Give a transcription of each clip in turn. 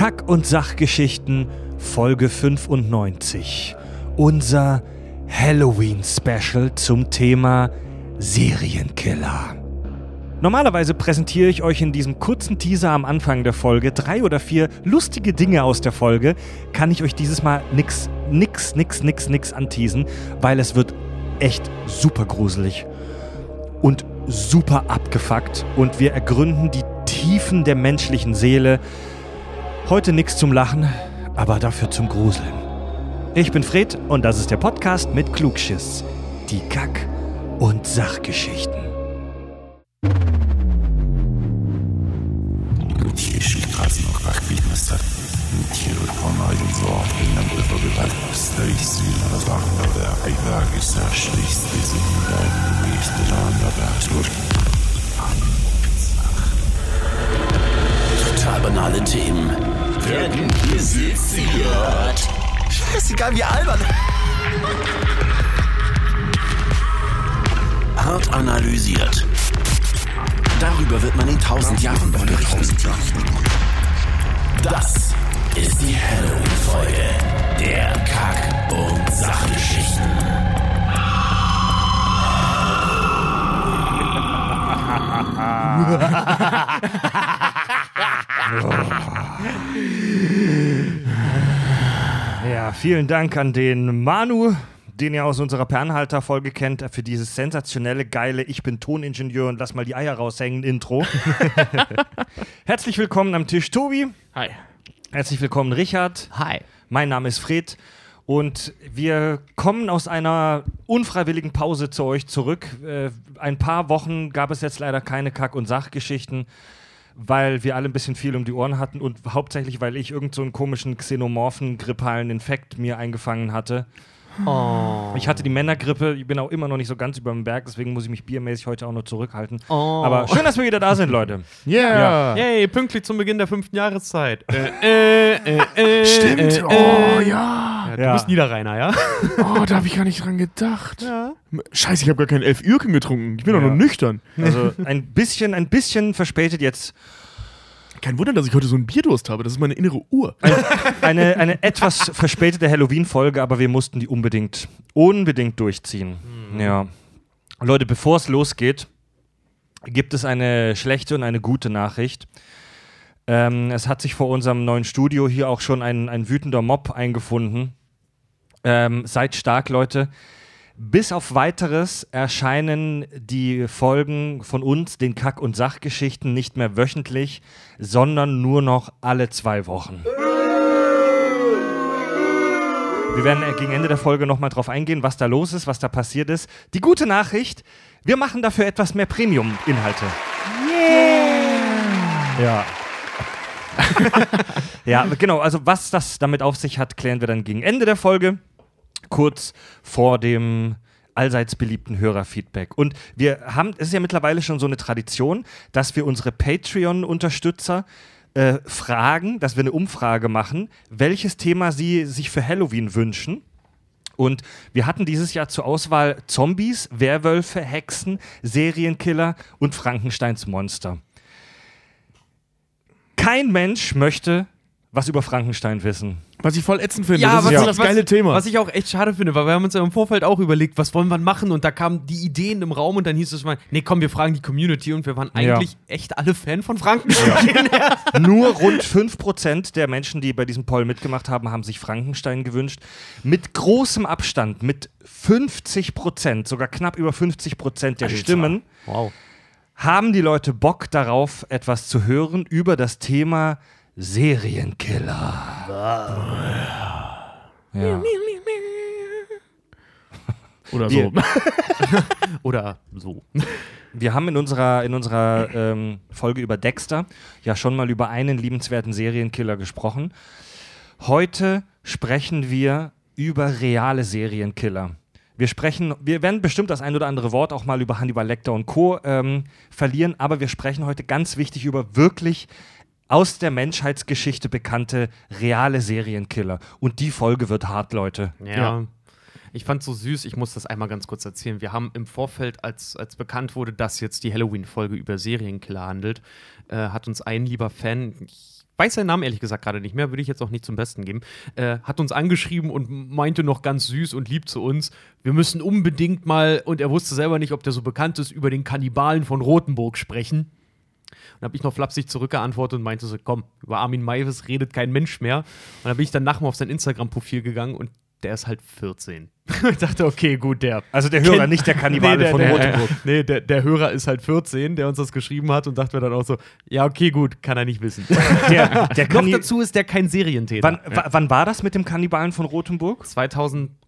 Kack- und Sachgeschichten Folge 95. Unser Halloween-Special zum Thema Serienkiller. Normalerweise präsentiere ich euch in diesem kurzen Teaser am Anfang der Folge drei oder vier lustige Dinge aus der Folge. Kann ich euch dieses Mal nix, nix, nix, nix, nix anteasen, weil es wird echt super gruselig und super abgefuckt und wir ergründen die Tiefen der menschlichen Seele. Heute nichts zum Lachen, aber dafür zum Gruseln. Ich bin Fred und das ist der Podcast mit Klugschiss. Die Kack- und Sachgeschichten. Total banale Themen werden hier seziert. Scheißegal, wie albern. Hart analysiert. Darüber wird man in tausend Jahren berichten. Das ist die Halloween-Folge der Kack- und Sachgeschichten. Ja, vielen Dank an den Manu, den ihr aus unserer Pernhalter-Folge kennt, für dieses sensationelle, geile Ich bin Toningenieur und lass mal die Eier raushängen Intro. Herzlich willkommen am Tisch, Tobi. Hi. Herzlich willkommen, Richard. Hi. Mein Name ist Fred und wir kommen aus einer unfreiwilligen Pause zu euch zurück. Äh, ein paar Wochen gab es jetzt leider keine Kack- und Sachgeschichten, weil wir alle ein bisschen viel um die Ohren hatten und hauptsächlich, weil ich irgend so einen komischen xenomorphen grippalen Infekt mir eingefangen hatte. Oh. Ich hatte die Männergrippe, ich bin auch immer noch nicht so ganz über dem Berg, deswegen muss ich mich biermäßig heute auch noch zurückhalten. Oh. Aber schön, dass wir wieder da sind, Leute. Yeah. Yay, pünktlich zum Beginn der fünften Jahreszeit. äh, äh, äh, äh, Stimmt. Äh, oh, äh. ja. Ja, du Ja. bist Niederrheiner, ja? Oh, da habe ich gar nicht dran gedacht. Ja. Scheiße, ich habe gar keinen Elf Ürken getrunken. Ich bin doch Ja. noch nüchtern. Also ein bisschen, ein bisschen verspätet jetzt Kein Wunder, dass ich heute so einen Bierdurst habe. Das ist meine innere Uhr. eine, eine etwas verspätete Halloween-Folge, aber wir mussten die unbedingt, unbedingt durchziehen. Ja. Leute, bevor es losgeht, gibt es eine schlechte und eine gute Nachricht. Ähm, es hat sich vor unserem neuen Studio hier auch schon ein, ein wütender Mob eingefunden. Ähm, seid stark, Leute. Bis auf weiteres erscheinen die Folgen von uns, den Kack- und Sachgeschichten, nicht mehr wöchentlich, sondern nur noch alle zwei Wochen. Wir werden gegen Ende der Folge nochmal drauf eingehen, was da los ist, was da passiert ist. Die gute Nachricht, wir machen dafür etwas mehr Premium-Inhalte. Ja. ja, genau. Also, was das damit auf sich hat, klären wir dann gegen Ende der Folge. Kurz vor dem allseits beliebten Hörerfeedback. Und wir haben, es ist ja mittlerweile schon so eine Tradition, dass wir unsere Patreon-Unterstützer äh, fragen, dass wir eine Umfrage machen, welches Thema sie sich für Halloween wünschen. Und wir hatten dieses Jahr zur Auswahl Zombies, Werwölfe, Hexen, Serienkiller und Frankensteins Monster. Kein Mensch möchte was über Frankenstein wissen. Was ich voll ätzend finde. Ja, das ist was, ja ich, das geile Thema. was ich auch echt schade finde, weil wir haben uns ja im Vorfeld auch überlegt, was wollen wir machen und da kamen die Ideen im Raum und dann hieß es mal, nee, komm, wir fragen die Community und wir waren Ja. eigentlich echt alle Fan von Frankenstein. Nur rund 5% der Menschen, die bei diesem Poll mitgemacht haben, haben sich Frankenstein gewünscht. Mit großem Abstand, mit 50%, sogar knapp über 50% der Stimmen, Wow. haben die Leute Bock darauf, etwas zu hören über das Thema Serienkiller. Ja. Oder Wir- so. Oder so. Wir haben in unserer, in unserer ähm, Folge über Dexter ja schon mal über einen liebenswerten Serienkiller gesprochen. Heute sprechen wir über reale Serienkiller. Wir sprechen, wir werden bestimmt das ein oder andere Wort auch mal über Hannibal Lecter und Co. Ähm, verlieren, aber wir sprechen heute ganz wichtig über wirklich aus der Menschheitsgeschichte bekannte reale Serienkiller. Und die Folge wird hart, Leute. Ja. Ja. Ich fand so süß, ich muss das einmal ganz kurz erzählen. Wir haben im Vorfeld, als, als bekannt wurde, dass jetzt die Halloween-Folge über Serienkiller handelt, äh, hat uns ein lieber Fan, ich weiß seinen Namen ehrlich gesagt gerade nicht mehr, würde ich jetzt auch nicht zum Besten geben, äh, hat uns angeschrieben und meinte noch ganz süß und lieb zu uns, wir müssen unbedingt mal, und er wusste selber nicht, ob der so bekannt ist, über den Kannibalen von Rothenburg sprechen. Und habe ich noch flapsig zurückgeantwortet und meinte so, komm, über Armin Maivis redet kein Mensch mehr. Und dann bin ich dann nachher auf sein Instagram-Profil gegangen und der ist halt 14. ich dachte, okay, gut, der. Also der Hörer, nicht der Kannibale der, von Rotenburg. Nee, der, der Hörer ist halt 14, der uns das geschrieben hat und dachte mir dann auch so, ja, okay, gut, kann er nicht wissen. Der, der Noch dazu ist der kein Serientäter. wann, wa- wann war das mit dem Kannibalen von Rotenburg?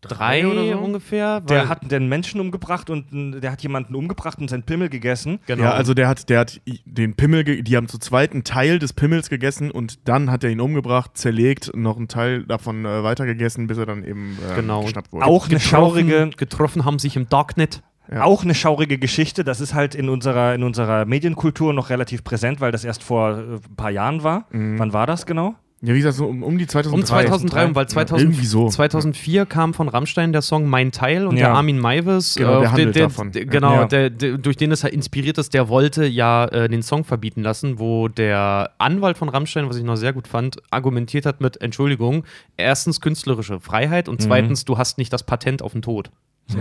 2003 oder so? ungefähr. Der hat den Menschen umgebracht und der hat jemanden umgebracht und seinen Pimmel gegessen. genau. Ja, also der hat, der hat den Pimmel, die haben zu zweit einen Teil des Pimmels gegessen und dann hat er ihn umgebracht, zerlegt, noch einen Teil davon äh, weitergegessen, bis er dann eben äh, Genau. geschnappt wurde. Auch eine schaurige, getroffen haben sich im Darknet. Ja. auch eine schaurige Geschichte. Das ist halt in unserer, in unserer Medienkultur noch relativ präsent, weil das erst vor äh, ein paar Jahren war. Wann war das genau? Ja, wie gesagt, so um, um die 2003. Um 2003, und weil 2000, Irgendwie so. 2004 kam von Rammstein der Song Mein Teil und Ja. der Armin Maivis, Genau, der auf handelt der, davon. der, genau, Ja. der, durch den es halt inspiriert ist, der wollte ja äh, den Song verbieten lassen, wo der Anwalt von Rammstein, was ich noch sehr gut fand, argumentiert hat mit Entschuldigung, erstens künstlerische Freiheit Mhm. und zweitens, du hast nicht das Patent auf den Tod.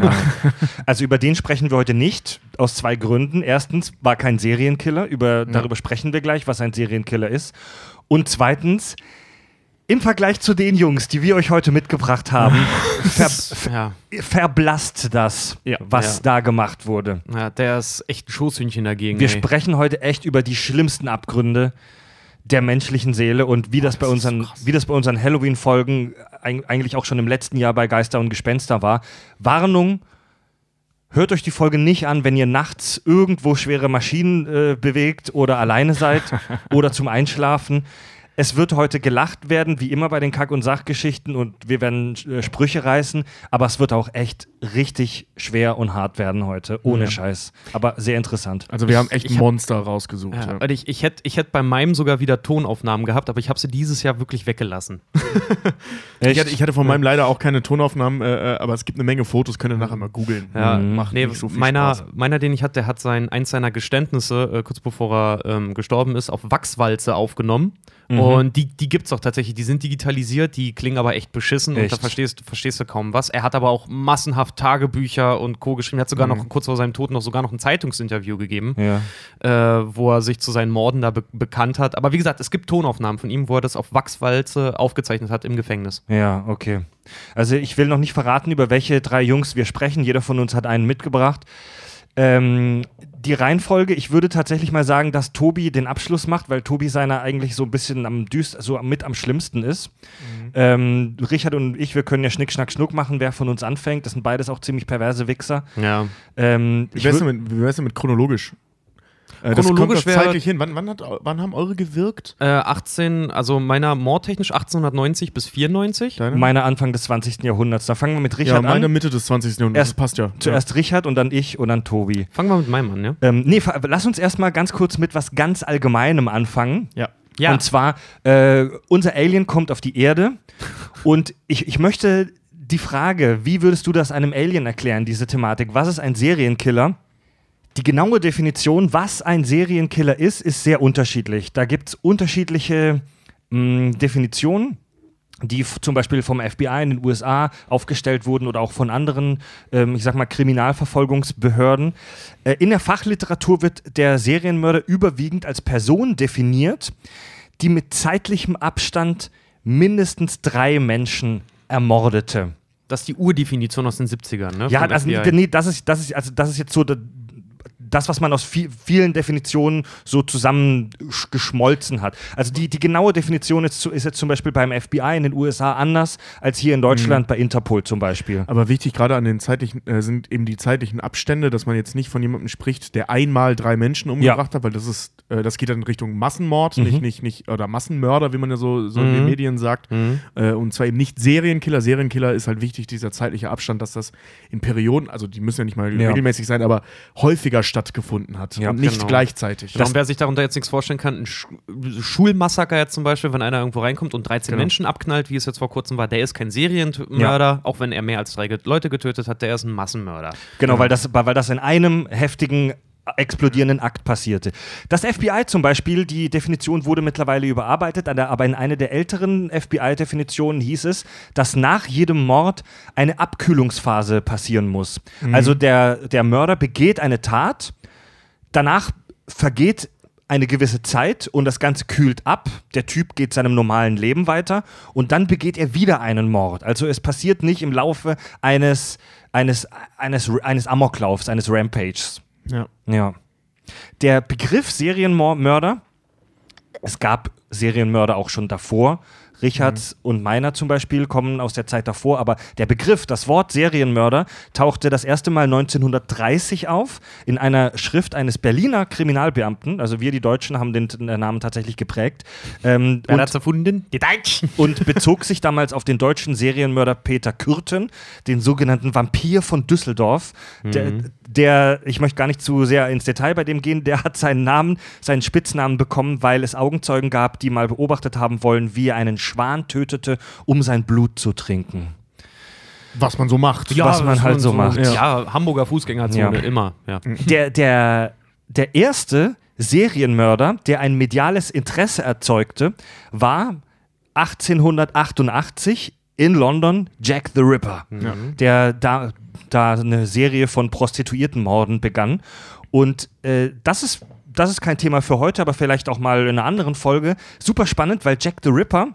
Also über den sprechen wir heute nicht, aus zwei Gründen. Erstens war kein Serienkiller, über, darüber sprechen wir gleich, was ein Serienkiller ist. Und zweitens, im Vergleich zu den Jungs, die wir euch heute mitgebracht haben, ver Ja, verblasst das, Ja. was Ja. da gemamt wurde. ja der ist echt ein Schoßhündchen dagegen. Wir ey. sprechen heute echt über die schlimmsten Abgründe der menschlichen Seele und wie das, bei unseren, wie das bei unseren Halloween-Folgen eig- eigentlich auch schon im letzten Jahr bei Geister und Gespenster war. Warnung, hört euch die Folge nicht an, wenn ihr nachts irgendwo schwere Maschinen äh, bewegt oder alleine seid oder zum Einschlafen. Es wird heute gelacht werden, wie immer bei den Kack- und Sachgeschichten und wir werden äh, Sprüche reißen, aber es wird auch echt richtig schwer und hart werden heute, ohne Scheiß. Aber sehr interessant. Also wir haben echt Ich ein hab- Monster rausgesucht. Ja, Ja. ich, ich hätte ich hätt bei meinem sogar wieder Tonaufnahmen gehabt, aber ich habe sie dieses Jahr wirklich weggelassen. Ich hatte, ich hatte von meinem leider auch keine Tonaufnahmen, äh, äh, aber es gibt eine Menge Fotos, könnt ihr nachher mal googeln. Ja, Macht nee, nicht so viel meiner, Spaß. meiner, den ich hatte, der hat sein, eins seiner Geständnisse, äh, kurz bevor er ähm, gestorben ist, auf Wachswalze aufgenommen. Mhm. Und die, die gibt es auch tatsächlich. Die sind digitalisiert, die klingen aber echt beschissen und Echt? da verstehst, verstehst du kaum was. Er hat aber auch massenhaft Tagebücher und Co. geschrieben. Er hat sogar Mhm. noch kurz vor seinem Tod noch sogar noch ein Zeitungsinterview gegeben, Ja. äh, wo er sich zu seinen Morden da be bekannt hat. Aber wie gesagt, es gibt Tonaufnahmen von ihm, wo er das auf Wachswalze aufgezeichnet hat im Gefängnis. Ja, okay. Also ich will noch nicht verraten, über welche drei Jungs wir sprechen. Jeder von uns hat einen mitgebracht. Ähm, die Reihenfolge, ich würde tatsächlich mal sagen, dass Tobi den Abschluss macht, weil Tobi seiner eigentlich so ein bisschen am düst, so mit am schlimmsten ist. Ähm, Richard und ich, wir können ja Schnick, Schnack, Schnuck machen, wer von uns anfängt. Das sind beides auch ziemlich perverse Wichser. Ja. Ähm, Wie ich wär's denn mit, wie wär's denn mit chronologisch? Äh, das Chronologisch kommt wär- zeitlich hin. Wann, wann, hat, wann haben eure gewirkt? Äh, 18, also meiner mordtechnisch 1890 bis 94. Deine? meine Anfang des 20. Jahrhunderts. Da fangen wir mit ja, Richard meine an. Mitte des 20. Jahrhunderts. Erst- das passt ja. Zuerst Richard und dann ich und dann Tobi. Fangen wir mit meinem an, ja? Ähm, nee, lass uns erstmal ganz kurz mit was ganz Allgemeinem anfangen. Ja. Ja. Und zwar, äh, unser Alien kommt auf die Erde und ich, ich möchte die Frage, wie würdest du das einem Alien erklären, diese Thematik? Was ist ein Serienkiller? Die genaue Definition, was ein Serienkiller ist, ist sehr unterschiedlich. Da gibt es unterschiedliche mh, Definitionen die zum Beispiel vom FBI in den USA aufgestellt wurden oder auch von anderen, ähm, ich sag mal, Kriminalverfolgungsbehörden. Äh, in der Fachliteratur wird der Serienmörder überwiegend als Person definiert, die mit zeitlichem Abstand mindestens drei Menschen ermordete. Das ist die Urdefinition aus den 70ern, ne? Ja, also, nee, das ist, das ist, also das ist jetzt so das, was man aus vi vielen Definitionen so zusammengeschmolzen hat. Also die, die genaue Definition ist, ist jetzt zum Beispiel beim FBI in den USA anders als hier in Deutschland bei Interpol zum Beispiel. Aber wichtig gerade an den zeitlichen, äh, sind eben die zeitlichen Abstände, dass man jetzt nicht von jemandem spricht, der einmal drei Menschen umgebracht hat, weil das ist, äh, das geht dann in Richtung Massenmord, nicht, nicht, nicht, oder Massenmörder, wie man ja so, so in den Medien sagt. Äh, und zwar eben nicht Serienkiller. Serienkiller ist halt wichtig, dieser zeitliche Abstand, dass das in Perioden, also die müssen ja nicht mal Ja. regelmäßig sein, aber häufiger stattgefunden hat Ja, und nicht genau. gleichzeitig. Genau, und wer sich darunter jetzt nichts vorstellen kann, ein Sch Schulmassaker jetzt zum Beispiel, wenn einer irgendwo reinkommt und 13 Genau. Menschen abknallt, wie es jetzt vor kurzem war, der ist kein Serienmörder, auch wenn er mehr als drei Leute getötet hat, der ist ein Massenmörder. Genau, weil das, weil das in einem heftigen explodierenden Akt passierte. Das FBI zum Beispiel, die Definition wurde mittlerweile überarbeitet, aber in einer der älteren FBI-Definitionen hieß es, dass nach jedem Mord eine Abkühlungsphase passieren muss. Mhm. Also der, der Mörder begeht eine Tat, danach vergeht eine gewisse Zeit und das Ganze kühlt ab. Der Typ geht seinem normalen Leben weiter und dann begeht er wieder einen Mord. Also es passiert nicht im Laufe eines, eines, eines, eines Amoklaufs, eines Rampages. Ja. Ja. Der Begriff Serienmörder, es gab Serienmörder auch schon davor, Richards mhm. und meiner zum Beispiel kommen aus der Zeit davor, aber der Begriff, das Wort Serienmörder, tauchte das erste Mal 1930 auf in einer Schrift eines Berliner Kriminalbeamten. Also wir, die Deutschen, haben den Namen tatsächlich geprägt. Ähm, Wer hat es erfunden? Die Deutschen. Und bezog sich damals auf den deutschen Serienmörder Peter Kürten, den sogenannten Vampir von Düsseldorf. Mhm. Der, der, ich möchte gar nicht zu sehr ins Detail bei dem gehen, der hat seinen Namen, seinen Spitznamen bekommen, weil es Augenzeugen gab, die mal beobachtet haben wollen, wie er einen Schwan tötete, um sein Blut zu trinken. Was man so macht. Ja, was man halt so, so macht. Ja. ja, Hamburger Fußgängerzone, ja. immer. Ja. Der, der, der erste Serienmörder, der ein mediales Interesse erzeugte, war 1888 in London Jack the Ripper, ja. der da, da eine Serie von Prostituiertenmorden begann. Und äh, das ist das ist kein Thema für heute, aber vielleicht auch mal in einer anderen Folge. Super spannend, weil Jack the Ripper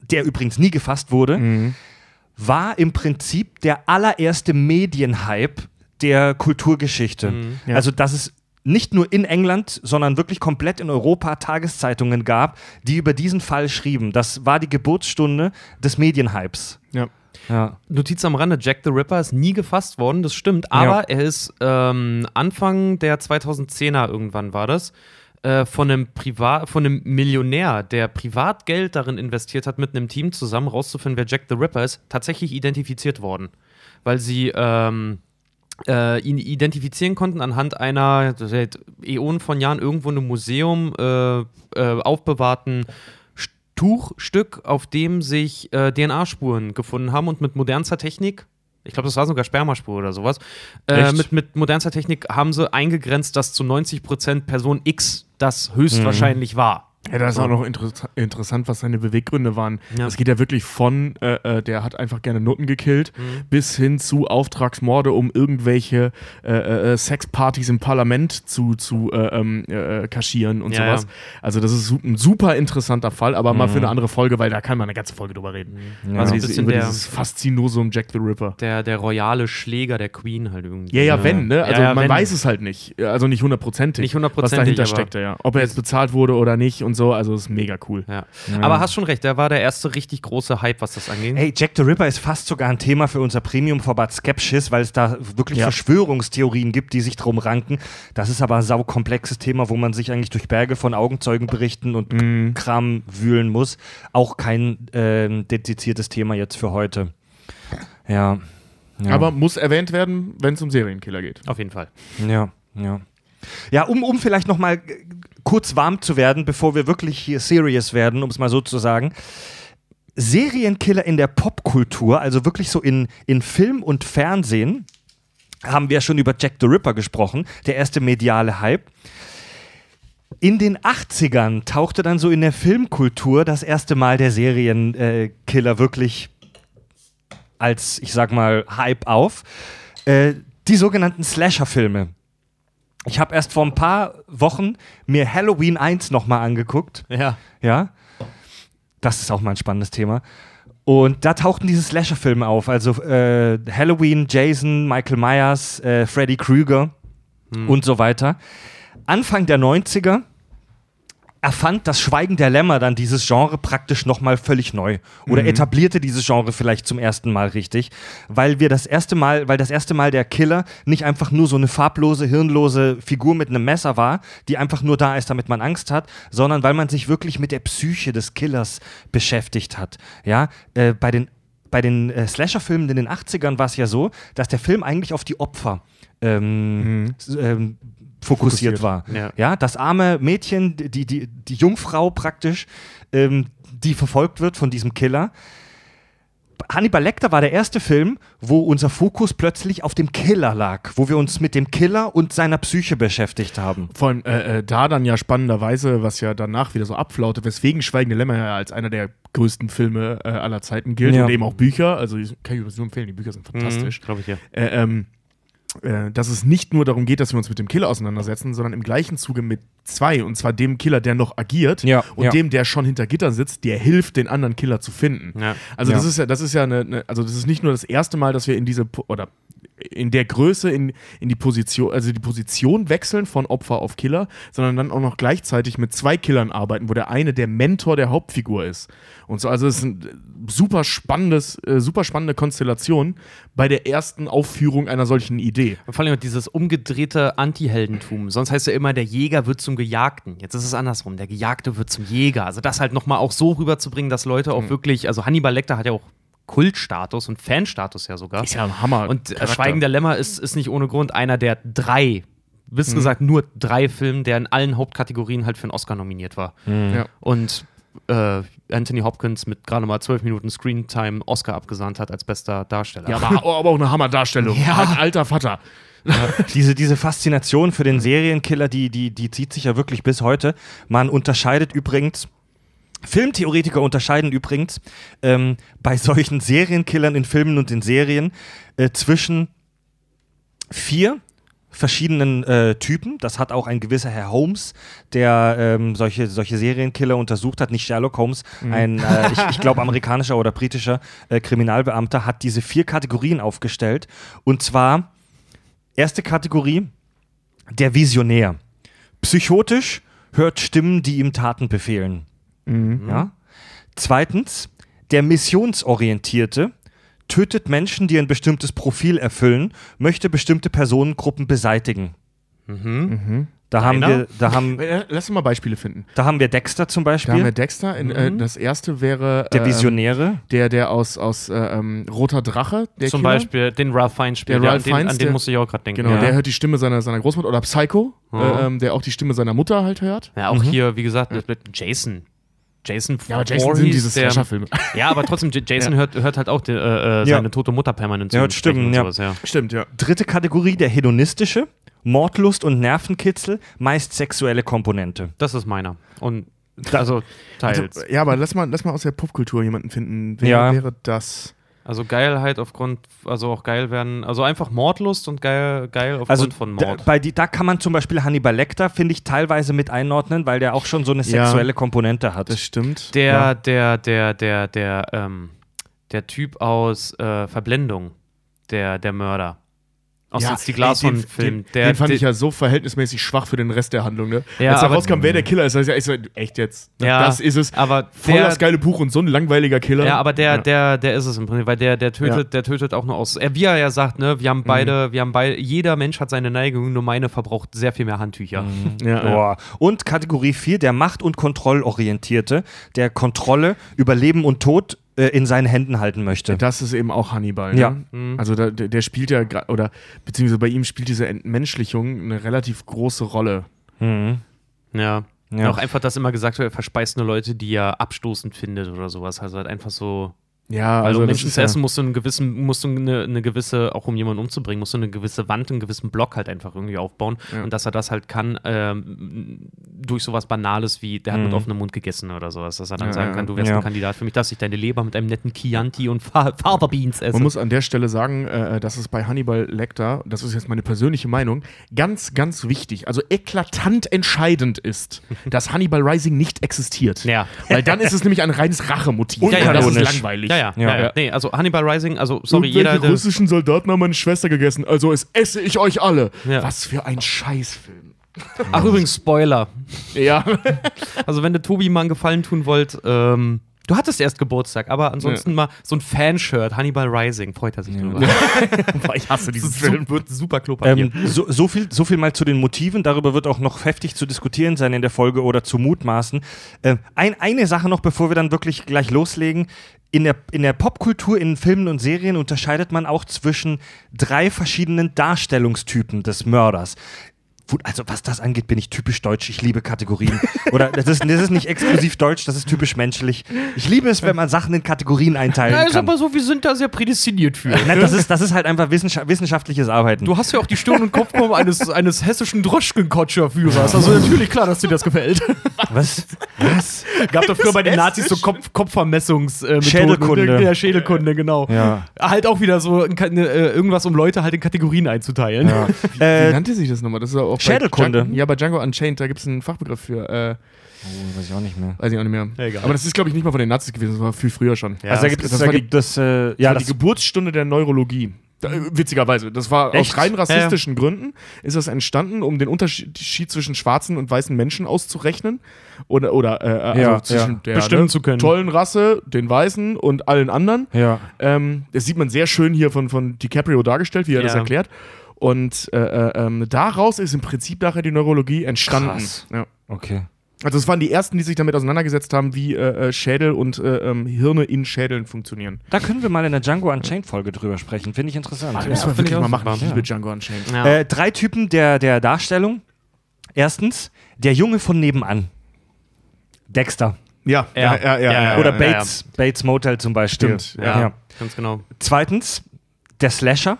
der übrigens nie gefasst wurde, mhm. war im Prinzip der allererste Medienhype der Kulturgeschichte. Mhm, ja. Also, dass es nicht nur in England, sondern wirklich komplett in Europa Tageszeitungen gab, die über diesen Fall schrieben. Das war die Geburtsstunde des Medienhypes. Ja. Ja. Notiz am Rande: Jack the Ripper ist nie gefasst worden, das stimmt, aber ja. er ist ähm, Anfang der 2010er irgendwann war das äh, von einem Privat, von einem Millionär, der Privatgeld darin investiert hat, mit einem Team zusammen rauszufinden, wer Jack the Ripper ist, tatsächlich identifiziert worden. Weil sie ähm, äh, ihn identifizieren konnten anhand einer seit Äonen von Jahren irgendwo in einem Museum äh, äh, aufbewahrten Tuchstück, auf dem sich äh, DNA-Spuren gefunden haben und mit modernster Technik ich glaube, das war sogar Spermaspur oder sowas. Äh, mit, mit modernster Technik haben sie eingegrenzt, dass zu 90% Person X das höchstwahrscheinlich mhm. war. Ja, da ist auch noch inter interessant, was seine Beweggründe waren. Ja. Das geht ja wirklich von, äh, äh, der hat einfach gerne Nutten gekillt, mhm. bis hin zu Auftragsmorde, um irgendwelche äh, äh, äh Sexpartys im Parlament zu, zu äh, ähm, kaschieren und ja, sowas. Ja. Also das ist ein super interessanter Fall, aber mhm. mal für eine andere Folge, weil da kann man eine ganze Folge drüber reden. Mhm. Also diese, über der, dieses Faszinosum Jack the Ripper. Der, der royale Schläger der Queen halt irgendwie. Ja, ja, wenn, ne? Also man wenn. weiß es halt nicht. Also nicht hundertprozentig. Nicht hundertprozentig. Was dahinter steckte, ja. Ob er jetzt bezahlt wurde oder nicht und und so. Also ist mega cool. Ja. Ja. Aber hast schon recht, der war der erste richtig große Hype, was das angeht. Hey, Jack the Ripper ist fast sogar ein Thema für unser Premium-Format Skepsis, weil es da wirklich ja. Verschwörungstheorien gibt, die sich drum ranken. Das ist aber ein saukomplexes Thema, wo man sich eigentlich durch Berge von Augenzeugenberichten und mm. Kram wühlen muss. Auch kein äh, dediziertes Thema jetzt für heute. Ja. ja. Aber muss erwähnt werden, wenn es um Serienkiller geht. Auf jeden Fall. Ja, ja. Ja, um, um vielleicht nochmal kurz warm zu werden, bevor wir wirklich hier serious werden, um es mal so zu sagen. Serienkiller in der Popkultur, also wirklich so in, in Film und Fernsehen, haben wir schon über Jack the Ripper gesprochen, der erste mediale Hype. In den 80ern tauchte dann so in der Filmkultur das erste Mal der Serienkiller wirklich als, ich sag mal, Hype auf. Äh, die sogenannten Slasher-Filme ich habe erst vor ein paar Wochen mir Halloween 1 nochmal angeguckt. Ja. Ja. Das ist auch mal ein spannendes Thema. Und da tauchten diese Slasher-Filme auf. Also äh, Halloween, Jason, Michael Myers, äh, Freddy Krueger hm. und so weiter. Anfang der 90er erfand das Schweigen der Lämmer dann dieses Genre praktisch nochmal völlig neu oder mhm. etablierte dieses Genre vielleicht zum ersten Mal richtig, weil wir das erste Mal, weil das erste Mal der Killer nicht einfach nur so eine farblose, hirnlose Figur mit einem Messer war, die einfach nur da ist, damit man Angst hat, sondern weil man sich wirklich mit der Psyche des Killers beschäftigt hat. Ja, äh, bei den bei den äh, Slasher-Filmen in den 80ern war es ja so, dass der Film eigentlich auf die Opfer ähm, mhm. ähm, fokussiert, fokussiert. war. Ja. ja. das arme Mädchen, die, die, die Jungfrau praktisch, ähm, die verfolgt wird von diesem Killer. Hannibal Lecter war der erste Film, wo unser Fokus plötzlich auf dem Killer lag, wo wir uns mit dem Killer und seiner Psyche beschäftigt haben. Vor allem äh, äh, da dann ja spannenderweise, was ja danach wieder so abflaute, weswegen Schweigende Lämmer ja als einer der größten Filme äh, aller Zeiten gilt Ja. und eben auch Bücher. Also ich- kann ich übrigens nur empfehlen, die Bücher sind fantastisch. Glaube ich ja. Äh, ähm, äh, dass es nicht nur darum geht, dass wir uns mit dem Killer auseinandersetzen, sondern im gleichen Zuge mit zwei, und zwar dem Killer, der noch agiert Ja, und ja. dem, der schon hinter Gittern sitzt, der hilft, den anderen Killer zu finden. Ja. Also das ist ja, das ist ja eine, eine, also das ist nicht nur das erste Mal, dass wir in diese oder in der Größe in, in die Position, also die Position wechseln von Opfer auf Killer, sondern dann auch noch gleichzeitig mit zwei Killern arbeiten, wo der eine der Mentor der Hauptfigur ist. Und so, also es ist ein super spannendes, äh, super spannende Konstellation bei der ersten Aufführung einer solchen Idee. Und vor allem dieses umgedrehte Anti-Heldentum. Sonst heißt ja immer, der Jäger wird zum Gejagten. Jetzt ist es andersrum. Der Gejagte wird zum Jäger. Also das halt nochmal auch so rüberzubringen, dass Leute Mhm. auch wirklich, also Hannibal Lecter hat ja auch Kultstatus und Fanstatus ja sogar. Ist ja ein Hammer. Und äh, Charakter. Schweigen der Lämmer ist, ist nicht ohne Grund einer der drei, bis Mhm. gesagt nur drei Filme, der in allen Hauptkategorien halt für einen Oscar nominiert war. Ja. Und äh, Anthony Hopkins mit gerade mal zwölf Minuten Screentime Oscar abgesahnt hat als bester Darsteller. Ja, aber, aber auch eine Hammerdarstellung. Ja. Ein alter Vater. Diese, diese Faszination für den Serienkiller, die, die, die zieht sich ja wirklich bis heute. Man unterscheidet übrigens, Filmtheoretiker unterscheiden übrigens ähm, bei solchen Serienkillern in Filmen und in Serien äh, zwischen vier verschiedenen äh, Typen. Das hat auch ein gewisser Herr Holmes, der ähm, solche, solche Serienkiller untersucht hat. Nicht Sherlock Holmes, ein, äh, ich, ich glaube, amerikanischer oder britischer äh, Kriminalbeamter, hat diese vier Kategorien aufgestellt. Und zwar Erste Kategorie, der Visionär. Psychotisch, hört Stimmen, die ihm Taten befehlen. Ja? Zweitens, der Missionsorientierte tötet Menschen, die ein bestimmtes Profil erfüllen, möchte bestimmte Personengruppen beseitigen. Da, haben wir, da, haben, Äh, Lass uns mal Beispiele finden. da haben wir Dexter zum Da haben wir Beispiel, Dexter. In, äh, das erste wäre der ähm, Visionäre. der, der aus, aus äh, ähm, Roter Drache, der Zum Killer. Beispiel den Ralph Fiennes spielt. Der Ja, Ralph an den, Fiennes, an den musste ich auch gerade denken. Genau, ja. der hört die Stimme seiner, seiner Großmutter. Oder Psycho, äh, ähm, der auch die Stimme seiner Mutter halt hört. Ja, auch hier, wie gesagt, mit Jason. Jason Ja, aber Jason Voorhees, sind diese Slasher-Filme. Ja, aber trotzdem, Jason hört, hört halt auch die, äh, äh, seine tote Mutter permanent zu Stimmen, und ja. sowas, ja. Stimmt, ja. Dritte Kategorie, der Hedonistische. Mordlust und Nervenkitzel, meist sexuelle Komponente. Das ist meiner. Und also teils. Also, ja, aber lass mal, lass mal aus der Popkultur jemanden finden. Wer Ja. wäre das? Also Geilheit aufgrund, also auch geil werden, also einfach Mordlust und geil, geil aufgrund Also von da, Mord. bei die, da kann man zum Beispiel Hannibal Lecter, finde ich, teilweise mit einordnen, weil der auch schon so eine Ja. sexuelle Komponente hat. Das stimmt. der, ja. der, der, der, der, ähm, der Typ aus äh, Verblendung, der, der Mörder. Aus Ja, jetzt die Glashorn-Film. Den, den fand der, ich ja so verhältnismäßig schwach für den Rest der Handlung, ne? Ja, Als da rauskam, wer der Killer ist, also ich so, echt jetzt? Ja, das ist es. aber Voll der- das geile Buch und so ein langweiliger Killer. Ja, aber der, Ja. der, der ist es im Prinzip, weil der, der tötet, Ja. der tötet auch nur aus. Er, wie er ja sagt, ne, wir haben beide, wir haben beide, jeder Mensch hat seine Neigung, nur meine verbraucht sehr viel mehr Handtücher. ja, ja. Und Kategorie 4, der Macht- und Kontrollorientierte, der Kontrolle über Leben und Tod in seinen Händen halten möchte. Das ist eben auch Hannibal. Ne? Ja. Also da, der, der spielt ja, oder beziehungsweise bei ihm spielt diese Entmenschlichung eine relativ große Rolle. Mhm. Ja. Ja. Auch einfach, dass immer gesagt wird, er verspeist nur Leute, die er abstoßend findet oder sowas. Also halt einfach so. Ja, Weil also um Menschen zu ja, essen musst du einen gewissen, musst du eine, eine gewisse, auch um jemanden umzubringen, musst du eine gewisse Wand, einen gewissen Block halt einfach irgendwie aufbauen. Ja. Und dass er das halt kann, ähm, durch sowas Banales wie, der hat mit offenem Mund gegessen oder sowas, dass er dann Ja, sagen ja, kann, du wärst ja. ein Kandidat für mich, dass ich deine Leber mit einem netten Chianti und Fa Fava Beans esse. Man muss an der Stelle sagen, äh, dass es bei Hannibal Lecter, das ist jetzt meine persönliche Meinung, ganz, ganz wichtig, also eklatant entscheidend ist, dass Hannibal Rising nicht existiert. Ja. Weil dann ist es nämlich ein reines Rachemotiv. Ja, ja, das ist langweilig. ja, ja, Ja. Nee, also Hannibal Rising, also sorry, jeder. Der, russischen Soldaten haben meine Schwester gegessen, also es esse ich euch alle. Ja. Was für ein Scheißfilm. ach, übrigens, Spoiler. Ja. Also, wenn der Tobi mal einen Gefallen tun wollt, ähm, du hattest erst Geburtstag, aber ansonsten mal so ein Fanshirt, Hannibal Rising, freut er sich drüber. Boah, ich hasse diesen Film. wird super Klopapier. Ähm, so, so, viel, so viel mal zu den Motiven. Darüber wird auch noch heftig zu diskutieren sein in der Folge oder zu mutmaßen. Ähm, ein, eine Sache noch, bevor wir dann wirklich gleich loslegen. In der, in der Popkultur, in Filmen und Serien unterscheidet man auch zwischen drei verschiedenen Darstellungstypen des Mörders. Also was das angeht, bin ich typisch deutsch. Ich liebe Kategorien. Oder das ist, das ist nicht exklusiv deutsch, das ist typisch menschlich. Ich liebe es, wenn man Sachen in Kategorien einteilen Ja, ist kann. aber so, wir sind da sehr prädestiniert für. Nein, das, ist, das ist halt einfach wissenschaft wissenschaftliches Arbeiten. Du hast ja auch die Stirn- und Kopfform eines, eines hessischen Droschkenkotscher-Führers. Also natürlich klar, dass dir das gefällt. was? Was? Gab doch früher bei den Nazis so Kopf Kopfvermessungsmethoden. Schädelkunde. Ja, Schädelkunde, genau. Ja. Halt auch wieder so äh, irgendwas, um Leute halt in Kategorien einzuteilen. Wie Äh, nannte sich das nochmal? Das ist auch Schädelkunde. Django, ja, bei Django Unchained, da gibt es einen Fachbegriff für. Äh, oh, weiß ich auch nicht mehr. weiß ich auch nicht mehr. Egal. Aber das ist, glaube ich, nicht mal von den Nazis gewesen, das war viel früher schon. also da gibt es, das da war die- gibt es äh, Ja, ja, das, die Geburtsstunde der Neurologie. Da, äh, witzigerweise. Das war Echt? aus rein rassistischen Gründen ist das entstanden, um den Unterschied zwischen schwarzen und weißen Menschen auszurechnen. Oder, oder äh, also Ja, zwischen ja. der Bestimmen ne, zu können. tollen Rasse, den Weißen und allen anderen. ja. Ähm, das sieht man sehr schön hier von, von DiCaprio dargestellt, wie er das Ja. erklärt. Und äh, äh, ähm, daraus ist im Prinzip nachher die Neurologie entstanden. Krass. Ja. Okay. Also es waren die ersten, die sich damit auseinandergesetzt haben, wie äh, äh, Schädel und äh, ähm, Hirne in Schädeln funktionieren. Da können wir mal in der Django Unchained Folge drüber sprechen. Finde ich interessant. Das Ja. müssen wir wirklich ich mal machen. Ich liebe Django Unchained. Ja. Äh, drei Typen der, der Darstellung. Erstens, der Junge von nebenan. Dexter. Ja, Ja. ja, ja, ja. Ja, ja, Oder ja. Bates, Bates Motel zum Beispiel. Stimmt, ja, Ja. ganz genau. Zweitens, der Slasher.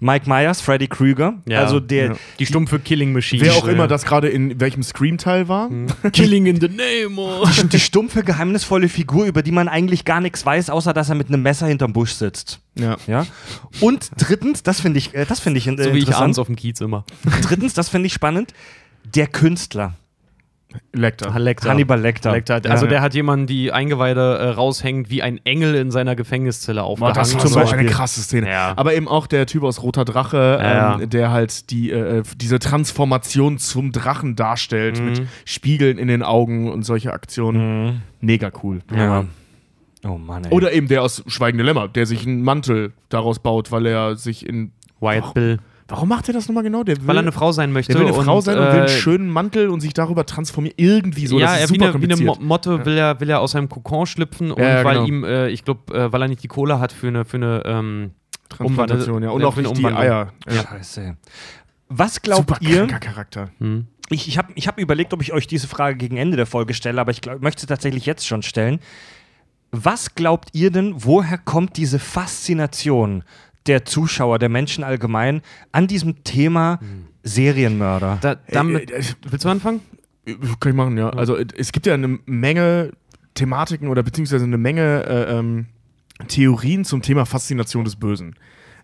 Mike Myers, Freddy Krüger. Ja. Also der, Ja. Die stumpfe Killing Machine. Wer auch immer das gerade in welchem Scream-Teil war. Killing in the name of. die, die stumpfe, geheimnisvolle Figur, über die man eigentlich gar nichts weiß, außer dass er mit einem Messer hinterm Busch sitzt. Ja. Ja. Und drittens, das finde ich, äh, das finde ich äh, So wie ich interessant. abends auf dem Kiez immer. drittens, das finde ich spannend. Der Künstler. Lecter. Lecter. Hannibal Lecter. Lecter. Also Ja. der hat jemanden, die Eingeweide äh, raushängt, wie ein Engel in seiner Gefängniszelle aufgehangen. das war zum so Beispiel. eine krasse Szene. Ja. Aber eben auch der Typ aus Roter Drache, Ja. ähm, der halt die, äh, diese Transformation zum Drachen darstellt, Mhm. mit Spiegeln in den Augen und solche Aktionen. Mhm. Mega cool. Ja. Oh Mann, ey. Oder eben der aus Schweigende Lämmer, der sich einen Mantel daraus baut, weil er sich in. Wyatt Bill. Warum macht er das nochmal genau? Der will, Weil er eine Frau sein möchte. der will eine Frau sein und will einen äh, schönen Mantel und sich darüber transformieren. Irgendwie so. ja, das er ist wie super eine, wie eine. Motte will er, will er aus seinem Kokon schlüpfen und Ja, ja, weil genau. ihm, äh, ich glaube, äh, weil er nicht die Kohle hat für eine, für eine ähm, Transplantation, ja. Und auch für eine nicht die Umwandlung. Eier. Ja. Scheiße. Was glaubt Super ihr? Charakter. hm. Ich, ich habe ich hab überlegt, ob ich euch diese Frage gegen Ende der Folge stelle, aber ich glaub, möchte sie tatsächlich jetzt schon stellen. Was glaubt ihr denn, woher kommt diese Faszination der Zuschauer, der Menschen allgemein an diesem Thema Serienmörder? da, damit, Äh, äh, willst du anfangen? Kann ich machen, ja. Also äh, es gibt ja eine Menge Thematiken oder beziehungsweise eine Menge äh, ähm, Theorien zum Thema Faszination des Bösen.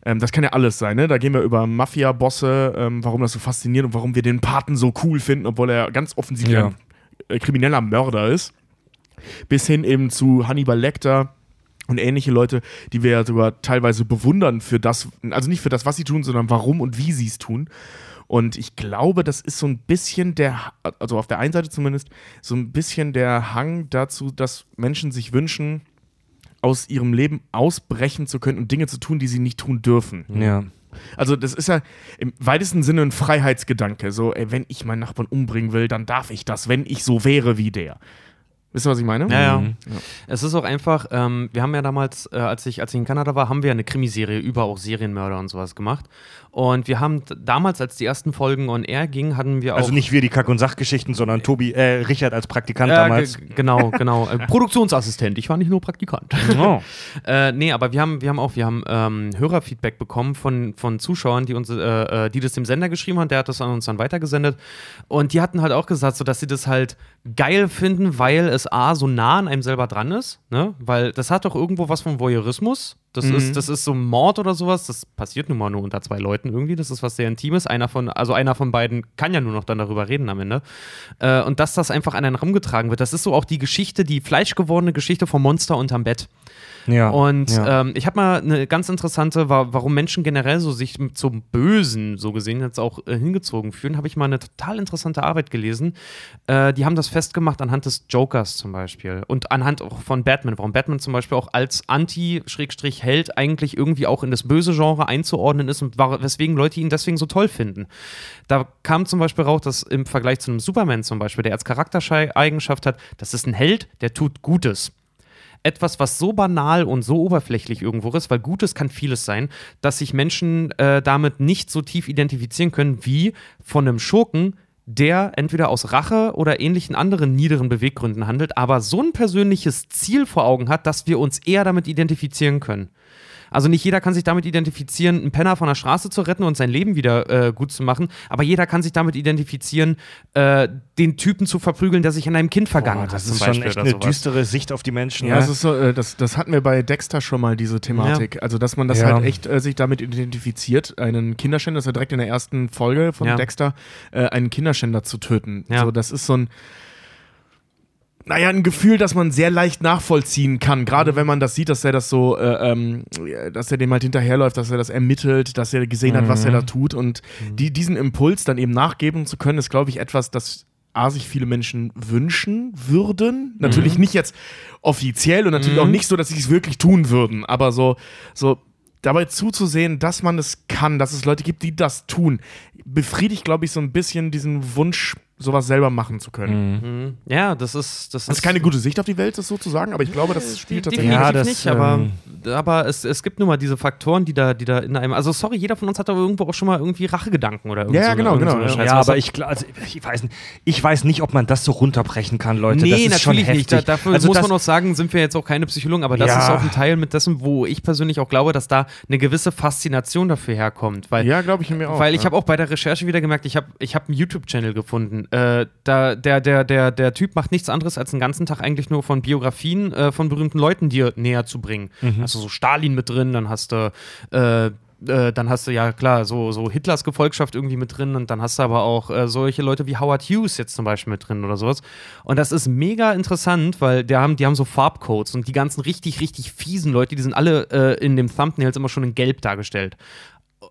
Ähm, das kann ja alles sein, ne? Da gehen wir über Mafia-Bosse, ähm, warum das so fasziniert und warum wir den Paten so cool finden, obwohl er ganz offensichtlich Ja. ein äh, krimineller Mörder ist. Bis hin eben zu Hannibal Lecter und ähnliche Leute, die wir ja sogar teilweise bewundern für das, also nicht für das, was sie tun, sondern warum und wie sie es tun. Und ich glaube, das ist so ein bisschen der, also auf der einen Seite zumindest, so ein bisschen der Hang dazu, dass Menschen sich wünschen, aus ihrem Leben ausbrechen zu können und Dinge zu tun, die sie nicht tun dürfen. Ja. Also das ist ja im weitesten Sinne ein Freiheitsgedanke. So, ey, wenn ich meinen Nachbarn umbringen will, dann darf ich das, wenn ich so wäre wie der. Wisst ihr, was ich meine? Ja, ja. Mhm. Es ist auch einfach, ähm, wir haben ja damals, äh, als, ich, als ich in Kanada war, haben wir eine Krimiserie über auch Serienmörder und sowas gemacht. Und wir haben damals, als die ersten Folgen on air gingen, hatten wir auch. Also nicht wir die Kack- und Sachgeschichten, sondern Tobi, äh, Richard als Praktikant äh, damals. ge- genau, genau. Äh, Produktionsassistent, ich war nicht nur Praktikant. Oh. Äh, nee, aber wir haben, wir haben auch, wir haben ähm, Hörerfeedback bekommen von, von Zuschauern, die uns, äh, äh, die das dem Sender geschrieben haben, der hat das an uns dann weitergesendet. Und die hatten halt auch gesagt, so dass sie das halt geil finden, weil es A, so nah an einem selber dran ist, ne? Weil das hat doch irgendwo was von Voyeurismus. Das, ist, das ist so Mord oder sowas, das passiert nun mal nur unter zwei Leuten irgendwie. Das ist was sehr Intimes. Einer von, also einer von beiden kann ja nur noch dann darüber reden am Ende. Äh, und dass das einfach an einen rumgetragen wird. Das ist so auch die Geschichte, die fleischgewordene Geschichte vom Monster unterm Bett. Ja. Und ja. ähm, ich habe mal eine ganz interessante, wa warum Menschen generell so sich zum Bösen, so gesehen, jetzt auch äh, hingezogen fühlen, habe ich mal eine total interessante Arbeit gelesen. Äh, die haben das festgemacht anhand des Jokers zum Beispiel und anhand auch von Batman, warum Batman zum Beispiel auch als Anti-Held eigentlich irgendwie auch in das böse Genre einzuordnen ist und weswegen Leute ihn deswegen so toll finden. Da kam zum Beispiel raus, dass im Vergleich zu einem Superman zum Beispiel, der als Charaktereigenschaft hat, das ist ein Held, der tut Gutes. Etwas, was so banal und so oberflächlich irgendwo ist, weil Gutes kann vieles sein, dass sich Menschen äh, damit nicht so tief identifizieren können wie von einem Schurken, der entweder aus Rache oder ähnlichen anderen niederen Beweggründen handelt, aber so ein persönliches Ziel vor Augen hat, dass wir uns eher damit identifizieren können. Also nicht jeder kann sich damit identifizieren, einen Penner von der Straße zu retten und sein Leben wieder äh, gut zu machen, aber jeder kann sich damit identifizieren, äh, den Typen zu verprügeln, der sich an einem Kind vergangen Boah, das hat. Das ist schon echt eine düstere Sicht auf die Menschen. Ja, ne? das, ist so, äh, das, das hatten wir bei Dexter schon mal, diese Thematik. Ja. Also, dass man das ja. halt echt äh, sich damit identifiziert, einen Kinderschänder, das ist ja direkt in der ersten Folge von ja. Dexter, äh, einen Kinderschänder zu töten. Ja. So, das ist so ein naja, ein Gefühl, das man sehr leicht nachvollziehen kann. Gerade wenn man das sieht, dass er das so, äh, ähm, dass er dem halt hinterherläuft, dass er das ermittelt, dass er gesehen mhm. hat, was er da mhm. tut. Und mhm. die, diesen Impuls dann eben nachgeben zu können, ist, glaube ich, etwas, das A, sich viele Menschen wünschen würden. Natürlich mhm. nicht jetzt offiziell und natürlich auch mhm. nicht so, dass sie es wirklich tun würden, aber so, so dabei zuzusehen, dass man es kann, dass es Leute gibt, die das tun, befriedigt, glaube ich, so ein bisschen diesen Wunsch sowas selber machen zu können. Mhm. Ja, das ist. Das, das ist keine gute Sicht auf die Welt, das so zu sagen, aber ich glaube, das spielt tatsächlich. Ja, das nicht, aber, ähm, aber es, es gibt nun mal diese Faktoren, die da, die da in einem. Also, sorry, jeder von uns hat da irgendwo auch schon mal irgendwie Rachegedanken oder irgendwas. Ja, so genau, genau. So ja, ja aber ich, also, ich, weiß, ich weiß nicht, ob man das so runterbrechen kann, Leute. Nee, natürlich nicht. Da, dafür also muss man auch sagen, sind wir jetzt auch keine Psychologen, aber das ja. ist auch ein Teil mit dessen, wo ich persönlich auch glaube, dass da eine gewisse Faszination dafür herkommt. Weil, ja, glaube ich mir auch. Weil ich habe auch bei der Recherche wieder gemerkt, ich habe ich hab einen YouTube-Channel gefunden. Äh, da der, der, der, der Typ macht nichts anderes, als den ganzen Tag eigentlich nur von Biografien äh, von berühmten Leuten dir näher zu bringen. Mhm. Hast du so Stalin mit drin, dann hast du äh, äh, dann hast du ja klar so, so Hitlers Gefolgschaft irgendwie mit drin und dann hast du aber auch äh, solche Leute wie Howard Hughes jetzt zum Beispiel mit drin oder sowas. Und das ist mega interessant, weil die haben, die haben so Farbcodes und die ganzen richtig, richtig fiesen Leute, die sind alle äh, in dem Thumbnails immer schon in Gelb dargestellt.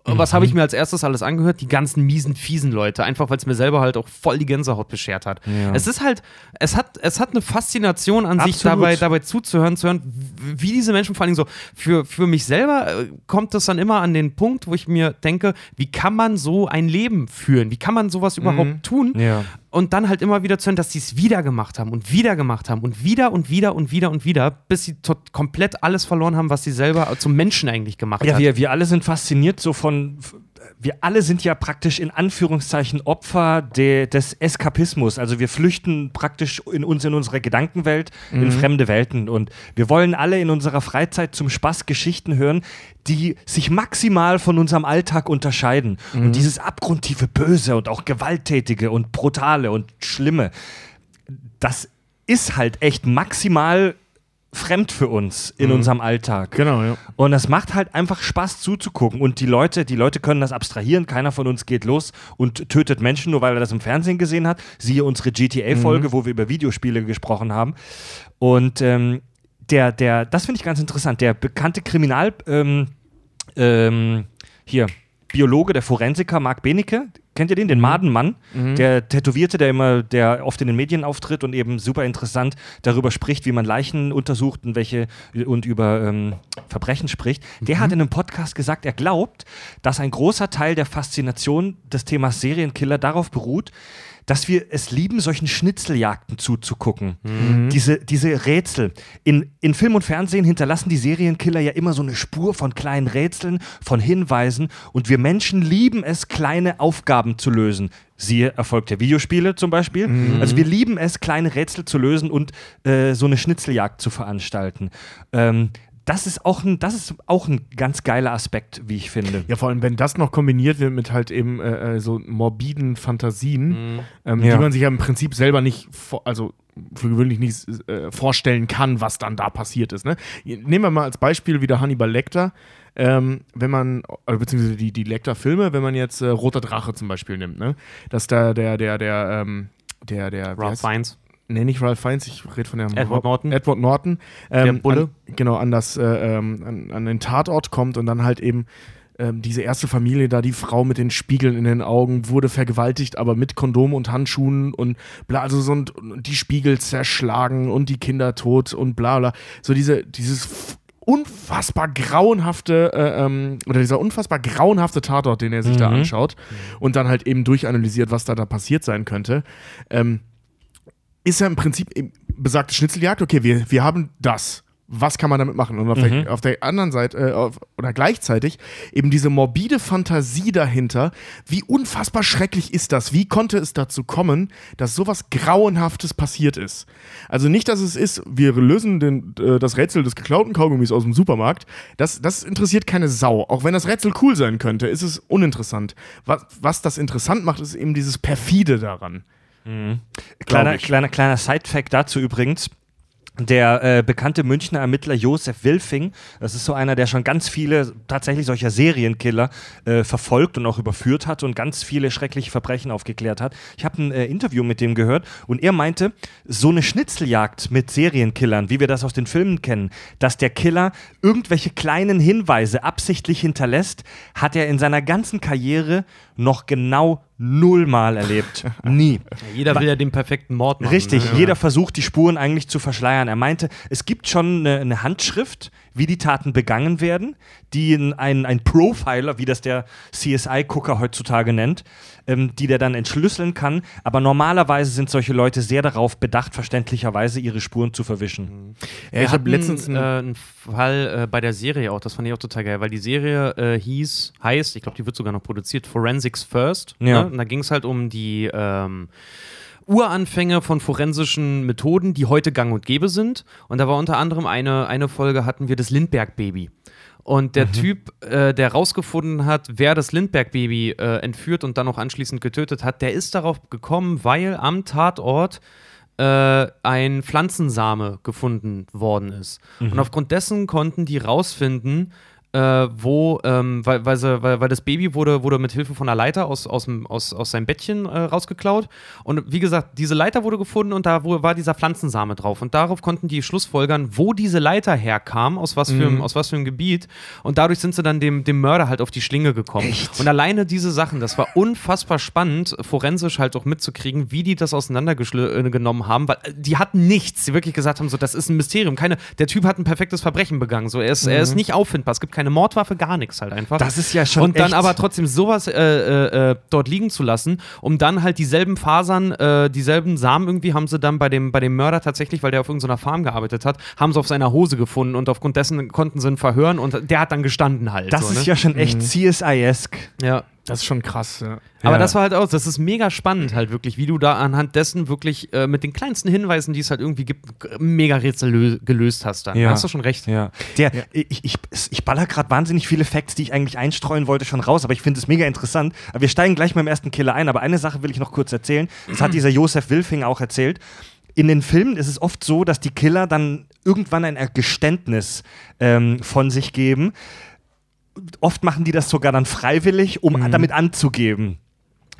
Was habe ich mhm. mir als erstes alles angehört? Die ganzen miesen, fiesen Leute. Einfach, weil es mir selber halt auch voll die Gänsehaut beschert hat. Ja. Es ist halt, es hat, es hat eine Faszination an Absolut. sich dabei, dabei zuzuhören, zu hören, wie diese Menschen vor allem so, für, für mich selber äh, kommt das dann immer an den Punkt, wo ich mir denke, wie kann man so ein Leben führen? Wie kann man sowas überhaupt mhm. tun? Ja und dann halt immer wieder zu hören, dass sie es wieder gemacht haben und wieder gemacht haben und wieder und wieder und wieder und wieder, bis sie komplett alles verloren haben, was sie selber zum Menschen eigentlich gemacht ja, hat. Wir, wir alle sind fasziniert so von, wir alle sind ja praktisch in Anführungszeichen Opfer de, des Eskapismus. Also wir flüchten praktisch in uns in unsere Gedankenwelt, mhm. in fremde Welten. Und wir wollen alle in unserer Freizeit zum Spaß Geschichten hören, die sich maximal von unserem Alltag unterscheiden. Mhm. Und dieses abgrundtiefe Böse und auch Gewalttätige und Brutale und Schlimme, das ist halt echt maximal fremd für uns in mhm. unserem Alltag. Genau, ja. Und es macht halt einfach Spaß zuzugucken. Und die Leute, die Leute können das abstrahieren. Keiner von uns geht los und tötet Menschen, nur weil er das im Fernsehen gesehen hat. Siehe unsere GTA-Folge, mhm. wo wir über Videospiele gesprochen haben. Und ähm, der, der, das finde ich ganz interessant. Der bekannte Kriminal, ähm, ähm, hier, Biologe, der Forensiker Marc Benecke, kennt ihr den, den mhm. Madenmann, mhm. der Tätowierte, der immer, der oft in den Medien auftritt und eben super interessant darüber spricht, wie man Leichen untersucht und welche und über ähm, Verbrechen spricht. Der mhm. hat in einem Podcast gesagt, er glaubt, dass ein großer Teil der Faszination des Themas Serienkiller darauf beruht, dass wir es lieben, solchen Schnitzeljagden zuzugucken. Mhm. Diese, diese Rätsel. In, in Film und Fernsehen hinterlassen die Serienkiller ja immer so eine Spur von kleinen Rätseln, von Hinweisen und wir Menschen lieben es, kleine Aufgaben zu lösen. Siehe Erfolg der Videospiele zum Beispiel. Mhm. Also wir lieben es, kleine Rätsel zu lösen und äh, so eine Schnitzeljagd zu veranstalten. Ähm, das ist auch ein, das ist auch ein ganz geiler Aspekt, wie ich finde. Ja, vor allem, wenn das noch kombiniert wird mit halt eben äh, äh so morbiden Fantasien, mhm. ähm, ja. die man sich ja im Prinzip selber nicht, also für gewöhnlich nicht äh, vorstellen kann, was dann da passiert ist. Ne? Nehmen wir mal als Beispiel wieder Hannibal Lecter. Ähm, wenn man, oder beziehungsweise die, die Lecter-Filme, wenn man jetzt äh, Roter Drache zum Beispiel nimmt, ne? Dass da der, der, der, ähm, der, der, Ralph Fiennes. Nee, nicht Ralph Fiennes, ich rede von der Edward Norton. Edward Norton. Ähm, der Bulle. An, genau, an, das, äh, ähm, an, an, den Tatort kommt und dann halt eben ähm, diese erste Familie da, die Frau mit den Spiegeln in den Augen, wurde vergewaltigt, aber mit Kondom und Handschuhen und bla, also so und, und die Spiegel zerschlagen und die Kinder tot und bla bla. So diese, dieses unfassbar grauenhafte äh, ähm, oder dieser unfassbar grauenhafte Tatort, den er sich mhm. da anschaut und dann halt eben durchanalysiert, was da da passiert sein könnte. Ähm, ist ja im Prinzip besagte Schnitzeljagd, okay, wir, wir haben das. was kann man damit machen? Und auf, der, auf der anderen Seite, äh, auf, oder gleichzeitig eben diese morbide Fantasie dahinter, wie unfassbar schrecklich ist das? Wie konnte es dazu kommen, dass sowas Grauenhaftes passiert ist? Also nicht, dass es ist, wir lösen den, äh, das Rätsel des geklauten Kaugummis aus dem Supermarkt. Das, das interessiert keine Sau. Auch wenn das Rätsel cool sein könnte, ist es uninteressant. Was, was das interessant macht, ist eben dieses Perfide daran. Kleiner, ich. kleiner, kleiner Side-Fact dazu übrigens. Der äh, bekannte Münchner Ermittler Josef Wilfing, das ist so einer, der schon ganz viele tatsächlich solcher Serienkiller äh, verfolgt und auch überführt hat und ganz viele schreckliche Verbrechen aufgeklärt hat. Ich habe ein äh, Interview mit dem gehört und er meinte, so eine Schnitzeljagd mit Serienkillern, wie wir das aus den Filmen kennen, dass der Killer irgendwelche kleinen Hinweise absichtlich hinterlässt, hat er in seiner ganzen Karriere noch genau nullmal erlebt. Nie. Jeder will ja den perfekten Mord machen. Richtig, ne? jeder versucht, die Spuren eigentlich zu verschleiern. Er meinte, es gibt schon eine, eine Handschrift, wie die Taten begangen werden, die ein, ein, ein Profiler, wie das der CSI-Gucker heutzutage nennt, ähm, die der dann entschlüsseln kann. Aber normalerweise sind solche Leute sehr darauf bedacht, verständlicherweise ihre Spuren zu verwischen. Ja, Wir ich habe letztens äh, einen Fall äh, bei der Serie auch, das fand ich auch total geil, weil die Serie äh, hieß, heißt, ich glaube, die wird sogar noch produziert, Forensics First. Ja. Ne? Und da ging es halt um die ähm, Uranfänge von forensischen Methoden, die heute gang und gäbe sind. Und da war unter anderem eine, eine Folge, hatten wir das Lindbergh-Baby. Und der Typ, äh, der rausgefunden hat, wer das Lindbergh-Baby äh, entführt und dann auch anschließend getötet hat, der ist darauf gekommen, weil am Tatort äh, ein Pflanzensame gefunden worden ist. Und aufgrund dessen konnten die rausfinden, äh, wo, ähm, weil, weil, sie, weil, weil das Baby wurde, wurde mit Hilfe von einer Leiter aus, aus, aus, aus seinem Bettchen äh, rausgeklaut. Und wie gesagt, diese Leiter wurde gefunden und da wo, war dieser Pflanzensame drauf. Und darauf konnten die schlussfolgern, wo diese Leiter herkam, aus was für, einem- aus was für einem Gebiet. Und dadurch sind sie dann dem, dem Mörder halt auf die Schlinge gekommen. Und alleine diese Sachen, das war unfassbar spannend, forensisch halt auch mitzukriegen, wie die das auseinandergenommen haben, weil äh, die hatten nichts. Die wirklich gesagt haben, so, das ist ein Mysterium. Keine, der Typ hat ein perfektes Verbrechen begangen. So, er, ist, er ist nicht auffindbar. Es gibt keine Mordwaffe, gar nichts halt einfach. Das ist ja schon Und dann echt- aber trotzdem sowas äh, äh, äh, dort liegen zu lassen, um dann halt dieselben Fasern, äh, dieselben Samen irgendwie haben sie dann bei dem, bei dem Mörder tatsächlich, weil der auf irgendeiner Farm gearbeitet hat, haben sie auf seiner Hose gefunden und aufgrund dessen konnten sie ihn verhören und der hat dann gestanden halt. Das so, ist ne? ja schon echt CSI-esk. ja. Das ist schon krass, ja. Aber Ja. das war halt auch, das ist mega spannend halt wirklich, wie du da anhand dessen wirklich äh, mit den kleinsten Hinweisen, die es halt irgendwie gibt, mega Rätsel lö gelöst hast dann. Ja. Da hast du schon recht. Ja. Der, Ich, ich, ich baller gerade wahnsinnig viele Facts, die ich eigentlich einstreuen wollte, schon raus, aber ich finde es mega interessant. Aber wir steigen gleich mal im ersten Killer ein, aber eine Sache will ich noch kurz erzählen. Das hat dieser Josef Wilfing auch erzählt. In den Filmen ist es oft so, dass die Killer dann irgendwann ein Geständnis ähm, von sich geben. Oft machen die das sogar dann freiwillig, um damit anzugeben.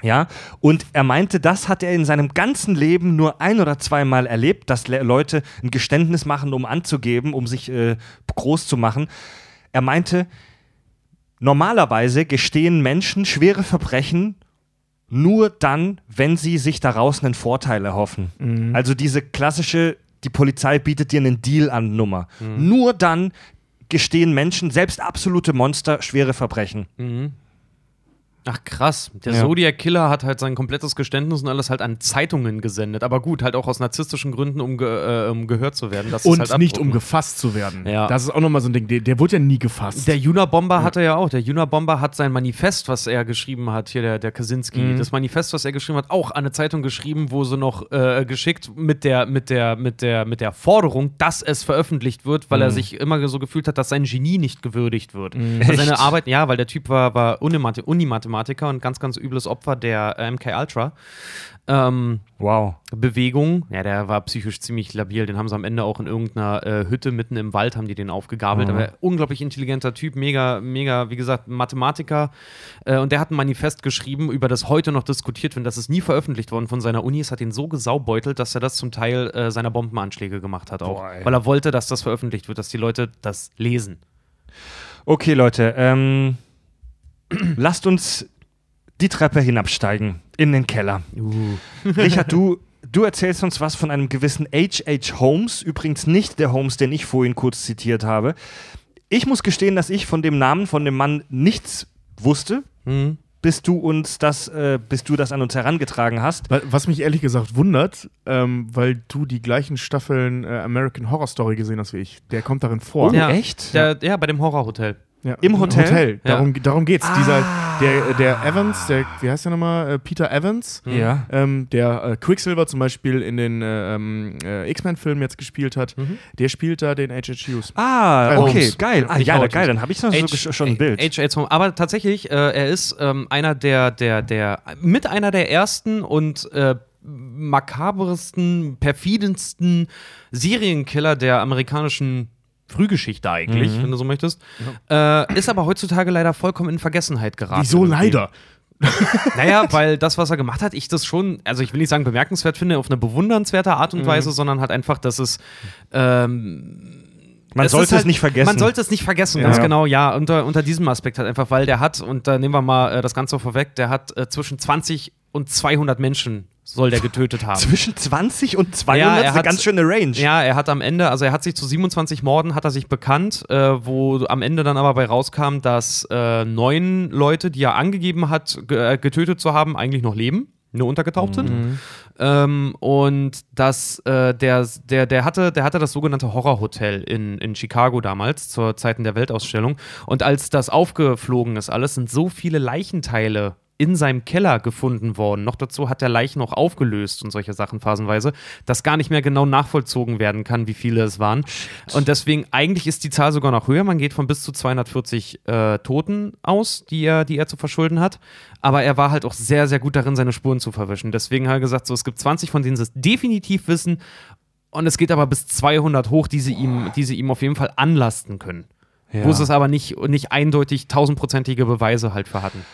Ja, und er meinte, das hat er in seinem ganzen Leben nur ein oder zweimal erlebt, dass Le Leute ein Geständnis machen, um anzugeben, um sich äh, groß zu machen. Er meinte, normalerweise gestehen Menschen schwere Verbrechen nur dann, wenn sie sich daraus einen Vorteil erhoffen. Also diese klassische, die Polizei bietet dir einen Deal an Nummer. Nur dann gestehen Menschen, selbst absolute Monster, schwere Verbrechen. Ach krass, der Ja. Zodiac Killer hat halt sein komplettes Geständnis und alles halt an Zeitungen gesendet. Aber gut, halt auch aus narzisstischen Gründen, um, ge äh, um gehört zu werden. Und halt nicht um gefasst zu werden. Ja. Das ist auch nochmal so ein Ding. Der, der wurde ja nie gefasst. Der Unabomber hatte ja auch. Der Unabomber hat sein Manifest, was er geschrieben hat, hier der, der Kaczynski, Mhm. das Manifest, was er geschrieben hat, auch an eine Zeitung geschrieben, wo sie noch äh, geschickt mit der, mit, der, mit, der, mit der Forderung, dass es veröffentlicht wird, weil er Mhm. sich immer so gefühlt hat, dass sein Genie nicht gewürdigt wird. Weil seine Echt? Arbeit, ja, weil der Typ war, war Unimathe- Unimathematiker und ganz, ganz übles Opfer der äh, MK Ultra. Ähm, Wow. Bewegung. Ja, der war psychisch ziemlich labil. Den haben sie am Ende auch in irgendeiner äh, Hütte mitten im Wald haben die den aufgegabelt. Aber unglaublich intelligenter Typ, mega, mega, wie gesagt, Mathematiker. Äh, und der hat ein Manifest geschrieben, über das heute noch diskutiert wird. Das ist nie veröffentlicht worden von seiner Uni. Es hat ihn so gesaubeutelt, dass er das zum Teil äh, seiner Bombenanschläge gemacht hat auch. Boah, weil er wollte, dass das veröffentlicht wird, dass die Leute das lesen. Okay, Leute, ähm, lasst uns die Treppe hinabsteigen in den Keller. Richard, du, du erzählst uns was von einem gewissen H.H. Holmes, übrigens nicht der Holmes, den ich vorhin kurz zitiert habe. Ich muss gestehen, dass ich von dem Namen von dem Mann nichts wusste. Mhm. bis du uns das, äh, bis du das an uns herangetragen hast. Was mich ehrlich gesagt wundert, ähm, weil du die gleichen Staffeln äh, American Horror Story gesehen hast wie ich. Der kommt darin vor. ja, echt? Der, ja, bei dem Horrorhotel. Ja, Im Hotel? Ja. Darum, darum geht's. Dieser, der, der Evans, der, wie heißt der nochmal? Äh, Peter Evans. Ja. Ähm, der äh, Quicksilver zum Beispiel in den äh, ähm, äh, X-Men-Filmen jetzt gespielt hat, der spielt da den H.H. Hughes. Ah, Äh, okay, Holmes. geil. Ah, ja, geil, dann habe ich so gesch- schon ein Bild. H.H. Holmes. Aber tatsächlich, äh, er ist ähm, einer der, der, der, mit einer der ersten und äh, makabersten, perfidensten Serienkiller der amerikanischen Frühgeschichte eigentlich, wenn du so möchtest. Äh, ist aber heutzutage leider vollkommen in Vergessenheit geraten. Wieso leider? Naja, weil das, was er gemacht hat, ich das schon, also ich will nicht sagen bemerkenswert finde, auf eine bewundernswerte Art und Weise, sondern halt einfach, dass es ähm, Man es sollte halt, es nicht vergessen. Man sollte es nicht vergessen, Ja. ganz genau, ja. Unter, unter diesem Aspekt halt einfach, weil der hat, und da nehmen wir mal äh, das Ganze vorweg, der hat äh, zwischen 20 und 200 Menschen soll der getötet haben. Zwischen 20 und 200 Ja, er ist eine hat- ganz schöne Range. Ja, er hat am Ende, also er hat sich zu 27 Morden hat er sich bekannt, äh, wo am Ende dann aber bei rauskam, dass äh, neun Leute, die er angegeben hat, ge äh, getötet zu haben, eigentlich noch leben, nur untergetaucht sind. Ähm, und dass äh, der, der, der, hatte, der hatte das sogenannte Horrorhotel in, in Chicago damals, zur Zeiten der Weltausstellung. Und als das aufgeflogen ist, alles sind so viele Leichenteile in seinem Keller gefunden worden. Noch dazu hat der Leichen auch aufgelöst und solche Sachen phasenweise, dass gar nicht mehr genau nachvollzogen werden kann, wie viele es waren. Und deswegen, eigentlich ist die Zahl sogar noch höher. Man geht von bis zu 240 äh, Toten aus, die er, die er zu verschulden hat. Aber er war halt auch sehr, sehr gut darin, seine Spuren zu verwischen. Deswegen hat er gesagt, so, es gibt 20, von denen sie es definitiv wissen. Und es geht aber bis 200 hoch, die sie ihm, die sie ihm auf jeden Fall anlasten können. Ja. Wo sie es aber nicht, nicht eindeutig tausendprozentige Beweise halt für hatten.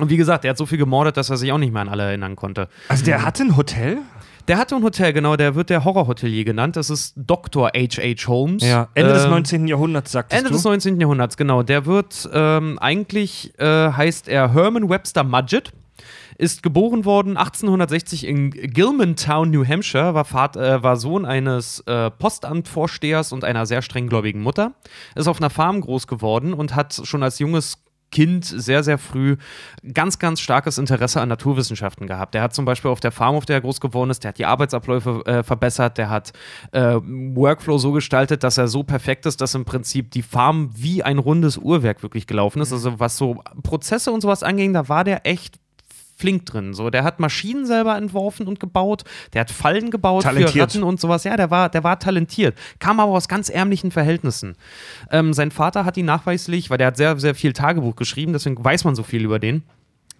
Und wie gesagt, er hat so viel gemordet, dass er sich auch nicht mehr an alle erinnern konnte. Also der hatte ein Hotel? Der hatte ein Hotel, genau, der wird der Horrorhotelier genannt. Das ist Dr. H.H. Holmes. Ende des Ähm, 19. Jahrhunderts, sagtest Ende du? des 19. Jahrhunderts, genau. Der wird ähm, eigentlich äh, heißt er Herman Webster Mudgett. Ist geboren worden 1860 in Gilmantown, New Hampshire, war, Vater, äh, war Sohn eines äh, Postamtvorstehers und einer sehr strenggläubigen Mutter. Ist auf einer Farm groß geworden und hat schon als junges Kind sehr, sehr früh ganz, ganz starkes Interesse an Naturwissenschaften gehabt. Der hat zum Beispiel auf der Farm, auf der er groß geworden ist, der hat die Arbeitsabläufe äh, verbessert, der hat äh, Workflow so gestaltet, dass er so perfekt ist, dass im Prinzip die Farm wie ein rundes Uhrwerk wirklich gelaufen ist. Also was so Prozesse und sowas anging, da war der echt flink drin. So, der hat Maschinen selber entworfen und gebaut, der hat Fallen gebaut für Talentiert. Ratten und sowas. Ja, der war, der war talentiert, kam aber aus ganz ärmlichen Verhältnissen. Ähm, sein Vater hat ihn nachweislich, weil der hat sehr, sehr viel Tagebuch geschrieben, deswegen weiß man so viel über den.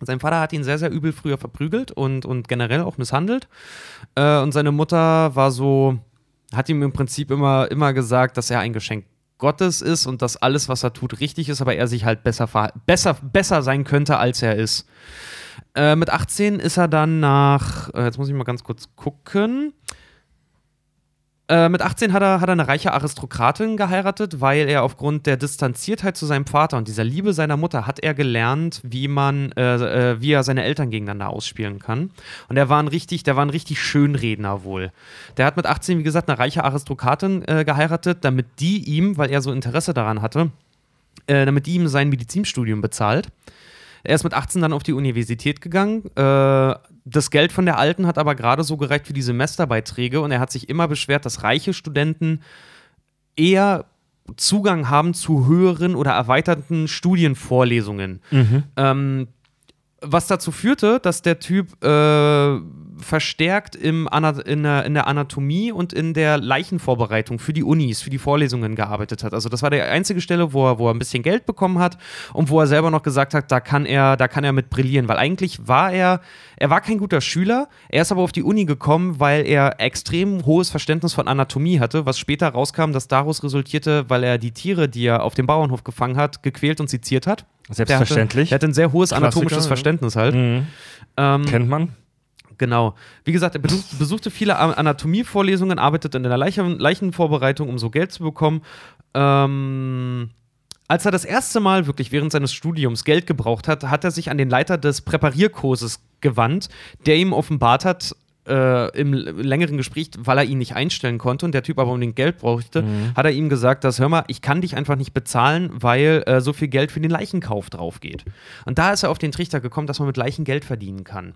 Sein Vater hat ihn sehr, sehr übel früher verprügelt und, und generell auch misshandelt. Äh, und seine Mutter war so, hat ihm im Prinzip immer, immer gesagt, dass er ein Geschenk Gottes ist und dass alles, was er tut, richtig ist, aber er sich halt besser, besser, besser sein könnte, als er ist. Äh, mit 18 ist er dann nach, äh, jetzt muss ich mal ganz kurz gucken. Äh, mit 18 hat er, hat er eine reiche Aristokratin geheiratet, weil er aufgrund der Distanziertheit zu seinem Vater und dieser Liebe seiner Mutter hat er gelernt, wie man, äh, äh, wie er seine Eltern gegeneinander ausspielen kann. Und er war ein richtig, der war ein richtig Schönredner wohl. Der hat mit 18, wie gesagt, eine reiche Aristokratin äh, geheiratet, damit die ihm, weil er so Interesse daran hatte, äh, damit die ihm sein Medizinstudium bezahlt. Er ist mit 18 dann auf die Universität gegangen. Äh, das Geld von der Alten hat aber gerade so gereicht für die Semesterbeiträge und er hat sich immer beschwert, dass reiche Studenten eher Zugang haben zu höheren oder erweiterten Studienvorlesungen. Ähm, was dazu führte, dass der Typ äh, verstärkt im Ana in, der, in der Anatomie und in der Leichenvorbereitung für die Unis, für die Vorlesungen gearbeitet hat. Also das war die einzige Stelle, wo er, wo er ein bisschen Geld bekommen hat und wo er selber noch gesagt hat, da kann er, da kann er mit brillieren. Weil eigentlich war er, er war kein guter Schüler, er ist aber auf die Uni gekommen, weil er extrem hohes Verständnis von Anatomie hatte, was später rauskam, dass daraus resultierte, weil er die Tiere, die er auf dem Bauernhof gefangen hat, gequält und seziert hat. Selbstverständlich. Der hatte, der hatte ein sehr hohes Klassiker, anatomisches ja. Verständnis halt. Ähm, Kennt man? Genau. Wie gesagt, er besuch- besuchte viele Anatomievorlesungen, arbeitete in der Leichen Leichenvorbereitung, um so Geld zu bekommen. Ähm, als er das erste Mal wirklich während seines Studiums Geld gebraucht hat, hat er sich an den Leiter des Präparierkurses gewandt, der ihm offenbart hat, äh, im längeren Gespräch, weil er ihn nicht einstellen konnte und der Typ aber unbedingt Geld brauchte, mhm. hat er ihm gesagt, dass, hör mal, ich kann dich einfach nicht bezahlen, weil äh, so viel Geld für den Leichenkauf drauf geht. Und da ist er auf den Trichter gekommen, dass man mit Leichen Geld verdienen kann.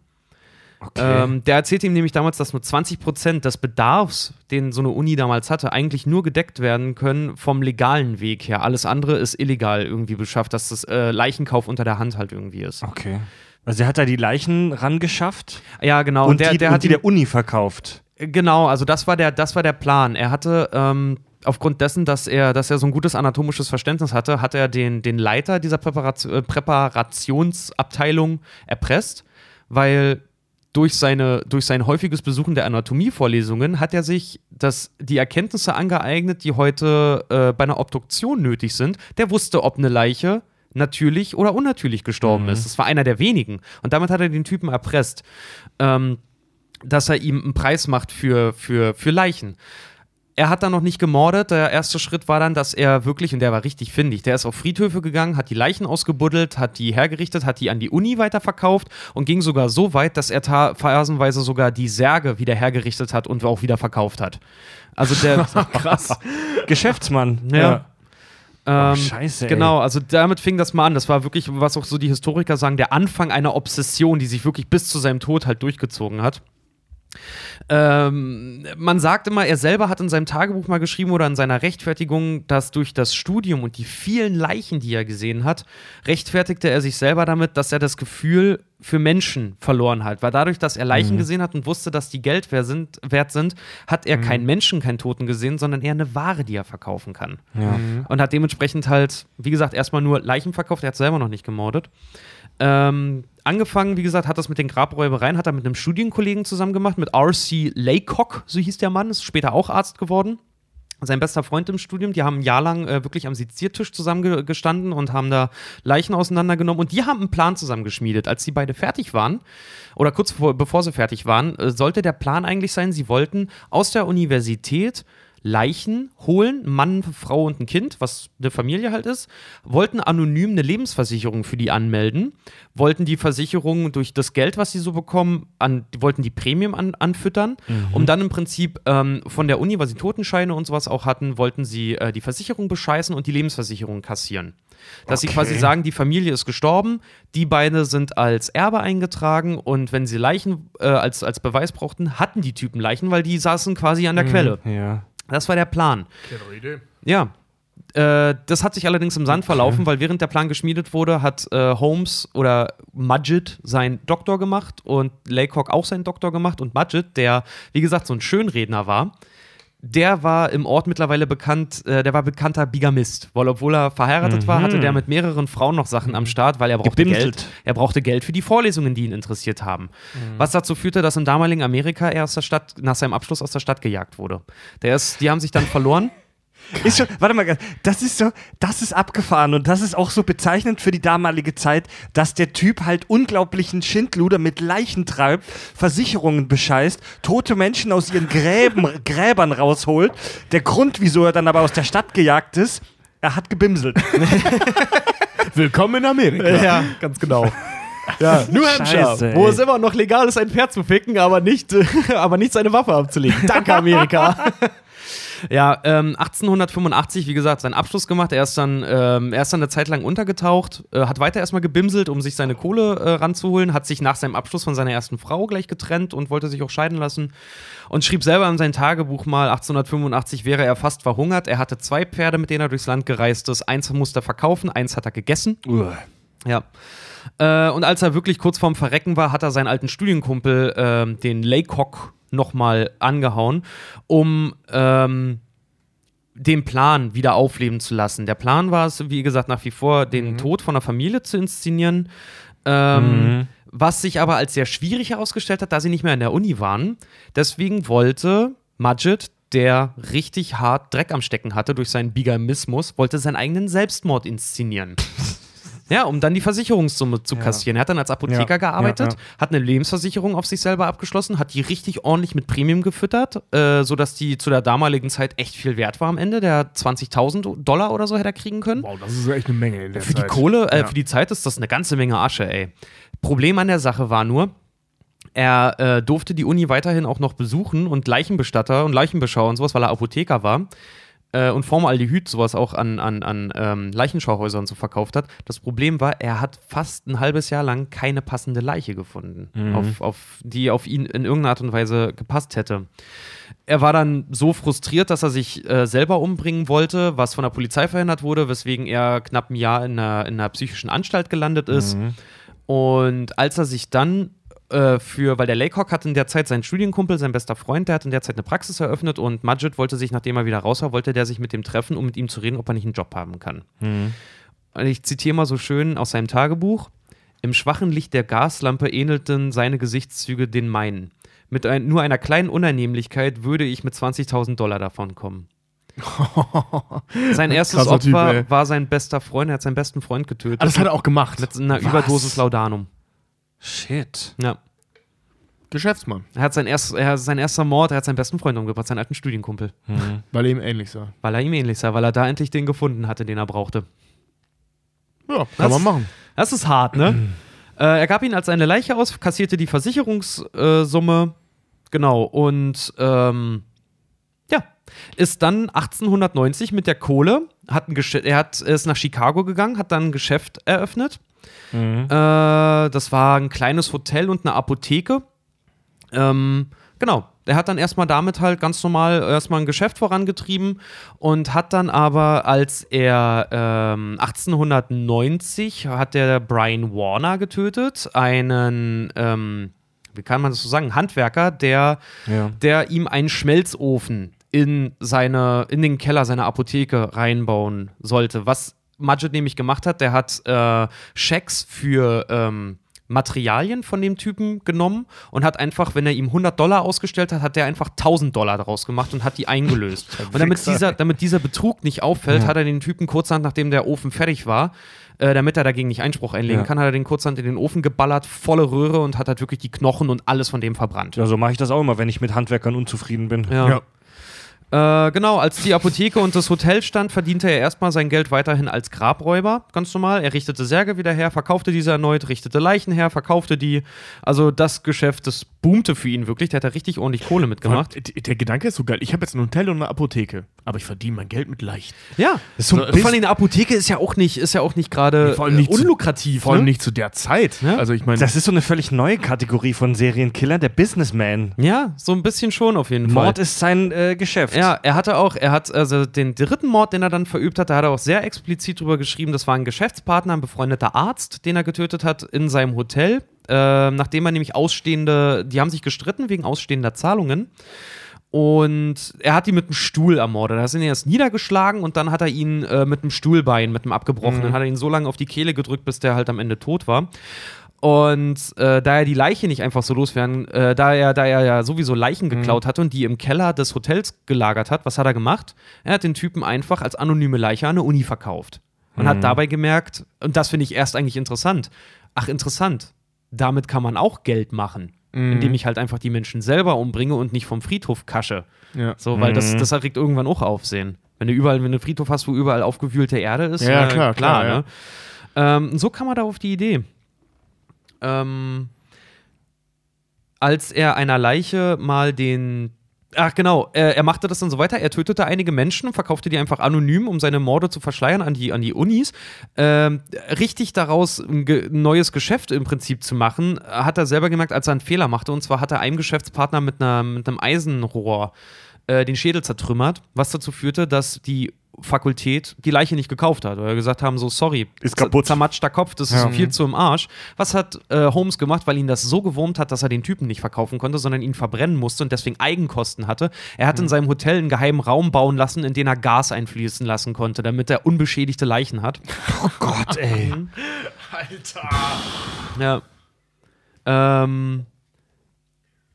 Okay. Ähm, der erzählte ihm nämlich damals, dass nur 20 Prozent des Bedarfs, den so eine Uni damals hatte, eigentlich nur gedeckt werden können vom legalen Weg her. Alles andere ist illegal irgendwie beschafft, dass das äh, Leichenkauf unter der Hand halt irgendwie ist. Okay. Also er hat da die Leichen rangeschafft? Ja, genau. Und, der, die, der und hat die der Uni verkauft. Genau, also das war der, das war der Plan. Er hatte ähm, aufgrund dessen, dass er, dass er so ein gutes anatomisches Verständnis hatte, hat er den, den Leiter dieser Präparation, äh, Präparationsabteilung erpresst, weil durch, seine, durch sein häufiges Besuchen der Anatomievorlesungen hat er sich das, die Erkenntnisse angeeignet, die heute äh, bei einer Obduktion nötig sind. Der wusste, ob eine Leiche natürlich oder unnatürlich gestorben mhm. ist. Das war einer der wenigen. Und damit hat er den Typen erpresst, ähm, dass er ihm einen Preis macht für, für, für Leichen er hat dann noch nicht gemordet. Der erste Schritt war dann, dass er wirklich, und der war richtig findig, der ist auf Friedhöfe gegangen, hat die Leichen ausgebuddelt, hat die hergerichtet, hat die an die Uni weiterverkauft und ging sogar so weit, dass er phasenweise sogar die Särge wieder hergerichtet hat und auch wieder verkauft hat. Also der krass. Geschäftsmann. Ja. ja. Ähm, oh, scheiße. Ey. Genau, also damit fing das mal an. Das war wirklich, was auch so die Historiker sagen, der Anfang einer Obsession, die sich wirklich bis zu seinem Tod halt durchgezogen hat. Ähm, man sagt immer, er selber hat in seinem Tagebuch mal geschrieben oder in seiner Rechtfertigung, dass durch das Studium und die vielen Leichen, die er gesehen hat, rechtfertigte er sich selber damit, dass er das Gefühl für Menschen verloren hat. Weil dadurch, dass er Leichen mhm. gesehen hat und wusste, dass die Geld wert sind, wert sind hat er mhm. keinen Menschen, keinen Toten gesehen, sondern eher eine Ware, die er verkaufen kann. Ja. Mhm. Und hat dementsprechend halt, wie gesagt, erstmal nur Leichen verkauft. Er hat selber noch nicht gemordet. Ähm, angefangen, wie gesagt, hat das mit den Grabräubereien, hat er mit einem Studienkollegen zusammen gemacht, mit R.C. Laycock, so hieß der Mann, ist später auch Arzt geworden. Sein bester Freund im Studium, die haben ein Jahr lang äh, wirklich am Seziertisch zusammengestanden und haben da Leichen auseinandergenommen und die haben einen Plan zusammengeschmiedet. Als sie beide fertig waren, oder kurz bevor, bevor sie fertig waren, äh, sollte der Plan eigentlich sein, sie wollten aus der Universität Leichen holen, Mann, Frau und ein Kind, was eine Familie halt ist, wollten anonym eine Lebensversicherung für die anmelden, wollten die Versicherung durch das Geld, was sie so bekommen, an, wollten die Premium an, anfüttern, mhm. um dann im Prinzip ähm, von der Uni, weil sie Totenscheine und sowas auch hatten, wollten sie äh, die Versicherung bescheißen und die Lebensversicherung kassieren. Dass okay. sie quasi sagen, die Familie ist gestorben, die beide sind als Erbe eingetragen und wenn sie Leichen äh, als, als Beweis brauchten, hatten die Typen Leichen, weil die saßen quasi an der mhm, Quelle. Ja. Das war der Plan. Idee. Ja. Äh, das hat sich allerdings im Sand verlaufen, weil während der Plan geschmiedet wurde, hat äh, Holmes oder Mudgett seinen Doktor gemacht und Laycock auch seinen Doktor gemacht und Mudgett, der wie gesagt so ein Schönredner war, der war im Ort mittlerweile bekannt, äh, der war bekannter Bigamist, weil obwohl er verheiratet mhm. war, hatte der mit mehreren Frauen noch Sachen am Start, weil er brauchte Gebimselt. Geld. Er brauchte Geld für die Vorlesungen, die ihn interessiert haben. Mhm. Was dazu führte, dass im damaligen Amerika er aus der Stadt, nach seinem Abschluss aus der Stadt gejagt wurde. Der ist, die haben sich dann verloren. Ist schon, warte mal, das ist so, das ist abgefahren und das ist auch so bezeichnend für die damalige Zeit, dass der Typ halt unglaublichen Schindluder mit Leichen treibt, Versicherungen bescheißt, tote Menschen aus ihren Gräben, Gräbern rausholt. Der Grund, wieso er dann aber aus der Stadt gejagt ist, er hat gebimselt. Willkommen in Amerika. Ja, ganz genau. Ja, New Hampshire, Scheiße, wo es immer noch legal ist, ein Pferd zu ficken, aber nicht, aber nicht seine Waffe abzulegen. Danke, Amerika. Ja, ähm, 1885, wie gesagt, seinen Abschluss gemacht. Er ist dann, ähm, er ist dann eine Zeit lang untergetaucht, äh, hat weiter erstmal gebimselt, um sich seine Kohle äh, ranzuholen, hat sich nach seinem Abschluss von seiner ersten Frau gleich getrennt und wollte sich auch scheiden lassen und schrieb selber in sein Tagebuch mal, 1885 wäre er fast verhungert. Er hatte zwei Pferde, mit denen er durchs Land gereist ist. Eins musste er verkaufen, eins hat er gegessen. Uah. Ja. Äh, und als er wirklich kurz vorm Verrecken war, hat er seinen alten Studienkumpel, äh, den Laycock, nochmal angehauen, um ähm, den Plan wieder aufleben zu lassen. Der Plan war es, wie gesagt, nach wie vor, den mhm. Tod von der Familie zu inszenieren. Ähm, mhm. Was sich aber als sehr schwierig herausgestellt hat, da sie nicht mehr in der Uni waren. Deswegen wollte Majid, der richtig hart Dreck am Stecken hatte durch seinen Bigamismus, wollte seinen eigenen Selbstmord inszenieren. Ja, um dann die Versicherungssumme zu kassieren. Er hat dann als Apotheker ja, gearbeitet, ja, hat eine Lebensversicherung auf sich selber abgeschlossen, hat die richtig ordentlich mit Premium gefüttert, äh, sodass die zu der damaligen Zeit echt viel wert war am Ende. Der 20.000 Dollar oder so hätte er kriegen können. Wow, das ist echt eine Menge Für Zeit. die Kohle, äh, für die Zeit ist das eine ganze Menge Asche, ey. Problem an der Sache war nur, Er äh, durfte die Uni weiterhin auch noch besuchen und Leichenbestatter und Leichenbeschauer und sowas, weil er Apotheker war äh, und Formaldehyd sowas auch an, an, an ähm, Leichenschauhäusern so verkauft hat. Das Problem war, er hat fast ein halbes Jahr lang keine passende Leiche gefunden, Mhm. auf, auf, die auf ihn in irgendeiner Art und Weise gepasst hätte. Er war dann so frustriert, dass er sich äh, selber umbringen wollte, was von der Polizei verhindert wurde, weswegen er knapp ein Jahr in einer, in einer psychischen Anstalt gelandet ist. Und als er sich dann äh, für, weil der Laycock hat in der Zeit seinen Studienkumpel, sein bester Freund, der hat in der Zeit eine Praxis eröffnet und Majid wollte sich, nachdem er wieder raus war, wollte der sich mit dem treffen, um mit ihm zu reden, ob er nicht einen Job haben kann. Und ich zitiere mal so schön aus seinem Tagebuch. Im schwachen Licht der Gaslampe ähnelten seine Gesichtszüge den meinen. Mit ein, nur einer kleinen Unannehmlichkeit würde ich mit 20.000 Dollar davon kommen. Sein erstes Krasser Typ, Opfer ey. war sein bester Freund, er hat seinen besten Freund getötet. Ah, das hat er auch gemacht. mit einer Überdosis Laudanum. Shit. Ja. Geschäftsmann, Er hat sein, erst, er, sein erster Mord, er hat seinen besten Freund umgebracht, seinen alten Studienkumpel. weil er ihm ähnlich sah. Weil er ihm ähnlich sah, weil er da endlich den gefunden hatte, den er brauchte. Ja, kann Was? man machen. Das ist hart, ne? äh, er gab ihn als eine Leiche aus, kassierte die Versicherungssumme. Genau, und ähm, ja, ist dann 1890 mit der Kohle, hat ein er hat, ist nach Chicago gegangen, hat dann ein Geschäft eröffnet. Äh, das war ein kleines Hotel und eine Apotheke. Ähm, genau. Der hat dann erstmal damit halt ganz normal erstmal ein Geschäft vorangetrieben und hat dann aber, als er ähm, 1890 hat der Brian Warner getötet, einen, ähm, wie kann man das so sagen, Handwerker, der, Ja. der ihm einen Schmelzofen in, seine, in den Keller seiner Apotheke reinbauen sollte. Was Majid nämlich gemacht hat, der hat äh, Schecks für ähm, Materialien von dem Typen genommen und hat einfach, wenn er ihm 100 Dollar ausgestellt hat, hat der einfach 1000 Dollar daraus gemacht und hat die eingelöst. und damit dieser, damit dieser Betrug nicht auffällt, hat er den Typen kurzerhand, nachdem der Ofen fertig war, äh, damit er dagegen nicht Einspruch einlegen Ja. kann, hat er den kurzerhand in den Ofen geballert, volle Röhre und hat halt wirklich die Knochen und alles von dem verbrannt. Ja, so mache ich das auch immer, wenn ich mit Handwerkern unzufrieden bin. Ja. Äh, genau, als die Apotheke und das Hotel stand, verdiente er erstmal sein Geld weiterhin als Grabräuber, ganz normal. Er richtete Särge wieder her, verkaufte diese erneut, richtete Leichen her, verkaufte die. Also das Geschäft, das boomte für ihn wirklich. Der hat da richtig ordentlich Kohle mitgemacht. D- Der Gedanke ist so geil. Ich habe jetzt ein Hotel und eine Apotheke, aber ich verdiene mein Geld mit leicht. Ja, so ein so, bisschen- vor allem eine Apotheke ist ja auch nicht, ist ja auch nicht gerade Nee, vor allem äh, nicht zu- unlukrativ. Vor allem ne? nicht zu der Zeit. Ja. Also ich meine, Das ist so eine völlig neue Kategorie von Serienkiller, der Businessman. Ja, so ein bisschen schon auf jeden Fall. Mord ist sein äh, Geschäft. Ja, er hatte auch, er hat also den dritten Mord, den er dann verübt hat, da hat er auch sehr explizit drüber geschrieben, das war ein Geschäftspartner, ein befreundeter Arzt, den er getötet hat in seinem Hotel, äh, nachdem er nämlich ausstehende, die haben sich gestritten wegen ausstehender Zahlungen. Und er hat ihn mit einem Stuhl ermordet. Er hat ihn erst niedergeschlagen und dann hat er ihn äh, mit einem Stuhlbein, mit einem abgebrochenen, hat er ihn so lange auf die Kehle gedrückt, bis der halt am Ende tot war. Und äh, da er die Leiche nicht einfach so loswerden, äh, da, er, da er ja sowieso Leichen geklaut hatte und die im Keller des Hotels gelagert hat, was hat er gemacht? Er hat den Typen einfach als anonyme Leiche an eine Uni verkauft. Und hat dabei gemerkt, und das finde ich erst eigentlich interessant, ach interessant, damit kann man auch Geld machen, indem ich halt einfach die Menschen selber umbringe und nicht vom Friedhof kasche. ja. So, weil das, das erregt irgendwann auch Aufsehen. Wenn du überall, wenn du einen Friedhof hast, wo überall aufgewühlte Erde ist, Ja, äh, klar, klar, ja. ne? Ähm, so kam er da auf die Idee. Ähm, als er einer Leiche mal den. Ach genau, er, er machte das dann so weiter. Er tötete einige Menschen verkaufte die einfach anonym, um seine Morde zu verschleiern an die, an die Unis. Ähm, richtig daraus ein ge neues Geschäft im Prinzip zu machen, hat er selber gemerkt, als er einen Fehler machte. Und zwar hat er einem Geschäftspartner mit, einer, mit einem Eisenrohr äh, den Schädel zertrümmert, was dazu führte, dass die Fakultät die Leiche nicht gekauft hat. Oder gesagt haben, so, sorry, Ist zer- kaputt. zermatschter Kopf, das ist viel zu im Arsch. Was hat äh, Holmes gemacht, weil ihn das so gewurmt hat, dass er den Typen nicht verkaufen konnte, sondern ihn verbrennen musste und deswegen Eigenkosten hatte? Er hat in seinem Hotel einen geheimen Raum bauen lassen, in den er Gas einfließen lassen konnte, damit er unbeschädigte Leichen hat. Gott, ey. Ja. Ähm.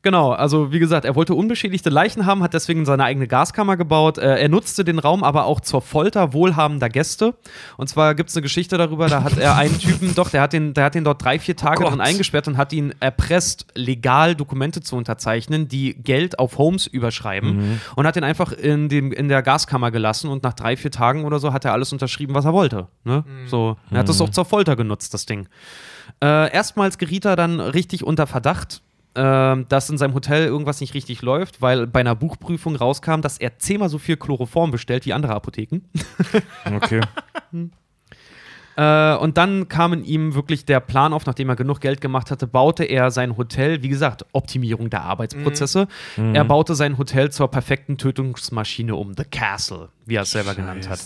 Genau, also wie gesagt, er wollte unbeschädigte Leichen haben, hat deswegen seine eigene Gaskammer gebaut. Äh, er nutzte den Raum aber auch zur Folter wohlhabender Gäste. Und zwar gibt es eine Geschichte darüber, da hat er einen Typen, doch, der hat den, der hat den dort drei, vier Tage Gott. drin eingesperrt und hat ihn erpresst, legal Dokumente zu unterzeichnen, die Geld auf Holmes überschreiben. Und hat ihn einfach in, dem, in der Gaskammer gelassen und nach drei, vier Tagen oder so hat er alles unterschrieben, was er wollte. Ne? So, er hat das auch zur Folter genutzt, das Ding. Äh, erstmals geriet er dann richtig unter Verdacht, ähm, dass in seinem Hotel irgendwas nicht richtig läuft, weil bei einer Buchprüfung rauskam, dass er zehnmal so viel Chloroform bestellt wie andere Apotheken. Okay. Äh, und dann kam in ihm wirklich der Plan auf, nachdem er genug Geld gemacht hatte, baute er sein Hotel, wie gesagt, Optimierung der Arbeitsprozesse. Er baute sein Hotel zur perfekten Tötungsmaschine um, The Castle, wie er es selber genannt hat.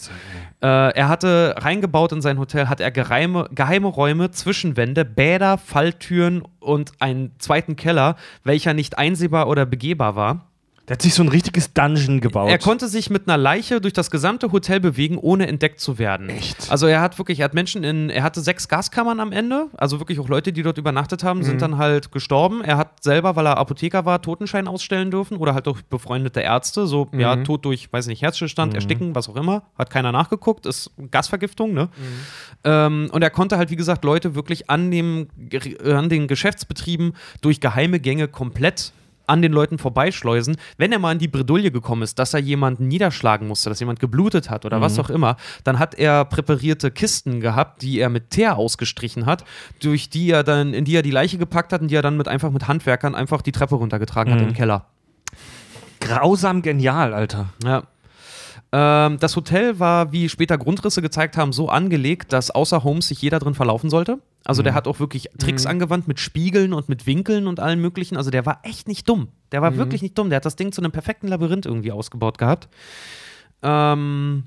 Äh, er hatte reingebaut in sein Hotel, hat er geheime, geheime Räume, Zwischenwände, Bäder, Falltüren und einen zweiten Keller, welcher nicht einsehbar oder begehbar war. Der hat sich so ein richtiges Dungeon gebaut. Er konnte sich mit einer Leiche durch das gesamte Hotel bewegen, ohne entdeckt zu werden. Echt? Also er hat wirklich, er hat Menschen in, er hatte sechs Gaskammern am Ende, also wirklich auch Leute, die dort übernachtet haben, sind dann halt gestorben. Er hat selber, weil er Apotheker war, Totenschein ausstellen dürfen oder halt durch befreundete Ärzte, so ja, Tod durch, weiß nicht, Herzstillstand, Ersticken, was auch immer, hat keiner nachgeguckt, ist Gasvergiftung, ne? Ähm, und er konnte halt, wie gesagt, Leute wirklich an, dem, an den Geschäftsbetrieben durch geheime Gänge komplett an den Leuten vorbeischleusen. Wenn er mal in die Bredouille gekommen ist, dass er jemanden niederschlagen musste, dass jemand geblutet hat oder was auch immer, dann hat er präparierte Kisten gehabt, die er mit Teer ausgestrichen hat, durch die er dann, in die er die Leiche gepackt hat und die er dann mit einfach mit Handwerkern einfach die Treppe runtergetragen hat im Keller. Grausam genial, Alter. Ja. Ähm, das Hotel war, wie später Grundrisse gezeigt haben, so angelegt, dass außer Holmes sich jeder drin verlaufen sollte. Also der hat auch wirklich Tricks angewandt mit Spiegeln und mit Winkeln und allen möglichen. Also der war echt nicht dumm. Der war wirklich nicht dumm. Der hat das Ding zu einem perfekten Labyrinth irgendwie ausgebaut gehabt. Ähm,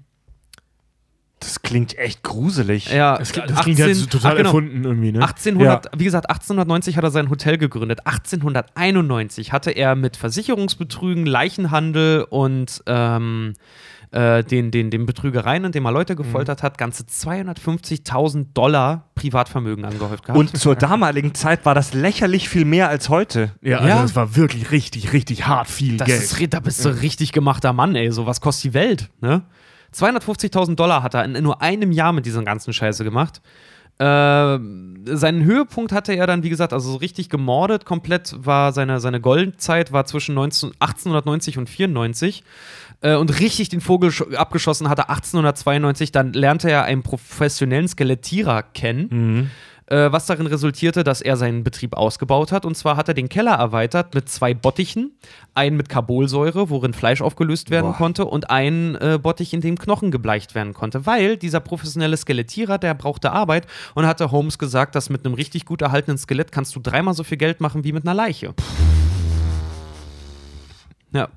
Das klingt echt gruselig. ja, Das, klingt- das klingt ja so total ach, genau. erfunden irgendwie, ne? 1800, wie gesagt, 1890 hat er sein Hotel gegründet. 1891 hatte er mit Versicherungsbetrügen, Leichenhandel und ähm, äh, den, den, den Betrügereien, indem er Leute gefoltert hat, ganze 250.000 Dollar Privatvermögen angehäuft gehabt. Und zur damaligen Zeit war das lächerlich viel mehr als heute. Ja, also Ja. das war wirklich richtig, richtig hart viel das Geld. ist, da bist du richtig gemachter Mann, ey. So was kostet die Welt, ne? 250.000 Dollar hat er in nur einem Jahr mit dieser ganzen Scheiße gemacht. Äh, seinen Höhepunkt hatte er dann, wie gesagt, also so richtig gemordet. Komplett war seine, seine Goldzeit war zwischen 19, 1890 und 94. Äh, und richtig den Vogel sch- abgeschossen hatte 1892. Dann lernte er einen professionellen Skelettierer kennen. Äh, was darin resultierte, dass er seinen Betrieb ausgebaut hat. Und zwar hat er den Keller erweitert mit zwei Bottichen. Einen mit Carbolsäure, worin Fleisch aufgelöst werden Boah. konnte, und einen äh, Bottich, in dem Knochen gebleicht werden konnte. Weil dieser professionelle Skelettierer, der brauchte Arbeit und hatte Holmes gesagt, dass mit einem richtig gut erhaltenen Skelett kannst du dreimal so viel Geld machen wie mit einer Leiche. Ja.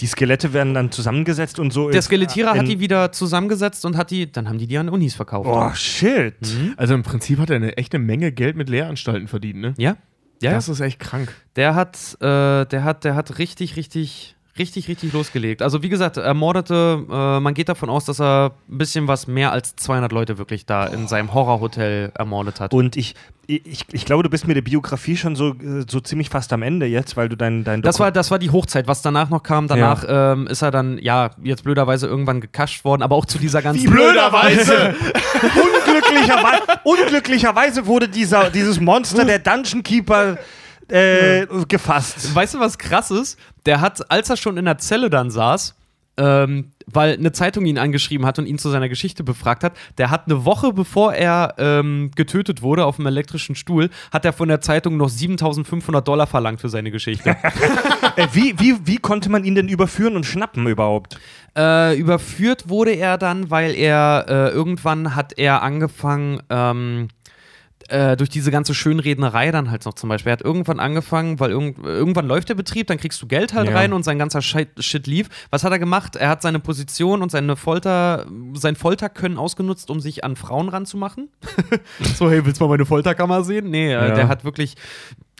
Die Skelette werden dann zusammengesetzt und so. Der Skelettierer hat die wieder zusammengesetzt und hat die, dann haben die die an Unis verkauft. Oh, shit. Also im Prinzip hat er eine echte Menge Geld mit Lehranstalten verdient, ne? Ja? Ja, Das ist echt krank. Der hat, äh, der hat, der hat richtig, richtig, richtig, richtig losgelegt. Also wie gesagt, er mordete, äh, man geht davon aus, dass er ein bisschen was mehr als 200 Leute wirklich da in seinem Horrorhotel ermordet hat. Und ich, ich, ich glaube, du bist mit der Biografie schon so, äh, so ziemlich fast am Ende jetzt, weil du dein, dein das war, das war die Hochzeit. Was danach noch kam, danach ähm, ist er dann, ja, jetzt blöderweise irgendwann gekascht worden, aber auch zu dieser ganzen. blöderweise! unglücklicherweise, unglücklicherweise wurde dieser, dieses Monster, der Dungeon Keeper, äh, gefasst. Weißt du, was krass ist? Der hat, als er schon in der Zelle dann saß, ähm, weil eine Zeitung ihn angeschrieben hat und ihn zu seiner Geschichte befragt hat, der hat eine Woche bevor er ähm, getötet wurde auf dem elektrischen Stuhl, hat er von der Zeitung noch 7500 Dollar verlangt für seine Geschichte. Äh, wie, wie, wie konnte man ihn denn überführen und schnappen überhaupt? äh, überführt wurde er dann, weil er äh, irgendwann hat er angefangen, ähm, äh, durch diese ganze Schönrednerei dann halt noch zum Beispiel. Er hat irgendwann angefangen, weil irgend, irgendwann läuft der Betrieb, dann kriegst du Geld halt Ja. rein und sein ganzer Shit, lief. Was hat er gemacht? Er hat seine Position und seine Folter, sein Folterkönnen ausgenutzt, um sich an Frauen ranzumachen. so, hey, willst du mal meine Folterkammer sehen? Nee, äh, Ja. der hat wirklich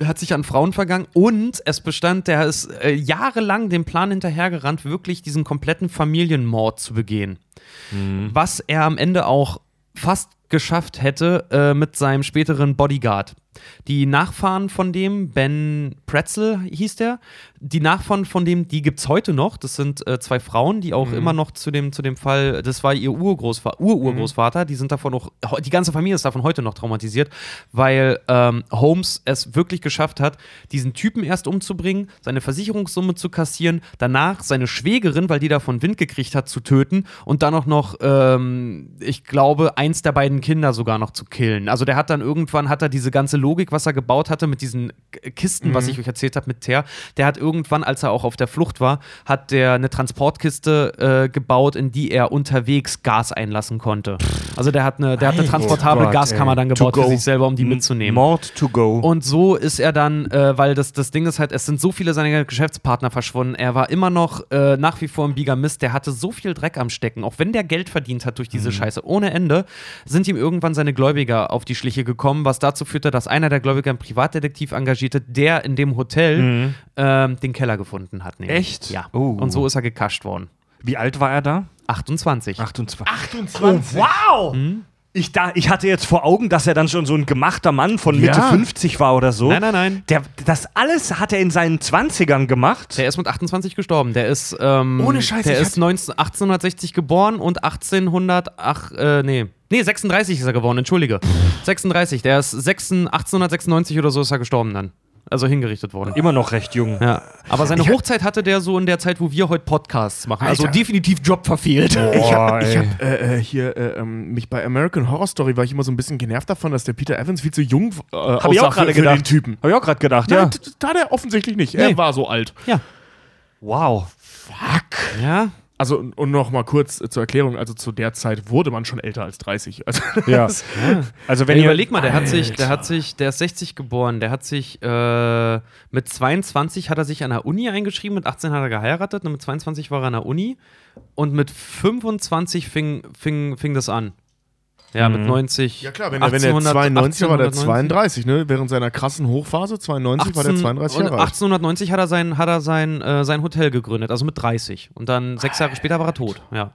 hat sich an Frauen vergangen und es bestand, der ist äh, jahrelang dem Plan hinterhergerannt, wirklich diesen kompletten Familienmord zu begehen. Was er am Ende auch fast geschafft hätte äh, mit seinem späteren Bodyguard. Die Nachfahren von dem, Ben Pretzel hieß der, die Nachfahren von dem, die gibt es heute noch. Das sind äh, zwei Frauen, die auch Mhm. immer noch zu dem, zu dem Fall, das war ihr Urgroßvater, Ururgroßvater, die sind davon auch, die ganze Familie ist davon heute noch traumatisiert, weil ähm, Holmes es wirklich geschafft hat, diesen Typen erst umzubringen, seine Versicherungssumme zu kassieren, danach seine Schwägerin, weil die davon Wind gekriegt hat, zu töten und dann auch noch, ähm, ich glaube, eins der beiden Kinder sogar noch zu killen. Also der hat dann irgendwann, hat er diese ganze Logik, was er gebaut hatte mit diesen Kisten, was ich euch erzählt habe mit Ter, der hat irgendwann, als er auch auf der Flucht war, hat der eine Transportkiste äh, gebaut, in die er unterwegs Gas einlassen konnte. Also der hat eine, der hat eine transportable Gott, Gaskammer ey. dann gebaut für sich selber, um die mitzunehmen. Mord to go. Und so ist er dann, äh, weil das, das Ding ist halt, es sind so viele seiner Geschäftspartner verschwunden. Er war immer noch äh, nach wie vor ein Bigamist. Der hatte so viel Dreck am Stecken. Auch wenn der Geld verdient hat durch diese Scheiße ohne Ende, sind ihm irgendwann seine Gläubiger auf die Schliche gekommen, was dazu führte, dass einer der Gläubiger einen Privatdetektiv engagierte, der in dem Hotel ähm, den Keller gefunden hat. nämlich. Echt? Ja. Oh. Und so ist er gekascht worden. Wie alt war er da? 28. 28. 28. wow! Ich, da, ich hatte jetzt vor Augen, dass er dann schon so ein gemachter Mann von Mitte Ja. 50 war oder so. Nein, nein, nein. Der, das alles hat er in seinen 20ern gemacht. Der ist mit 28 gestorben. Der ist, ähm, Ohne Scheiß, der ist 19, 1860 geboren und 1800, ach, äh, nee. Nee, 36 ist er geworden, entschuldige. 36, der ist 6, 1896 oder so ist er gestorben dann. Also hingerichtet worden. Immer noch recht jung. Ja. Aber seine Hochzeit hatte der so in der Zeit, wo wir heute Podcasts machen. Also Alter. definitiv Job verfehlt. Ich habe hab, äh, äh, hier äh, ähm, mich bei American Horror Story war ich immer so ein bisschen genervt davon, dass der Peter Evans viel zu jung äh, Hab ich auch gerade für gedacht. den Typen. Hab ich auch gerade gedacht, Nein, ja. t- da hat er offensichtlich nicht. Nee. Er war so alt. Ja. Wow. Ja. Also, und und noch mal kurz äh, zur Erklärung, also zu der Zeit wurde man schon älter als 30. Also, Ja. Also wenn ihr überleg mal, der hat sich, der hat sich, der ist 60 geboren, der hat sich äh, mit 22 hat er sich an der Uni eingeschrieben, mit 18 hat er geheiratet. Und mit 22 war er an der Uni. Und mit 25 fing, fing, fing das an. Ja, mit 90. ja klar, wenn, er- wenn er 1800 92 war, war der 1890. 32, ne? Während seiner krassen Hochphase, 92, war der 32 und Jahre alt. 1890 hat er sein, hat er sein, äh, sein Hotel gegründet, also mit 30. Und dann sechs Jahre später war er tot. Ja.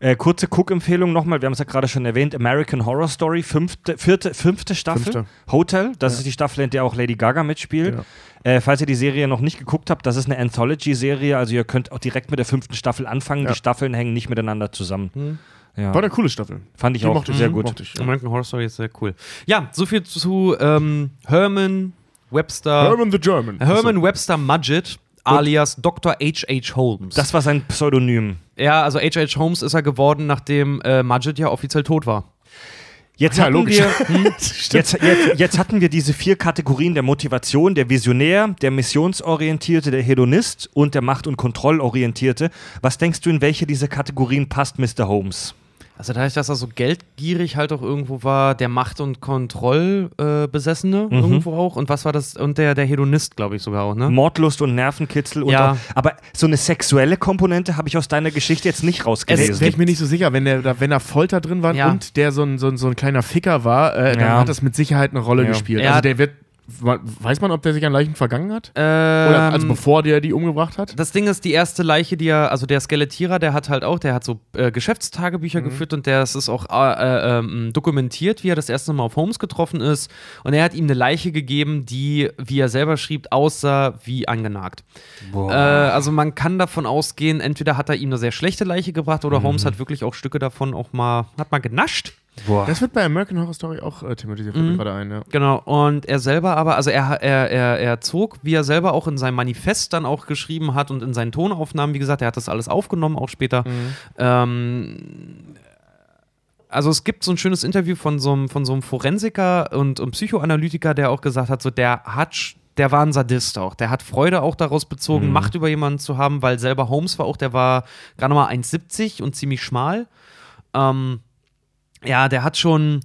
Äh, kurze Cook-Empfehlung nochmal, wir haben es ja gerade schon erwähnt, American Horror Story, fünfte, vierte, fünfte Staffel, Fünfte. Hotel, das ist die Staffel, in der auch Lady Gaga mitspielt. Äh, falls ihr die Serie noch nicht geguckt habt, das ist eine Anthology-Serie, also ihr könnt auch direkt mit der fünften Staffel anfangen, Ja. die Staffeln hängen nicht miteinander zusammen. Ja. War eine coole Staffel. Fand ich Die auch mochte ich, sehr mhm, gut. mochte ich, ja. American Horror Story ist sehr cool. Ja, so viel zu ähm, Herman Webster. Herman the German. Herman Webster Mudgett, alias Dr. H.H. Holmes. Das war sein Pseudonym. ja, also H.H. Holmes ist er geworden, nachdem äh, Mudgett ja offiziell tot war. Jetzt Ja, hatten logisch. wir, hm, jetzt, jetzt, jetzt hatten wir diese vier Kategorien der Motivation, der Visionär, der missionsorientierte, der Hedonist und der Macht- und Kontrollorientierte. Was denkst du, in welche dieser Kategorien passt Mr. Holmes? Also dadurch, dass er so geldgierig halt auch irgendwo war, der Macht- und Kontrollbesessene äh, Besessene Mhm. irgendwo auch. Und was war das? Und der, der Hedonist, glaube ich sogar auch, ne? Mordlust und Nervenkitzel. Und Ja. auch, aber so eine sexuelle Komponente habe ich aus deiner Geschichte jetzt nicht Wäre rausgelesen. ich mir nicht so sicher, wenn, der, da- wenn da Folter drin war Ja. und der so ein, so, ein, so ein kleiner Ficker war, äh, dann Ja. hat das mit Sicherheit eine Rolle Ja. gespielt. Ja. Also der wird, weiß man, ob der sich an Leichen vergangen hat? Ähm, Oder, also bevor der die umgebracht hat? Das Ding ist, die erste Leiche, die er, also der Skelettierer, der hat halt auch, der hat so äh, Geschäftstagebücher Mhm. geführt und der es ist auch äh, äh, ähm, dokumentiert, wie er das erste Mal auf Holmes getroffen ist. Und er hat ihm eine Leiche gegeben, die, wie er selber schrieb, aussah wie angenagt. Äh, also man kann davon ausgehen, entweder hat er ihm eine sehr schlechte Leiche gebracht oder Mhm. Holmes hat wirklich auch Stücke davon auch mal, hat mal genascht. Boah. Das wird bei American Horror Story auch äh, thematisiert, mir gerade ein, ja. Genau, und er selber aber, also er, er, er, er zog, wie er selber auch in seinem Manifest dann auch geschrieben hat und in seinen Tonaufnahmen, wie gesagt, er hat das alles aufgenommen, auch später. Ähm, also es gibt so ein schönes Interview von so einem, von so einem Forensiker und, und Psychoanalytiker, der auch gesagt hat, so der hat der war ein Sadist auch. Der hat Freude auch daraus bezogen, Macht über jemanden zu haben, weil selber Holmes war auch, der war gerade mal 1,70 und ziemlich schmal. Ähm, ja, der hat schon.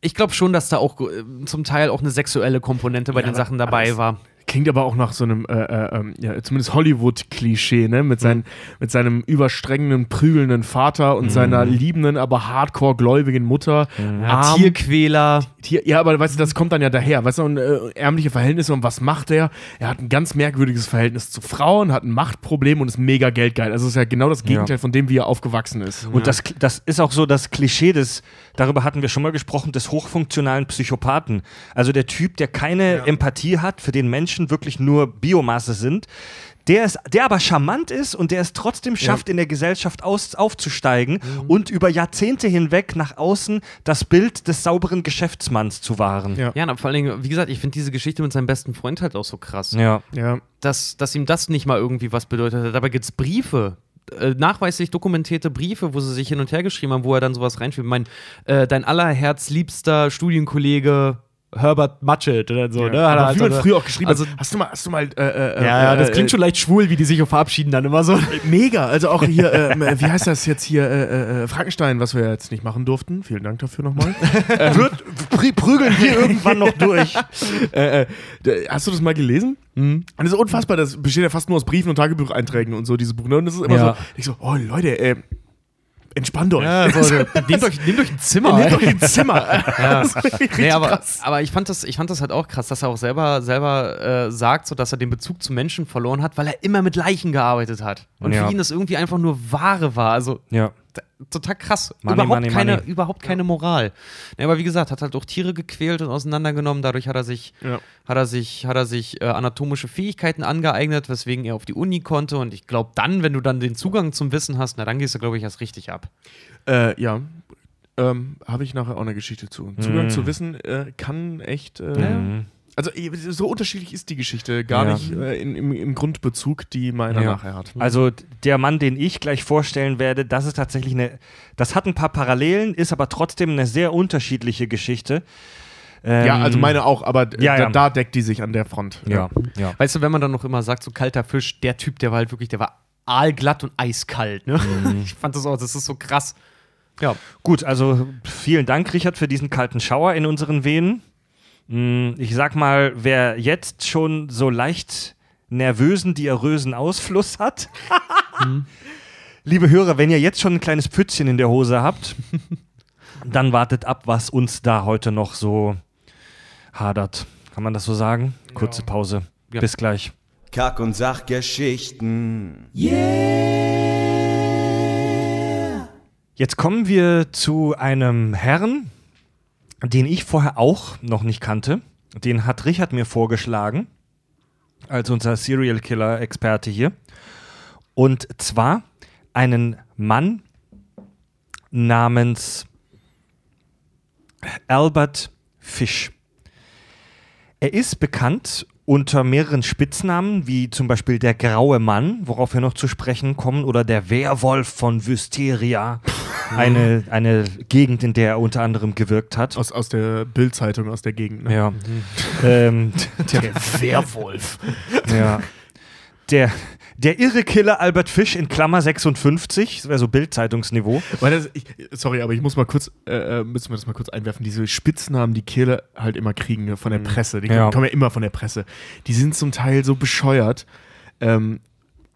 Ich glaube schon, dass da auch äh, zum Teil auch eine sexuelle Komponente bei den aber- Sachen dabei war. Klingt aber auch nach so einem, äh, äh, ähm, ja, zumindest Hollywood-Klischee, ne? Mit, seinen, mit seinem überstrengenden, prügelnden Vater und seiner liebenden, aber hardcore-gläubigen Mutter. Ja, Arm, Tierquäler. Tier, ja, aber weißt du, das kommt dann ja daher. Weißt du, und, äh, ärmliche Verhältnisse und was macht er? Er hat ein ganz merkwürdiges Verhältnis zu Frauen, hat ein Machtproblem und ist mega geldgeil. Also es ist ja genau das Gegenteil von dem, wie er aufgewachsen ist. Und das, das ist auch so das Klischee des, darüber hatten wir schon mal gesprochen, des hochfunktionalen Psychopathen. Also der Typ, der keine Empathie hat, für den Menschen wirklich nur Biomasse sind, der, ist, der aber charmant ist und der es trotzdem schafft, in der Gesellschaft aus, aufzusteigen und über Jahrzehnte hinweg nach außen das Bild des sauberen Geschäftsmanns zu wahren. Ja. Ja, und vor allen Dingen, wie gesagt, ich finde diese Geschichte mit seinem besten Freund halt auch so krass. Ja. Ja. Dass, dass ihm das nicht mal irgendwie was bedeutet hat. Dabei gibt es Briefe, äh, nachweislich dokumentierte Briefe, wo sie sich hin und her geschrieben haben, wo er dann sowas reinschreibt. Mein, äh, dein allerherzliebster Studienkollege Herbert Matchett oder so. Ne? Hat er halt wie so man eine- früher auch geschrieben also. Hast du mal, hast du mal, äh, äh, Ja, ja, äh, das äh, klingt schon leicht schwul, wie die sich auch verabschieden dann immer so. Mega, also auch hier, äh, wie heißt das jetzt hier, äh, äh, Frankenstein, was wir jetzt nicht machen durften. Vielen Dank dafür nochmal. Wird, prü prügeln wir irgendwann noch durch. äh, äh, hast du das mal gelesen? Und das ist unfassbar, das besteht ja fast nur aus Briefen und Tagebucheinträgen und so, diese Buch. Ne? Und das ist immer Ja. so, ich so, oh Leute, äh, entspannt euch. Ja, so, nehmt, euch, nehmt euch ein Zimmer. Nehmt euch ein Zimmer. Das ist richtig Nee, aber, krass. aber ich, fand das, ich fand das halt auch krass, dass er auch selber, selber äh, sagt, so, dass er den Bezug zu Menschen verloren hat, weil er immer mit Leichen gearbeitet hat. Und Ja. für ihn das irgendwie einfach nur Ware war. Also Ja. Total krass. Money, überhaupt, money, keine, money. überhaupt keine Moral. Ja, aber wie gesagt, hat halt auch Tiere gequält und auseinandergenommen. Dadurch hat er sich, Ja. hat er sich, hat er sich äh, anatomische Fähigkeiten angeeignet, weswegen er auf die Uni konnte. Und ich glaube, dann, wenn du dann den Zugang zum Wissen hast, na dann gehst du, glaube ich, erst richtig ab. Äh, ja. Ähm, Habe ich nachher auch eine Geschichte zu. Zugang zu Wissen äh, kann echt. Äh, Also so unterschiedlich ist die Geschichte gar Ja. nicht äh, in, im, im Grundbezug, die meiner Ja. nachher hat. Also der Mann, den ich gleich vorstellen werde, das ist tatsächlich eine, das hat ein paar Parallelen, ist aber trotzdem eine sehr unterschiedliche Geschichte. Ähm, Ja, also meine auch, aber Ja, ja. Da, da deckt die sich an der Front. Ja, ja. Weißt du, wenn man dann noch immer sagt, so kalter Fisch, der Typ, der war halt wirklich, der war aalglatt und eiskalt. Ne? Ich fand das auch, das ist so krass. Ja. Gut, also vielen Dank, Richard, für diesen kalten Schauer in unseren Venen. Mm, Ich sag mal, wer jetzt schon so leicht nervösen, diarrösen Ausfluss hat, liebe Hörer, wenn ihr jetzt schon ein kleines Pfützchen in der Hose habt, dann wartet ab, was uns da heute noch so hadert. Kann man das so sagen? Kurze Pause. Ja. Bis gleich. Kack- und Sachgeschichten. Jetzt kommen wir zu einem Herrn, den ich vorher auch noch nicht kannte. Den hat Richard mir vorgeschlagen, als unser Serial Killer-Experte hier. Und zwar einen Mann namens Albert Fish. Er ist bekannt unter mehreren Spitznamen, wie zum Beispiel der graue Mann, worauf wir noch zu sprechen kommen, oder der Werwolf von Wysteria, eine, eine Gegend, in der er unter anderem gewirkt hat. Aus, aus der Bild-Zeitung, aus der Gegend. Ne? Ja. ähm, der, Werwolf. ja. Der, der irre Killer Albert Fish in Klammer 56, das wäre so Bild-Zeitungsniveau. Sorry, aber ich muss mal kurz, äh, äh, müssen wir das mal kurz einwerfen. Diese Spitznamen, die Killer halt immer kriegen ne, von der Presse, die Ja. kommen ja immer von der Presse. Die sind zum Teil so bescheuert. Ähm,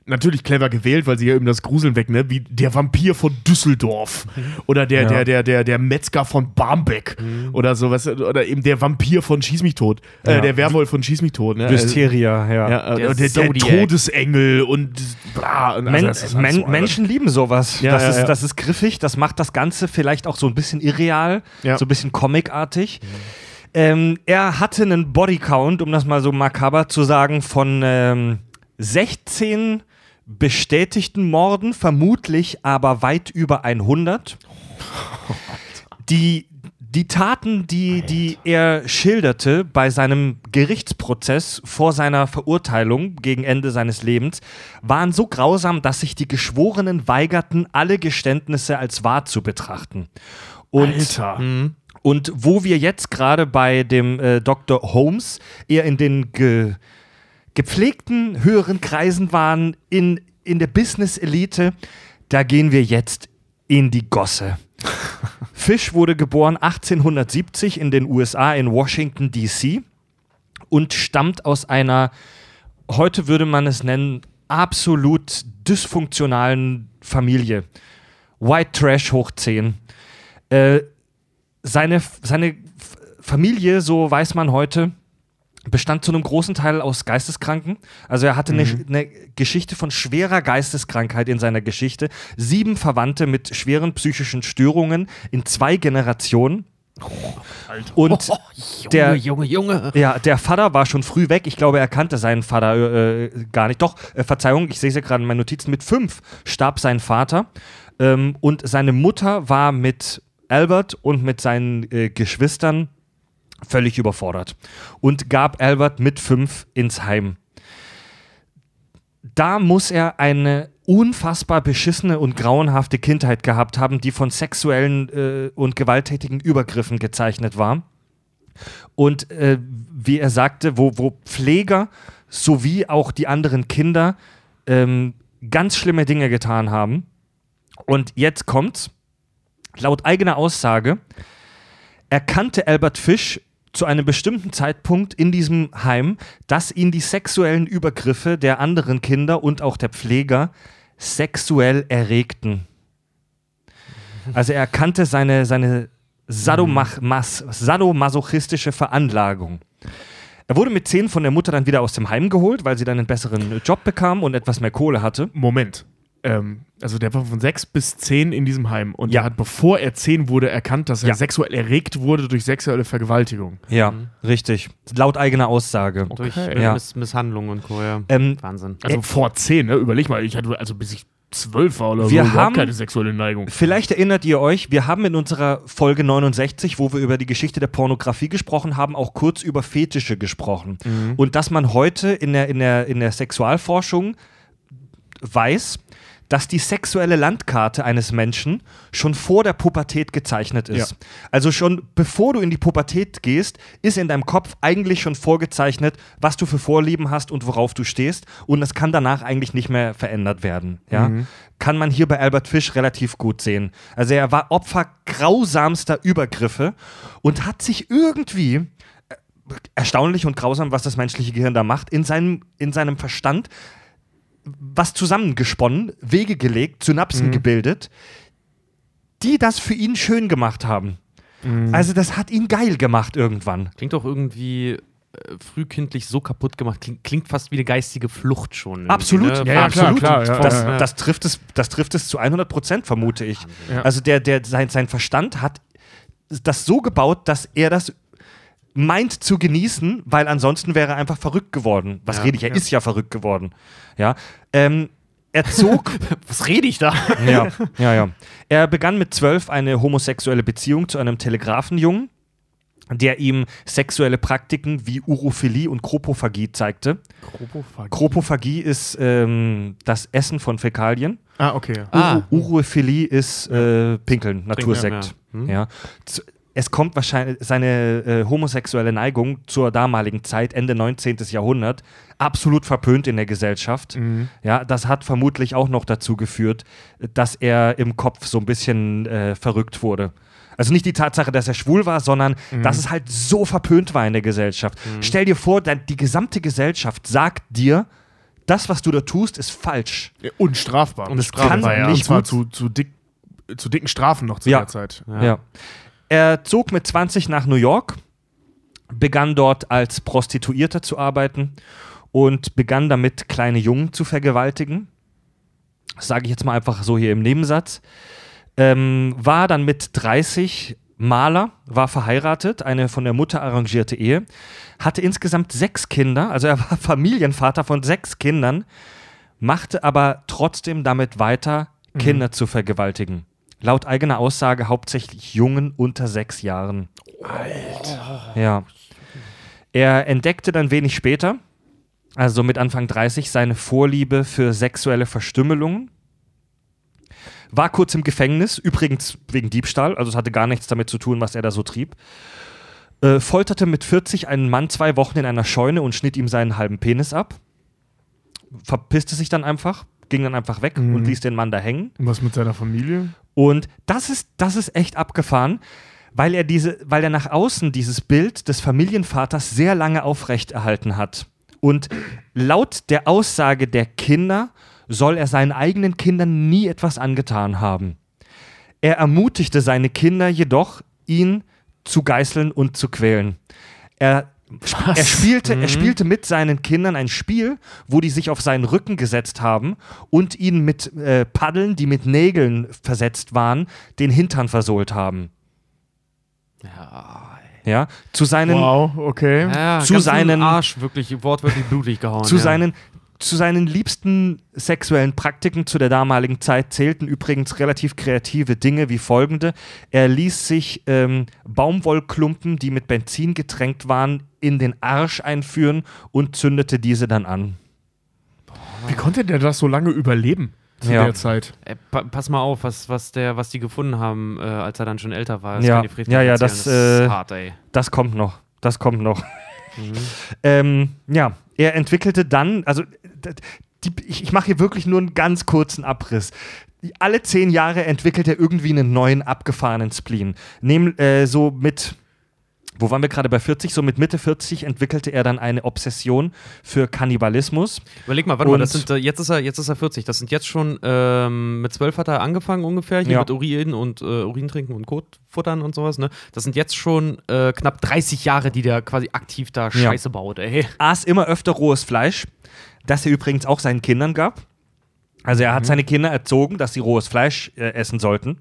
natürlich clever gewählt, weil sie ja eben das Gruseln weg, ne? Wie der Vampir von Düsseldorf oder der, Ja. der, der, der, der Metzger von Barmbek oder sowas oder eben der Vampir von Schieß mich tot, äh, Ja. der Werwolf von Schieß mich tot, ne? Wysteria, ja. Ja, äh, Der der, der. Todesengel und bla. Und also Men alles Men so. Menschen lieben sowas. Ja, das, ja, ist, ja. das ist griffig, das macht das Ganze vielleicht auch so ein bisschen irreal, Ja. so ein bisschen comicartig. Ähm, er hatte einen Bodycount, um das mal so makaber zu sagen, von ähm, 16 bestätigten Morden, vermutlich aber weit über 100. Die, die Taten, die, die er schilderte bei seinem Gerichtsprozess vor seiner Verurteilung gegen Ende seines Lebens, waren so grausam, dass sich die Geschworenen weigerten, alle Geständnisse als wahr zu betrachten. Und Alter. und wo wir jetzt gerade bei dem äh, Dr. Holmes eher in den ge gepflegten höheren Kreisen waren, in, in der Business-Elite, da gehen wir jetzt in die Gosse. Fish wurde geboren 1870 in den USA in Washington, D.C. und stammt aus einer, heute würde man es nennen, absolut dysfunktionalen Familie. White Trash hoch 10. Äh, seine, seine Familie, so weiß man heute, bestand zu einem großen Teil aus Geisteskranken. Also er hatte eine, eine Geschichte von schwerer Geisteskrankheit in seiner Geschichte. Sieben Verwandte mit schweren psychischen Störungen in zwei Generationen. Und Oh, Junge, der, Junge, Junge. ja, der Vater war schon früh weg. Ich glaube, er kannte seinen Vater äh, gar nicht. Doch, äh, Verzeihung, ich sehe es ja gerade in meinen Notizen. Mit fünf starb sein Vater. Ähm, und seine Mutter war mit Albert und mit seinen äh, Geschwistern völlig überfordert und gab Albert mit fünf ins Heim. Da muss er eine unfassbar beschissene und grauenhafte Kindheit gehabt haben, die von sexuellen äh, und gewalttätigen Übergriffen gezeichnet war. Und äh, wie er sagte, wo, wo Pfleger sowie auch die anderen Kinder ähm, ganz schlimme Dinge getan haben. Und jetzt kommt's. Laut eigener Aussage erkannte Albert Fish zu einem bestimmten Zeitpunkt in diesem Heim, dass ihn die sexuellen Übergriffe der anderen Kinder und auch der Pfleger sexuell erregten. Also er erkannte seine, seine Sadomach mas sadomasochistische Veranlagung. Er wurde mit zehn von der Mutter dann wieder aus dem Heim geholt, weil sie dann einen besseren Job bekam und etwas mehr Kohle hatte. Moment. Ähm, also der war von sechs bis zehn in diesem Heim und Ja. er hat, bevor er zehn wurde, erkannt, dass er Ja. sexuell erregt wurde durch sexuelle Vergewaltigung. Ja, richtig. Laut eigener Aussage. Durch Okay. äh, Ja. Miss Misshandlung und Co. Ja. Ähm, Wahnsinn. Also Äh, vor zehn, ne? Überleg mal, ich hatte, also bis ich zwölf war oder Wir so, überhaupt haben- keine sexuelle Neigung. Vielleicht erinnert ihr euch, wir haben in unserer Folge 69, wo wir über die Geschichte der Pornografie gesprochen haben, auch kurz über Fetische gesprochen. Und dass man heute in der, in, der, in der Sexualforschung weiß, dass die sexuelle Landkarte eines Menschen schon vor der Pubertät gezeichnet ist. Ja. Also schon bevor du in die Pubertät gehst, ist in deinem Kopf eigentlich schon vorgezeichnet, was du für Vorlieben hast und worauf du stehst. Und es kann danach eigentlich nicht mehr verändert werden. Ja? Kann man hier bei Albert Fish relativ gut sehen. Also er war Opfer grausamster Übergriffe und hat sich irgendwie äh, erstaunlich und grausam, was das menschliche Gehirn da macht, in seinem, in seinem Verstand was zusammengesponnen, Wege gelegt, Synapsen gebildet, die das für ihn schön gemacht haben. Also das hat ihn geil gemacht irgendwann. Klingt doch irgendwie äh, frühkindlich so kaputt gemacht. Klingt, klingt fast wie eine geistige Flucht schon. Absolut, ne? Ja, ja, klar, Absolut. klar, ja. Das, das, trifft es, das trifft es zu 100 Prozent, vermute ich. Ja. Also der, der, sein, sein Verstand hat das so gebaut, dass er das meint zu genießen, weil ansonsten wäre er einfach verrückt geworden. Was Ja, rede ich? Er ja. ist ja verrückt geworden. Ja. Ähm, er zog Was rede ich da? Ja, ja, ja. Er begann mit zwölf eine homosexuelle Beziehung zu einem Telegrafenjungen, der ihm sexuelle Praktiken wie Urophilie und Kropophagie zeigte. Kropophagie ist ähm, das Essen von Fäkalien. Ah, okay. Ah. Uro Urophilie ist äh, Pinkeln, Natursekt. ja. Hm. Ja. Es kommt wahrscheinlich seine äh, homosexuelle Neigung zur damaligen Zeit, Ende 19. Jahrhundert, absolut verpönt in der Gesellschaft. Ja, das hat vermutlich auch noch dazu geführt, dass er im Kopf so ein bisschen äh, verrückt wurde. Also nicht die Tatsache, dass er schwul war, sondern dass es halt so verpönt war in der Gesellschaft. Stell dir vor, die gesamte Gesellschaft sagt dir, das, was du da tust, ist falsch. Ja, Unstrafbar. Und es kann ja. nicht Und zwar zu, zu, dick, zu dicken Strafen noch zu Ja. der Zeit. Ja. Er zog mit 20 nach New York, begann dort als Prostituierter zu arbeiten und begann damit, kleine Jungen zu vergewaltigen. Das sage ich jetzt mal einfach so hier im Nebensatz. Ähm, war dann mit 30 Maler, war verheiratet, eine von der Mutter arrangierte Ehe, hatte insgesamt sechs Kinder, also er war Familienvater von sechs Kindern, machte aber trotzdem damit weiter, Kinder zu vergewaltigen. Laut eigener Aussage hauptsächlich Jungen unter sechs Jahren. Alter. Ja. Er entdeckte dann wenig später, also mit Anfang 30, seine Vorliebe für sexuelle Verstümmelungen. War kurz im Gefängnis, übrigens wegen Diebstahl, also es hatte gar nichts damit zu tun, was er da so trieb. Äh, folterte mit 40 einen Mann zwei Wochen in einer Scheune und schnitt ihm seinen halben Penis ab. Verpisste sich dann einfach, ging dann einfach weg und ließ den Mann da hängen. Und was mit seiner Familie? Und das ist, das ist echt abgefahren, weil er diese, weil er nach außen dieses Bild des Familienvaters sehr lange aufrechterhalten hat. Und laut der Aussage der Kinder soll er seinen eigenen Kindern nie etwas angetan haben. Er ermutigte seine Kinder jedoch, ihn zu geißeln und zu quälen. Er, er, spielte, er spielte mit seinen Kindern ein Spiel, wo die sich auf seinen Rücken gesetzt haben und ihn mit äh, Paddeln, die mit Nägeln versetzt waren, den Hintern versohlt haben. Ja, Ja, zu seinen, Wow, okay. ja Zu seinen- Arsch wirklich wortwörtlich blutig gehauen. zu ja. seinen zu seinen liebsten sexuellen Praktiken zu der damaligen Zeit zählten übrigens relativ kreative Dinge wie folgende. Er ließ sich ähm, Baumwollklumpen, die mit Benzin getränkt waren, in den Arsch einführen und zündete diese dann an. Wie konnte der das so lange überleben zu Ja. der Zeit? Ey, pa pass mal auf, was, was, der, was die gefunden haben, äh, als er dann schon älter war. Das Ja. kann die Friedrich Ja, ja, das, das ist äh, hart, ey. Das kommt noch. Das kommt noch. Mhm. ähm, ja, er entwickelte dann, also die, ich, ich mache hier wirklich nur einen ganz kurzen Abriss. Alle zehn Jahre entwickelt er irgendwie einen neuen abgefahrenen Spleen. Nehm, äh, so mit, wo waren wir gerade bei 40? So mit Mitte 40 entwickelte er dann eine Obsession für Kannibalismus. Überleg mal, warte mal, das Und- sind, äh, jetzt, ist er, jetzt ist er 40. Das sind jetzt schon, ähm, mit 12 hat er angefangen ungefähr, hier Ja. mit Urin und äh, Urin trinken und Kot futtern und sowas, ne? Das sind jetzt schon äh, knapp 30 Jahre, die der quasi aktiv da Ja. Scheiße baut, ey. aß immer öfter rohes Fleisch, das er übrigens auch seinen Kindern gab. Also er hat seine Kinder erzogen, dass sie rohes Fleisch äh, essen sollten.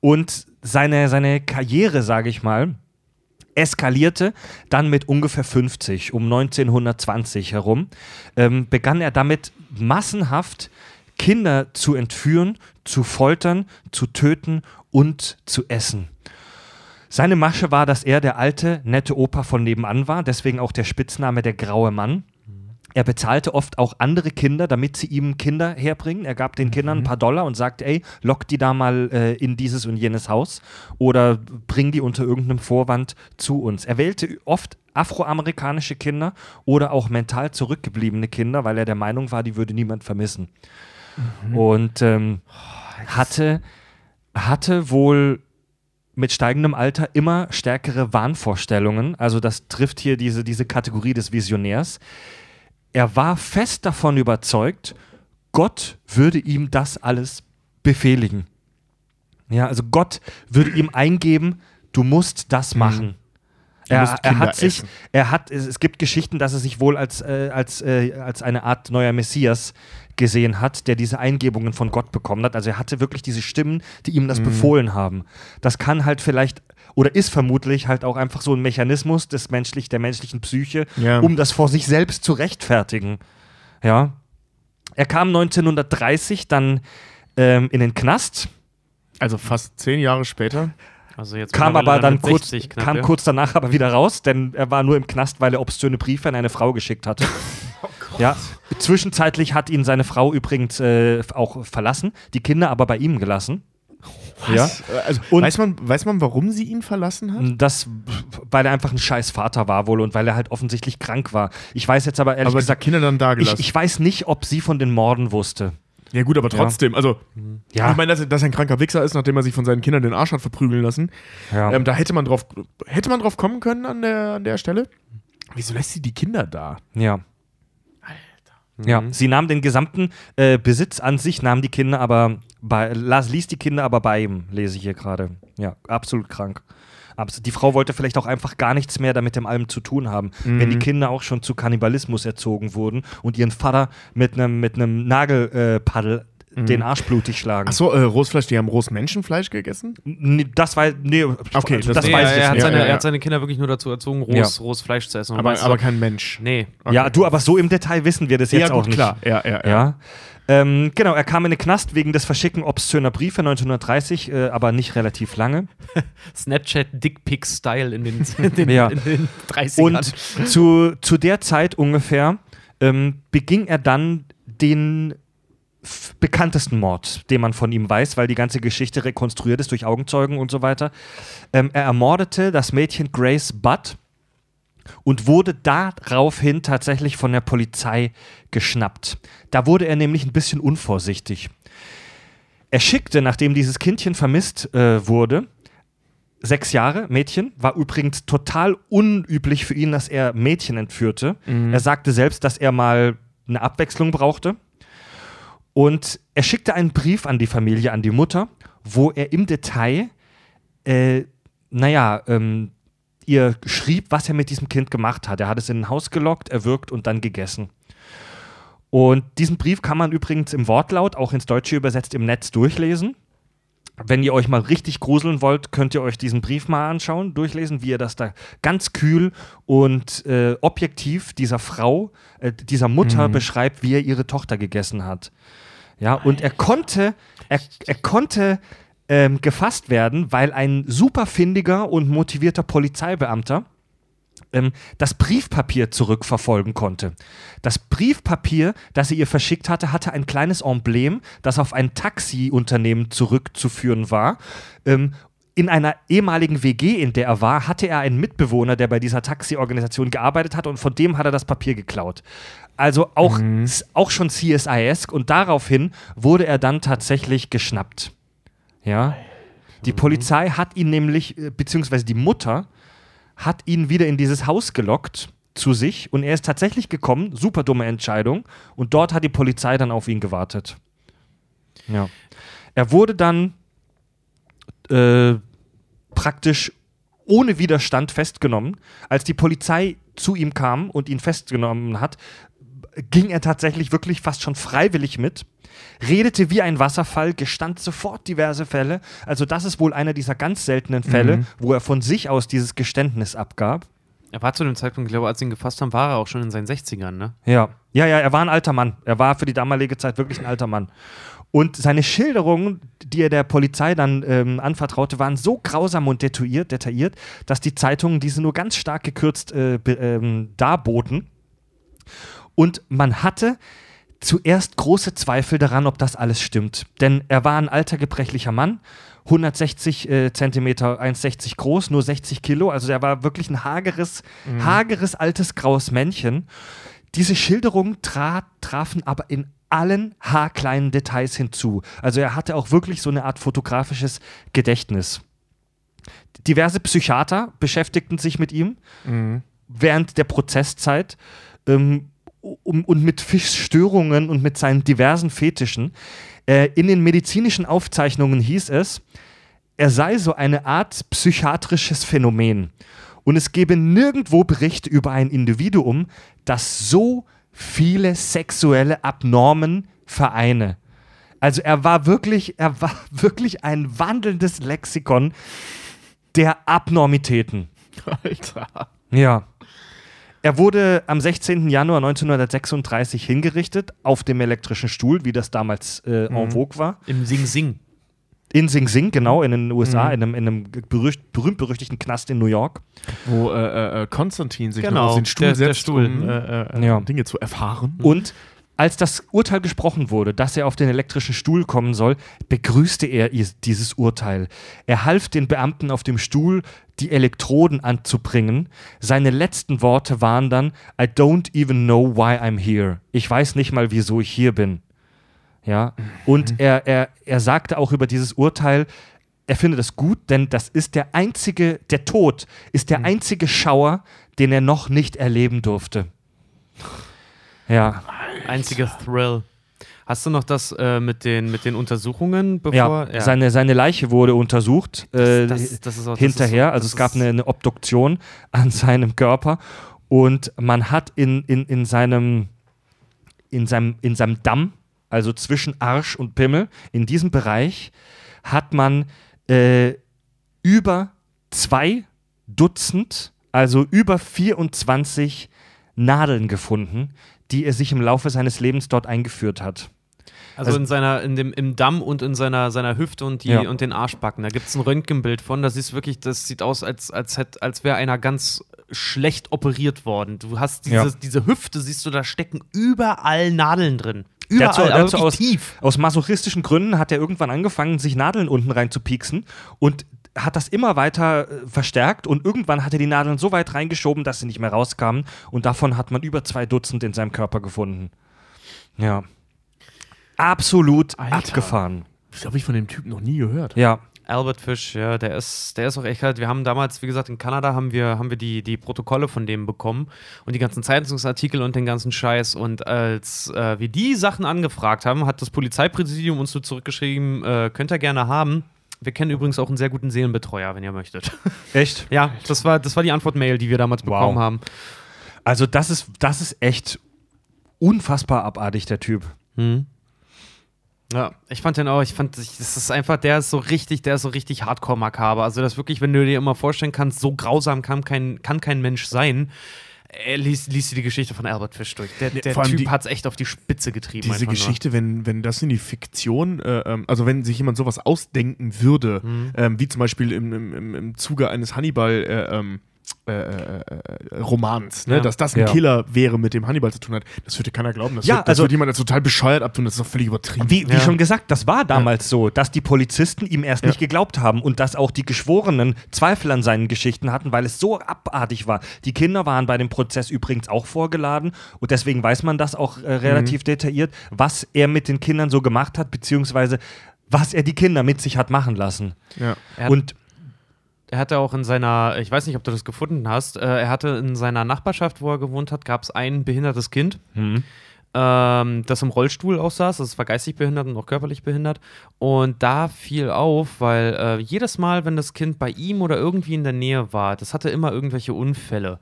Und seine, seine Karriere, sage ich mal, eskalierte dann mit ungefähr 50, um 1920 herum, ähm, begann er damit massenhaft Kinder zu entführen, zu foltern, zu töten und zu essen. Seine Masche war, dass er der alte, nette Opa von nebenan war, deswegen auch der Spitzname der graue Mann. Er bezahlte oft auch andere Kinder, damit sie ihm Kinder herbringen. Er gab den Kindern ein paar Dollar und sagte, ey, lock die da mal äh, in dieses und jenes Haus oder bring die unter irgendeinem Vorwand zu uns. Er wählte oft afroamerikanische Kinder oder auch mental zurückgebliebene Kinder, weil er der Meinung war, die würde niemand vermissen. Und ähm, hatte, hatte wohl mit steigendem Alter immer stärkere Wahnvorstellungen. Also das trifft hier diese, diese Kategorie des Visionärs. Er war fest davon überzeugt, Gott würde ihm das alles befehligen. Ja, also Gott würde ihm eingeben, du musst das machen. Er, er hat sich, essen. er hat, es es gibt Geschichten, dass er sich wohl als, äh, als, äh, als eine Art neuer Messias gesehen hat, der diese Eingebungen von Gott bekommen hat. Also er hatte wirklich diese Stimmen, die ihm das Mhm. befohlen haben. Das kann halt vielleicht oder ist vermutlich halt auch einfach so ein Mechanismus des menschlich, der menschlichen Psyche, Ja. um das vor sich selbst zu rechtfertigen. Ja. Er kam 1930 dann ähm, in den Knast, Also fast zehn Jahre später. Also jetzt kam aber dann kurz, 60 knapp, kam ja. kurz danach aber wieder raus, denn er war nur im Knast, weil er obszöne Briefe an eine Frau geschickt hatte. ja, zwischenzeitlich hat ihn seine Frau übrigens äh, auch verlassen, die Kinder aber bei ihm gelassen. Ja, Also, Und- weiß, man, weiß man, warum sie ihn verlassen hat? das, weil er einfach ein scheiß Vater war wohl und weil er halt offensichtlich krank war. Ich weiß jetzt aber ehrlich Aber die gesagt, Kinder dann da ich, gelassen. ich weiß nicht, ob sie von den Morden wusste. Ja, gut, aber trotzdem. Also, Ja. ich meine, dass, er- dass er ein kranker Wichser ist, nachdem er sich von seinen Kindern den Arsch hat verprügeln lassen. Ja. Ähm, da hätte man drauf, hätte man drauf kommen können an der, an der Stelle. Wieso lässt sie die Kinder da? Ja. Ja, sie nahm den gesamten äh, Besitz an sich, nahm die Kinder aber bei, las, ließ die Kinder aber bei ihm, lese ich hier gerade. Ja, absolut krank. Abs die Frau wollte vielleicht auch einfach gar nichts mehr damit dem allem zu tun haben, wenn die Kinder auch schon zu Kannibalismus erzogen wurden und ihren Vater mit einem mit einem Nagelpaddel äh, Paddel den Arsch blutig schlagen. Achso, äh, Rohsfleisch, die haben rohes Menschenfleisch gegessen? Nee, das war nee, Okay, also, das das Nee, weiß er, ich er, hat nicht. seine, Ja, ja, er hat ja. seine Kinder wirklich nur dazu erzogen, rohes, rohes Fleisch zu essen. Aber, aber kein Mensch. Nee. Ja, du, aber so im Detail wissen wir das jetzt ja, gut, auch nicht. klar. Ja, ja, ja. Ja. Ähm, genau, er kam in den Knast wegen des Verschicken obszöner Briefe 1930, äh, aber nicht relativ lange. Snapchat Dickpick-Style in den, in den, Ja. in den 30ern. Und zu, zu der Zeit ungefähr ähm, beging er dann den bekanntesten Mord, den man von ihm weiß, weil die ganze Geschichte rekonstruiert ist durch Augenzeugen und so weiter. Ähm, er ermordete das Mädchen Grace Budd und wurde daraufhin tatsächlich von der Polizei geschnappt. Da wurde er nämlich ein bisschen unvorsichtig. Er schickte, nachdem dieses Kindchen vermisst äh, wurde, sechs Jahre, Mädchen, war übrigens total unüblich für ihn, dass er Mädchen entführte. Er sagte selbst, dass er mal eine Abwechslung brauchte. Und er schickte einen Brief an die Familie, an die Mutter, wo er im Detail, äh, naja, ähm, ihr schrieb, was er mit diesem Kind gemacht hat. Er hat es in ein Haus gelockt, erwürgt und dann gegessen. Und diesen Brief kann man übrigens im Wortlaut, auch ins Deutsche übersetzt, im Netz durchlesen. wenn ihr euch mal richtig gruseln wollt, könnt ihr euch diesen Brief mal anschauen, durchlesen, wie er das da ganz kühl und äh, objektiv dieser Frau, äh, dieser Mutter Mhm. beschreibt, wie er ihre Tochter gegessen hat. Ja, und er konnte, er, er konnte ähm, gefasst werden, weil ein super findiger und motivierter Polizeibeamter ähm, das Briefpapier zurückverfolgen konnte. Das Briefpapier, das sie ihr verschickt hatte, hatte ein kleines Emblem, das auf ein Taxiunternehmen zurückzuführen war. Ähm, in einer ehemaligen WG, in der er war, hatte er einen Mitbewohner, der bei dieser Taxiorganisation gearbeitet hat und von dem hat er das Papier geklaut. Also auch, auch schon CSI-esque und daraufhin wurde er dann tatsächlich geschnappt. Ja. Die Polizei hat ihn nämlich, äh, beziehungsweise die Mutter, hat ihn wieder in dieses Haus gelockt zu sich und er ist tatsächlich gekommen, super dumme Entscheidung und dort hat die Polizei dann auf ihn gewartet. Ja. Er wurde dann äh, praktisch ohne Widerstand festgenommen. Als die Polizei zu ihm kam und ihn festgenommen hat, ging er tatsächlich wirklich fast schon freiwillig mit, redete wie ein Wasserfall, gestand sofort diverse Fälle. Also das ist wohl einer dieser ganz seltenen Fälle, wo er von sich aus dieses Geständnis abgab. Er war zu dem Zeitpunkt, ich glaube, als sie ihn gefasst haben, war er auch schon in seinen 60ern, ne? Ja. Ja, ja, er war ein alter Mann. Er war für die damalige Zeit wirklich ein alter Mann. Und seine Schilderungen, die er der Polizei dann ähm, anvertraute, waren so grausam und detailliert, detailliert, dass die Zeitungen diese nur ganz stark gekürzt äh, ähm, darboten. Und man hatte zuerst große Zweifel daran, ob das alles stimmt. Denn er war ein alter, gebrechlicher Mann, 160 äh, Zentimeter, 1,60 groß, nur 60 Kilo. Also er war wirklich ein hageres, hageres, altes, graues Männchen. Diese Schilderungen tra trafen aber in allen haarkleinen Details hinzu. Also er hatte auch wirklich so eine Art fotografisches Gedächtnis. Diverse Psychiater beschäftigten sich mit ihm während der Prozesszeit ähm, um, und mit Fischstörungen und mit seinen diversen Fetischen. Äh, in den medizinischen Aufzeichnungen hieß es, er sei so eine Art psychiatrisches Phänomen. Und es gebe nirgendwo Berichte über ein Individuum, das so viele sexuelle Abnormen vereine. Also er war wirklich, er war wirklich ein wandelndes Lexikon der Abnormitäten. Alter. Ja. Er wurde am 16. Januar 1936 hingerichtet auf dem elektrischen Stuhl, wie das damals äh, en vogue war. Im Sing Sing. In Sing Sing, genau, in den USA, in einem, in einem berücht, berühmt-berüchtigten Knast in New York. Wo äh, äh, äh, Konstantin sich Genau, auf den Stuhl der- der setzt, Stuhl. um äh, äh, Ja. Dinge zu erfahren. Und als das Urteil gesprochen wurde, dass er auf den elektrischen Stuhl kommen soll, begrüßte er dieses Urteil. Er half den Beamten auf dem Stuhl, die Elektroden anzubringen. Seine letzten Worte waren dann: I don't even know why I'm here. Ich weiß nicht mal, wieso ich hier bin. Ja. Und er, er, er sagte auch über dieses Urteil, er findet es gut, denn das ist der einzige, der Tod ist der einzige Schauer, den er noch nicht erleben durfte. Ja. Einziger Thrill. Hast du noch das äh, mit, den, mit den Untersuchungen, Ja, bevor. Seine, seine Leiche wurde untersucht äh, das- das ist auch- das hinterher. ist so- also das es gab eine, eine Obduktion an seinem Körper und man hat in, in, in, seinem, in, seinem, in seinem Damm, also zwischen Arsch und Pimmel, in diesem Bereich, hat man äh, über zwei Dutzend, also über 24 Nadeln gefunden, die er sich im Laufe seines Lebens dort eingeführt hat. Also, Also- in seiner, in dem, im Damm und in seiner, seiner Hüfte und, die, Ja. und den Arschbacken. Da gibt es ein Röntgenbild von. Das ist wirklich, das sieht aus, als, als, hätt- als wäre einer ganz schlecht operiert worden. Du hast diese, Ja. diese Hüfte, siehst du, da stecken überall Nadeln drin. Überall, so wirklich aus, tief. aus masochistischen Gründen hat er irgendwann angefangen, sich Nadeln unten rein zu pieksen und hat das immer weiter äh, verstärkt und irgendwann hat er die Nadeln so weit reingeschoben, dass sie nicht mehr rauskamen und davon hat man über zwei Dutzend in seinem Körper gefunden. Ja. Absolut Alter. abgefahren. Das habe ich von dem Typen noch nie gehört. Ja. Albert Fish, ja, der ist, der ist auch echt kalt. Wir haben damals, wie gesagt, in Kanada haben wir, haben wir die, die Protokolle von dem bekommen und die ganzen Zeitungsartikel und den ganzen Scheiß. Und als äh, wir die Sachen angefragt haben, hat das Polizeipräsidium uns so zurückgeschrieben, äh, könnt ihr gerne haben. Wir kennen übrigens auch einen sehr guten Seelenbetreuer, wenn ihr möchtet. Echt? ja, das war, das war die Antwortmail, die wir damals bekommen haben. Also das ist, das ist echt unfassbar abartig, der Typ. Hm. Ja, ich fand den auch, ich fand, das ist einfach, der ist so richtig, der ist so richtig hardcore makaber. Also das wirklich, wenn du dir immer vorstellen kannst, so grausam kann kein, kann kein Mensch sein. Er liest, liest die Geschichte von Albert Fish durch. Der, der Typ hat es echt auf die Spitze getrieben. Diese nur. Geschichte, wenn, wenn das in die Fiktion, äh, ähm, also wenn sich jemand sowas ausdenken würde, Mhm. ähm, wie zum Beispiel im, im, im, im Zuge eines Hannibal äh, ähm, äh, äh, äh, Romans, ne? Ja. dass das ein Ja. Killer wäre, mit dem Hannibal zu tun hat, das würde keiner glauben. Das, Ja, wird, das also- wird jemand als total bescheuert abtun, das ist doch völlig übertrieben. Wie, wie Ja. schon gesagt, das war damals so, dass die Polizisten ihm erst nicht geglaubt haben und dass auch die Geschworenen Zweifel an seinen Geschichten hatten, weil es so abartig war. Die Kinder waren bei dem Prozess übrigens auch vorgeladen und deswegen weiß man das auch äh, relativ detailliert, was er mit den Kindern so gemacht hat, beziehungsweise was er die Kinder mit sich hat machen lassen. ja. Und Er hatte auch in seiner, ich weiß nicht, ob du das gefunden hast, äh, er hatte in seiner Nachbarschaft, wo er gewohnt hat, gab es ein behindertes Kind, ähm, das im Rollstuhl aussaß. Das war geistig behindert und auch körperlich behindert. Und da fiel auf, weil äh, jedes Mal, wenn das Kind bei ihm oder irgendwie in der Nähe war, das hatte immer irgendwelche Unfälle.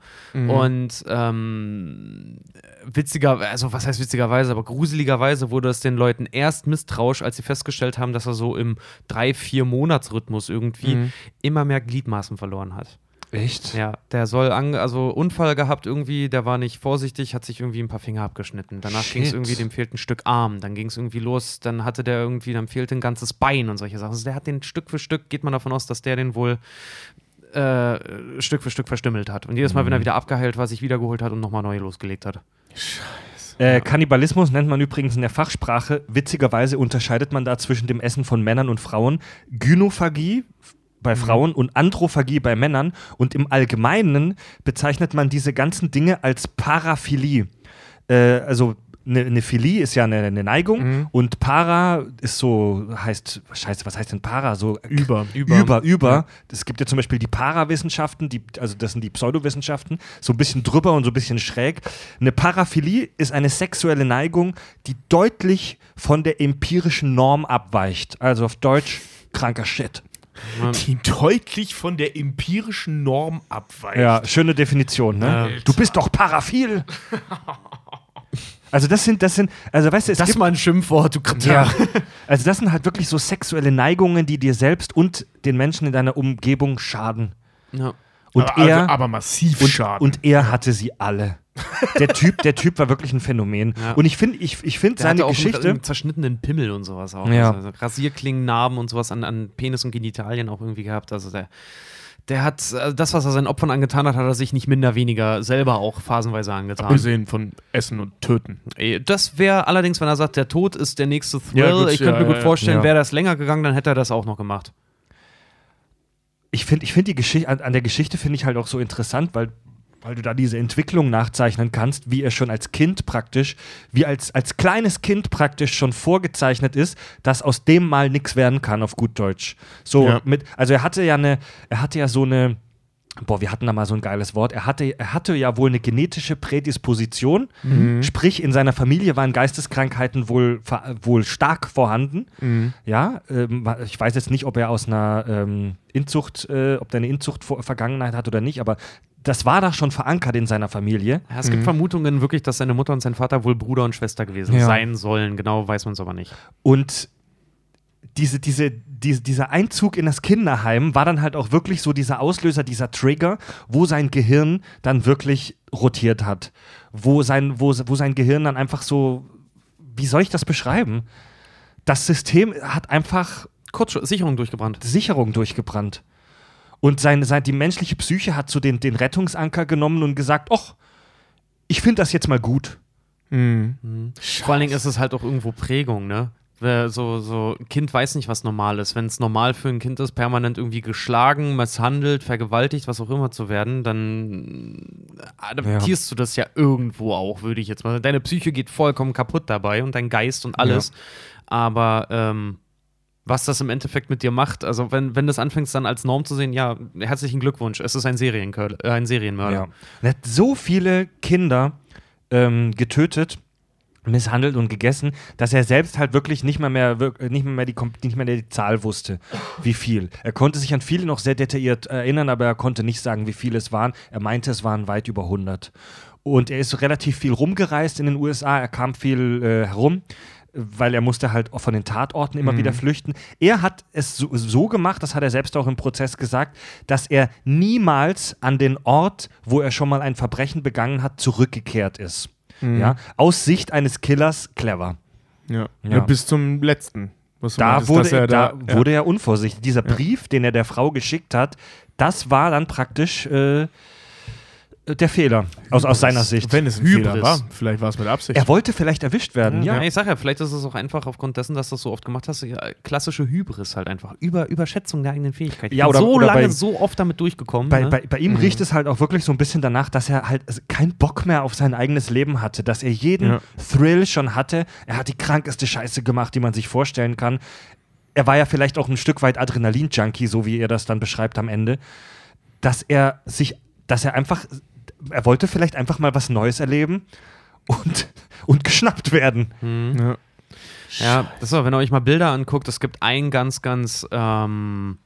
Und ähm, witziger, also was heißt witzigerweise, aber gruseligerweise wurde es den Leuten erst misstrauisch, als sie festgestellt haben, dass er so im drei, vier Monatsrhythmus irgendwie immer mehr Gliedmaßen verloren hat. Echt? Ja, der soll an, also Unfall gehabt irgendwie, der war nicht vorsichtig, hat sich irgendwie ein paar Finger abgeschnitten. Danach ging es irgendwie, dem fehlt ein Stück Arm, dann ging es irgendwie los, dann hatte der irgendwie, dann fehlte ein ganzes Bein und solche Sachen. Also der hat den Stück für Stück, geht man davon aus, dass der den wohl äh, Stück für Stück verstümmelt hat. Und jedes Mal, wenn er wieder abgeheilt war, sich wiedergeholt hat und nochmal neu losgelegt hat. Äh, Kannibalismus nennt man übrigens in der Fachsprache. Witzigerweise unterscheidet man da zwischen dem Essen von Männern und Frauen. Gynophagie bei Frauen und Anthrophagie bei Männern. Und im Allgemeinen bezeichnet man diese ganzen Dinge als Paraphilie. Äh, also eine, eine Philie ist ja eine, eine Neigung und Para ist so, heißt, scheiße, was heißt denn Para? So Über. Über. über, über. Es gibt ja zum Beispiel die Parawissenschaften, die, also das sind die Pseudowissenschaften, so ein bisschen drüber und so ein bisschen schräg. Eine Paraphilie ist eine sexuelle Neigung, die deutlich von der empirischen Norm abweicht. Also auf Deutsch kranker Shit. Die deutlich von der empirischen Norm abweicht. Ja, schöne Definition, ne? Du bist doch paraphil. Also das sind, das sind, also weißt du, es Das gibt ist mal ein Schimpfwort, du Kritter. Ja. Also das sind halt wirklich so sexuelle Neigungen, die dir selbst und den Menschen in deiner Umgebung schaden. Ja. Und aber, er also, aber massiv und, Schaden. und er hatte sie alle. Der Typ, der Typ war wirklich ein Phänomen. Ja. Und ich finde, ich, ich finde Der seine hatte auch Geschichte. einenhe Pimmel und sowas auch. Ja. Also, also Rasierklingen, Narben und sowas an, an Penis und Genitalien auch irgendwie gehabt. Also der, der hat, also das, was er seinen Opfern angetan hat, hat er sich nicht minder weniger selber auch phasenweise angetan. Abgesehen von Essen und Töten. Das wäre allerdings, wenn er sagt, der Tod ist der nächste Thrill. Ja, gut, ich könnte ja, mir gut ja, vorstellen, ja. wäre das länger gegangen, dann hätte er das auch noch gemacht. Ich finde ich find die Geschichte, an, an der Geschichte finde ich halt auch so interessant, weil, weil du da diese Entwicklung nachzeichnen kannst, wie er schon als Kind praktisch, wie als, als kleines Kind praktisch schon vorgezeichnet ist, dass aus dem mal nichts werden kann, auf gut Deutsch. So Ja. mit, also er hatte ja eine, er hatte ja so eine, boah, wir hatten da mal so ein geiles Wort, er hatte, er hatte ja wohl eine genetische Prädisposition, sprich in seiner Familie waren Geisteskrankheiten wohl, wohl stark vorhanden. Ja, ähm, ich weiß jetzt nicht, ob er aus einer ähm, Inzucht, äh, ob der eine Inzucht-Vergangenheit hat oder nicht, aber das war da schon verankert in seiner Familie. Ja, es gibt Vermutungen wirklich, dass seine Mutter und sein Vater wohl Bruder und Schwester gewesen Ja. sein sollen. Genau weiß man es aber nicht. Und diese, diese, diese, dieser Einzug in das Kinderheim war dann halt auch wirklich so dieser Auslöser, dieser Trigger, wo sein Gehirn dann wirklich rotiert hat. Wo sein, wo, wo sein Gehirn dann einfach so, wie soll ich das beschreiben? Das System hat einfach Kurz Sicherung durchgebrannt. Sicherung durchgebrannt. Und sein, sein, die menschliche Psyche hat so den, den Rettungsanker genommen und gesagt, ach, ich finde das jetzt mal gut. Vor allen Dingen ist es halt auch irgendwo Prägung, ne? So, so, ein Kind weiß nicht, was normal ist. Wenn es normal für ein Kind ist, permanent irgendwie geschlagen, misshandelt, vergewaltigt, was auch immer zu werden, dann adaptierst du das ja irgendwo auch, würde ich jetzt mal sagen. Deine Psyche geht vollkommen kaputt dabei und dein Geist und alles. Aber ähm, was das im Endeffekt mit dir macht, also wenn, wenn das anfängst dann als Norm zu sehen, ja, herzlichen Glückwunsch, es ist ein, Serienkör äh, ein Serienmörder. Ja. Er hat so viele Kinder ähm, getötet, misshandelt und gegessen, dass er selbst halt wirklich nicht mehr, mehr, nicht mehr, mehr die, nicht mehr die Zahl wusste, wie viel. Er konnte sich an viele noch sehr detailliert erinnern, aber er konnte nicht sagen, wie viele es waren. Er meinte, es waren weit über 100. Und er ist relativ viel rumgereist in den USA, er kam viel äh, herum. weil er musste halt von den Tatorten immer wieder flüchten. Er hat es so, so gemacht, das hat er selbst auch im Prozess gesagt, dass er niemals an den Ort, wo er schon mal ein Verbrechen begangen hat, zurückgekehrt ist. Ja, aus Sicht eines Killers clever. Ja. Ja. ja. bis zum letzten. Da, meintest, wurde, er, da ja. wurde er unvorsichtig. Dieser Brief, den er der Frau geschickt hat, das war dann praktisch äh, der Fehler aus, aus seiner Sicht. Wenn es ein Hybris. Fehler war, vielleicht war es mit Absicht. Er wollte vielleicht erwischt werden, ja. Ja, ich sag ja, vielleicht ist es auch einfach aufgrund dessen, dass du das so oft gemacht hast, klassische Hybris halt einfach. Über, Überschätzung der eigenen Fähigkeiten. Ich Ja, oder- so oder lange, bei- so oft damit durchgekommen. Bei, ne? bei, bei ihm riecht es halt auch wirklich so ein bisschen danach, dass er halt keinen Bock mehr auf sein eigenes Leben hatte, dass er jeden Ja. Thrill schon hatte. Er hat die krankeste Scheiße gemacht, die man sich vorstellen kann. Er war ja vielleicht auch ein Stück weit Adrenalin-Junkie, so wie er das dann beschreibt am Ende, dass er sich, dass er einfach, er wollte vielleicht einfach mal was Neues erleben und, und geschnappt werden. Ja. Ja, das ist auch, wenn ihr euch mal Bilder anguckt, es gibt ein ganz, ganz ähm,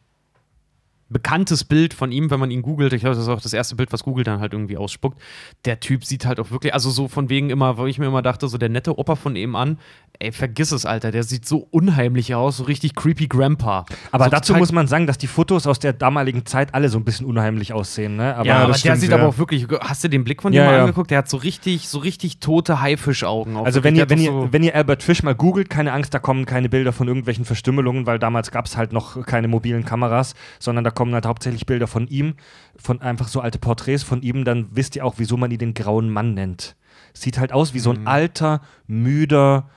bekanntes Bild von ihm, wenn man ihn googelt. Ich glaube, das ist auch das erste Bild, was Google dann halt irgendwie ausspuckt. Der Typ sieht halt auch wirklich, also so von wegen immer, wo ich mir immer dachte, so der nette Opa von eben an, ey, vergiss es, Alter, der sieht so unheimlich aus, so richtig creepy Grandpa. Aber so dazu muss man sagen, dass die Fotos aus der damaligen Zeit alle so ein bisschen unheimlich aussehen. Ne? Aber ja, aber das der stimmt, sieht ja. aber auch wirklich, hast du den Blick von dem Ja, mal ja. angeguckt? Der hat so richtig, so richtig tote Haifischaugen. Also wenn ihr, wenn, ihr, so- wenn ihr Albert Fish mal googelt, keine Angst, da kommen keine Bilder von irgendwelchen Verstümmelungen, weil damals gab es halt noch keine mobilen Kameras, sondern da kommen halt hauptsächlich Bilder von ihm, von einfach so alte Porträts von ihm, dann wisst ihr auch, wieso man ihn den grauen Mann nennt. Sieht halt aus wie so ein alter, müder,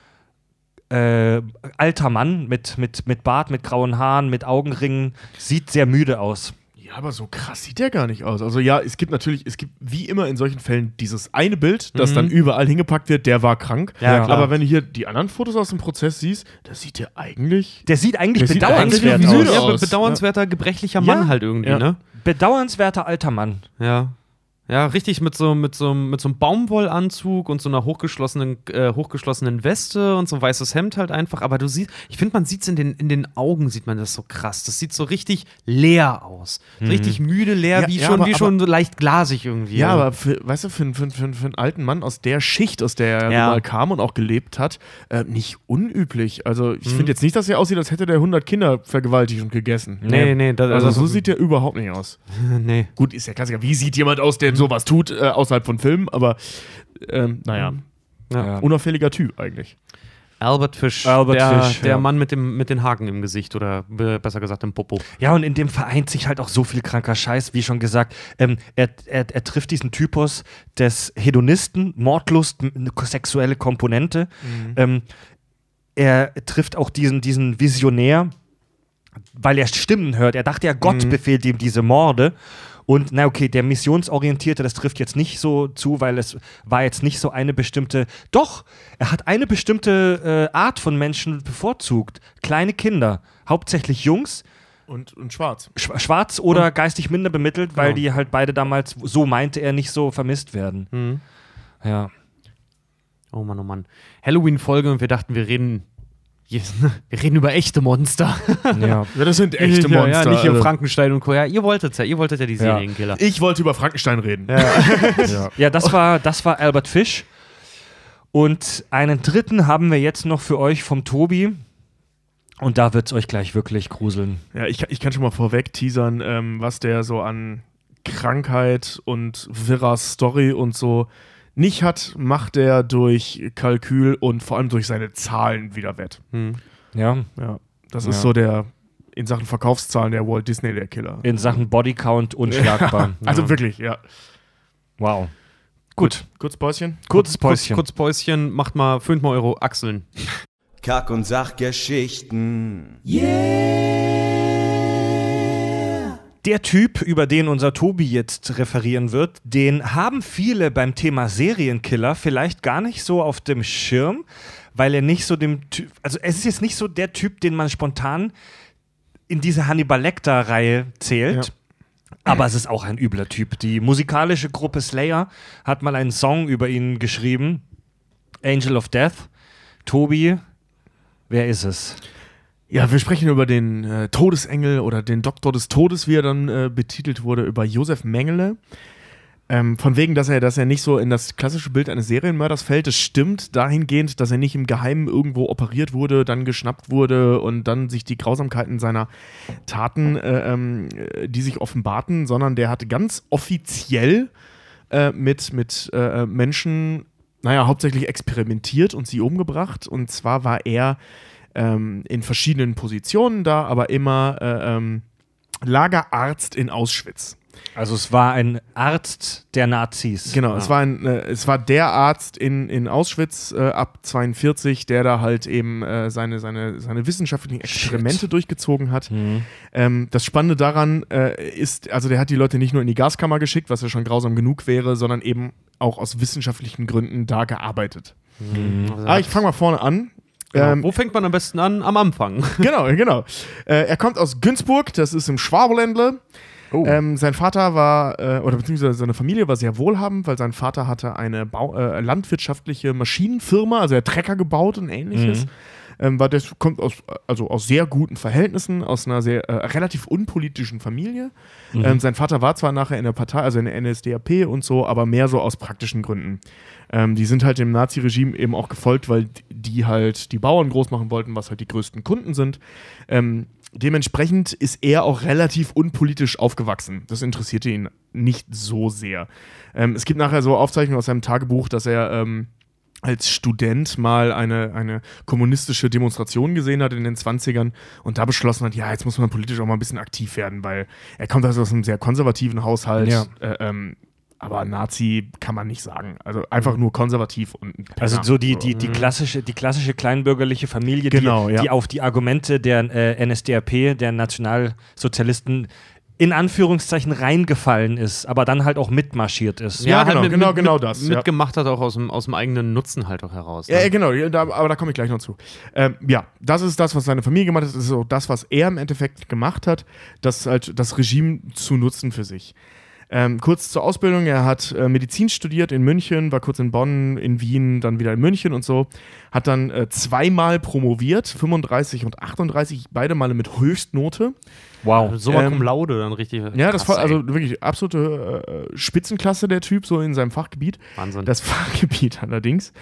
äh, alter Mann mit, mit, mit Bart, mit grauen Haaren, mit Augenringen. Sieht sehr müde aus. Ja, aber so krass sieht der gar nicht aus. Also ja, es gibt natürlich, es gibt wie immer in solchen Fällen dieses eine Bild, das dann überall hingepackt wird, der war krank. Ja, klar. Aber wenn du hier die anderen Fotos aus dem Prozess siehst, da sieht der eigentlich. Der sieht eigentlich Der sieht bedauernswert eigentlich wie aus. müde ja, aus. bedauernswerter, gebrechlicher Ja. Mann halt irgendwie, Ja. ne? Bedauernswerter alter Mann. Ja. Ja, richtig mit so, mit so, mit so einem Baumwollanzug und so einer hochgeschlossenen, äh, hochgeschlossenen Weste und so ein weißes Hemd halt einfach. Aber du siehst, ich finde, man sieht es in den, in den Augen, sieht man das so krass. Das sieht so richtig leer aus. So Richtig müde, leer, Ja, wie, ja, schon, aber- wie schon so leicht glasig irgendwie. Ja, aber für, weißt du, für, einen- für, für, für einen alten Mann aus der Schicht, aus der er Ja. mal kam und auch gelebt hat, äh, nicht unüblich. Also ich finde jetzt nicht, dass er aussieht, als hätte der 100 Kinder vergewaltigt und gegessen. Nee, nee, das, Also, also, so sieht der überhaupt nicht aus. nee. Gut, ist ja Klassiker. Wie sieht jemand aus, der sowas tut, äh, außerhalb von Filmen? Aber ähm, naja, Ja. unauffälliger Typ eigentlich. Albert Fish, Albert der, Fish, der ja. Mann mit, dem, mit den Haken im Gesicht oder be- besser gesagt im Popo. Ja, und in dem vereint sich halt auch so viel kranker Scheiß, wie schon gesagt. Ähm, er, er, er trifft diesen Typus des Hedonisten, Mordlust, eine sexuelle Komponente. Ähm, er trifft auch diesen, diesen Visionär, weil er Stimmen hört. Er dachte ja, Gott befehlt ihm diese Morde. Und na okay, der Missionsorientierte, das trifft jetzt nicht so zu, weil es war jetzt nicht so eine bestimmte. Doch, er hat eine bestimmte äh, Art von Menschen bevorzugt. Kleine Kinder, hauptsächlich Jungs, Und, und schwarz. Schwa- schwarz oder geistig minder bemittelt, weil Genau. die halt beide damals, so meinte er, nicht so vermisst werden. Mhm. Ja. Oh Mann, oh Mann. Halloween-Folge und wir dachten, wir reden, wir reden über echte Monster. ja. Ja, das sind echte Ja, Monster. Ja, nicht hier also. Frankenstein und Co. Ja, ihr wolltet ja, ihr wolltet ja die Serienkiller. Ich wollte über Frankenstein reden. ja, das war, das war Albert Fish. Und einen dritten haben wir jetzt noch für euch vom Tobi. Und da wird es euch gleich wirklich gruseln. Ja, ich, kann- ich kann schon mal vorweg teasern, ähm, was der so an Krankheit und wirrer Story und so nicht hat, macht er durch Kalkül und vor allem durch seine Zahlen wieder wett. Hm. Ja. Ja, das Ja. ist so der in Sachen Verkaufszahlen der Walt Disney der Killer. In Sachen Bodycount unschlagbar. Also wirklich, ja. Wow. Gut. Kurz Päuschen. Kurzes Päuschen. Kurz, kurz Päuschen, macht mal, föhnt mal eure Achseln. Kack- und Sachgeschichten. Der Typ, über den unser Tobi jetzt referieren wird, den haben viele beim Thema Serienkiller vielleicht gar nicht so auf dem Schirm, weil er nicht so dem Typ, also es ist jetzt nicht so der Typ, den man spontan in diese Hannibal Lecter-Reihe zählt. Ja. Aber es ist auch ein übler Typ. Die musikalische Gruppe Slayer hat mal einen Song über ihn geschrieben. Angel of Death. Tobi, wer ist es? Ja, wir sprechen über den äh, Todesengel oder den Doktor des Todes, wie er dann äh, betitelt wurde, über Josef Mengele. Ähm, von wegen, dass er, dass er nicht so in das klassische Bild eines Serienmörders fällt. Das stimmt dahingehend, dass er nicht im Geheimen irgendwo operiert wurde, dann geschnappt wurde und dann sich die Grausamkeiten seiner Taten, äh, ähm, die sich offenbarten, sondern der hat ganz offiziell äh, mit, mit äh, Menschen, naja, hauptsächlich experimentiert und sie umgebracht. Und zwar war er ähm, in verschiedenen Positionen da, aber immer äh, ähm, Lagerarzt in Auschwitz. Also es war ein Arzt der Nazis. Genau, es, war ein, äh, es war der Arzt in, in Auschwitz äh, ab 42, der da halt eben äh, seine, seine, seine wissenschaftlichen Experimente Shit. durchgezogen hat. Ähm, das Spannende daran äh, ist, also der hat die Leute nicht nur in die Gaskammer geschickt, was ja schon grausam genug wäre, sondern eben auch aus wissenschaftlichen Gründen da gearbeitet. Also Ah, ich fange mal vorne an. Genau. Ähm, Wo fängt man am besten an? Am Anfang. genau, genau. Äh, er kommt aus Günzburg, das ist im Schwabeländle. Oh. Ähm, sein Vater war, äh, oder beziehungsweise seine Familie war sehr wohlhabend, weil sein Vater hatte eine Bau äh, landwirtschaftliche Maschinenfirma, also er hat Trecker gebaut und ähnliches. Ähm, war das kommt aus, also aus sehr guten Verhältnissen, aus einer sehr äh, relativ unpolitischen Familie. Ähm, sein Vater war zwar nachher in der Partei, also in der NSDAP und so, aber mehr so aus praktischen Gründen. Ähm, die sind halt dem Nazi-Regime eben auch gefolgt, weil die halt die Bauern groß machen wollten, was halt die größten Kunden sind. Ähm, dementsprechend ist er auch relativ unpolitisch aufgewachsen. Das interessierte ihn nicht so sehr. Ähm, es gibt nachher so Aufzeichnungen aus seinem Tagebuch, dass er ähm, als Student mal eine, eine kommunistische Demonstration gesehen hat in den 20ern und da beschlossen hat, ja, jetzt muss man politisch auch mal ein bisschen aktiv werden, weil er kommt also aus einem sehr konservativen Haushalt. Ja. Äh, ähm, aber Nazi kann man nicht sagen. Also einfach nur konservativ und ein Penner. Also so die, die, die, klassische, die klassische kleinbürgerliche Familie, Genau, die, ja. die auf die Argumente der äh, NSDAP, der Nationalsozialisten, in Anführungszeichen reingefallen ist, aber dann halt auch mitmarschiert ist. Ja, genau, genau, genau das, ja. Mitgemacht hat auch aus dem, aus dem eigenen Nutzen halt auch heraus. Ja, ne? ja, genau, ja, da, aber da komme ich gleich noch zu. Ähm, ja, das ist das, was seine Familie gemacht hat. Das ist auch das, was er im Endeffekt gemacht hat, das halt das Regime zu nutzen für sich. Ähm, kurz zur Ausbildung, er hat äh, Medizin studiert in München, war kurz in Bonn, in Wien, dann wieder in München und so. Hat dann äh, zweimal promoviert, 35 und 38, beide Male mit Höchstnote. Wow. So mal Ähm, cum laude dann richtig. Ja, das war also wirklich absolute äh, Spitzenklasse der Typ, so in seinem Fachgebiet. Wahnsinn. Das Fachgebiet allerdings.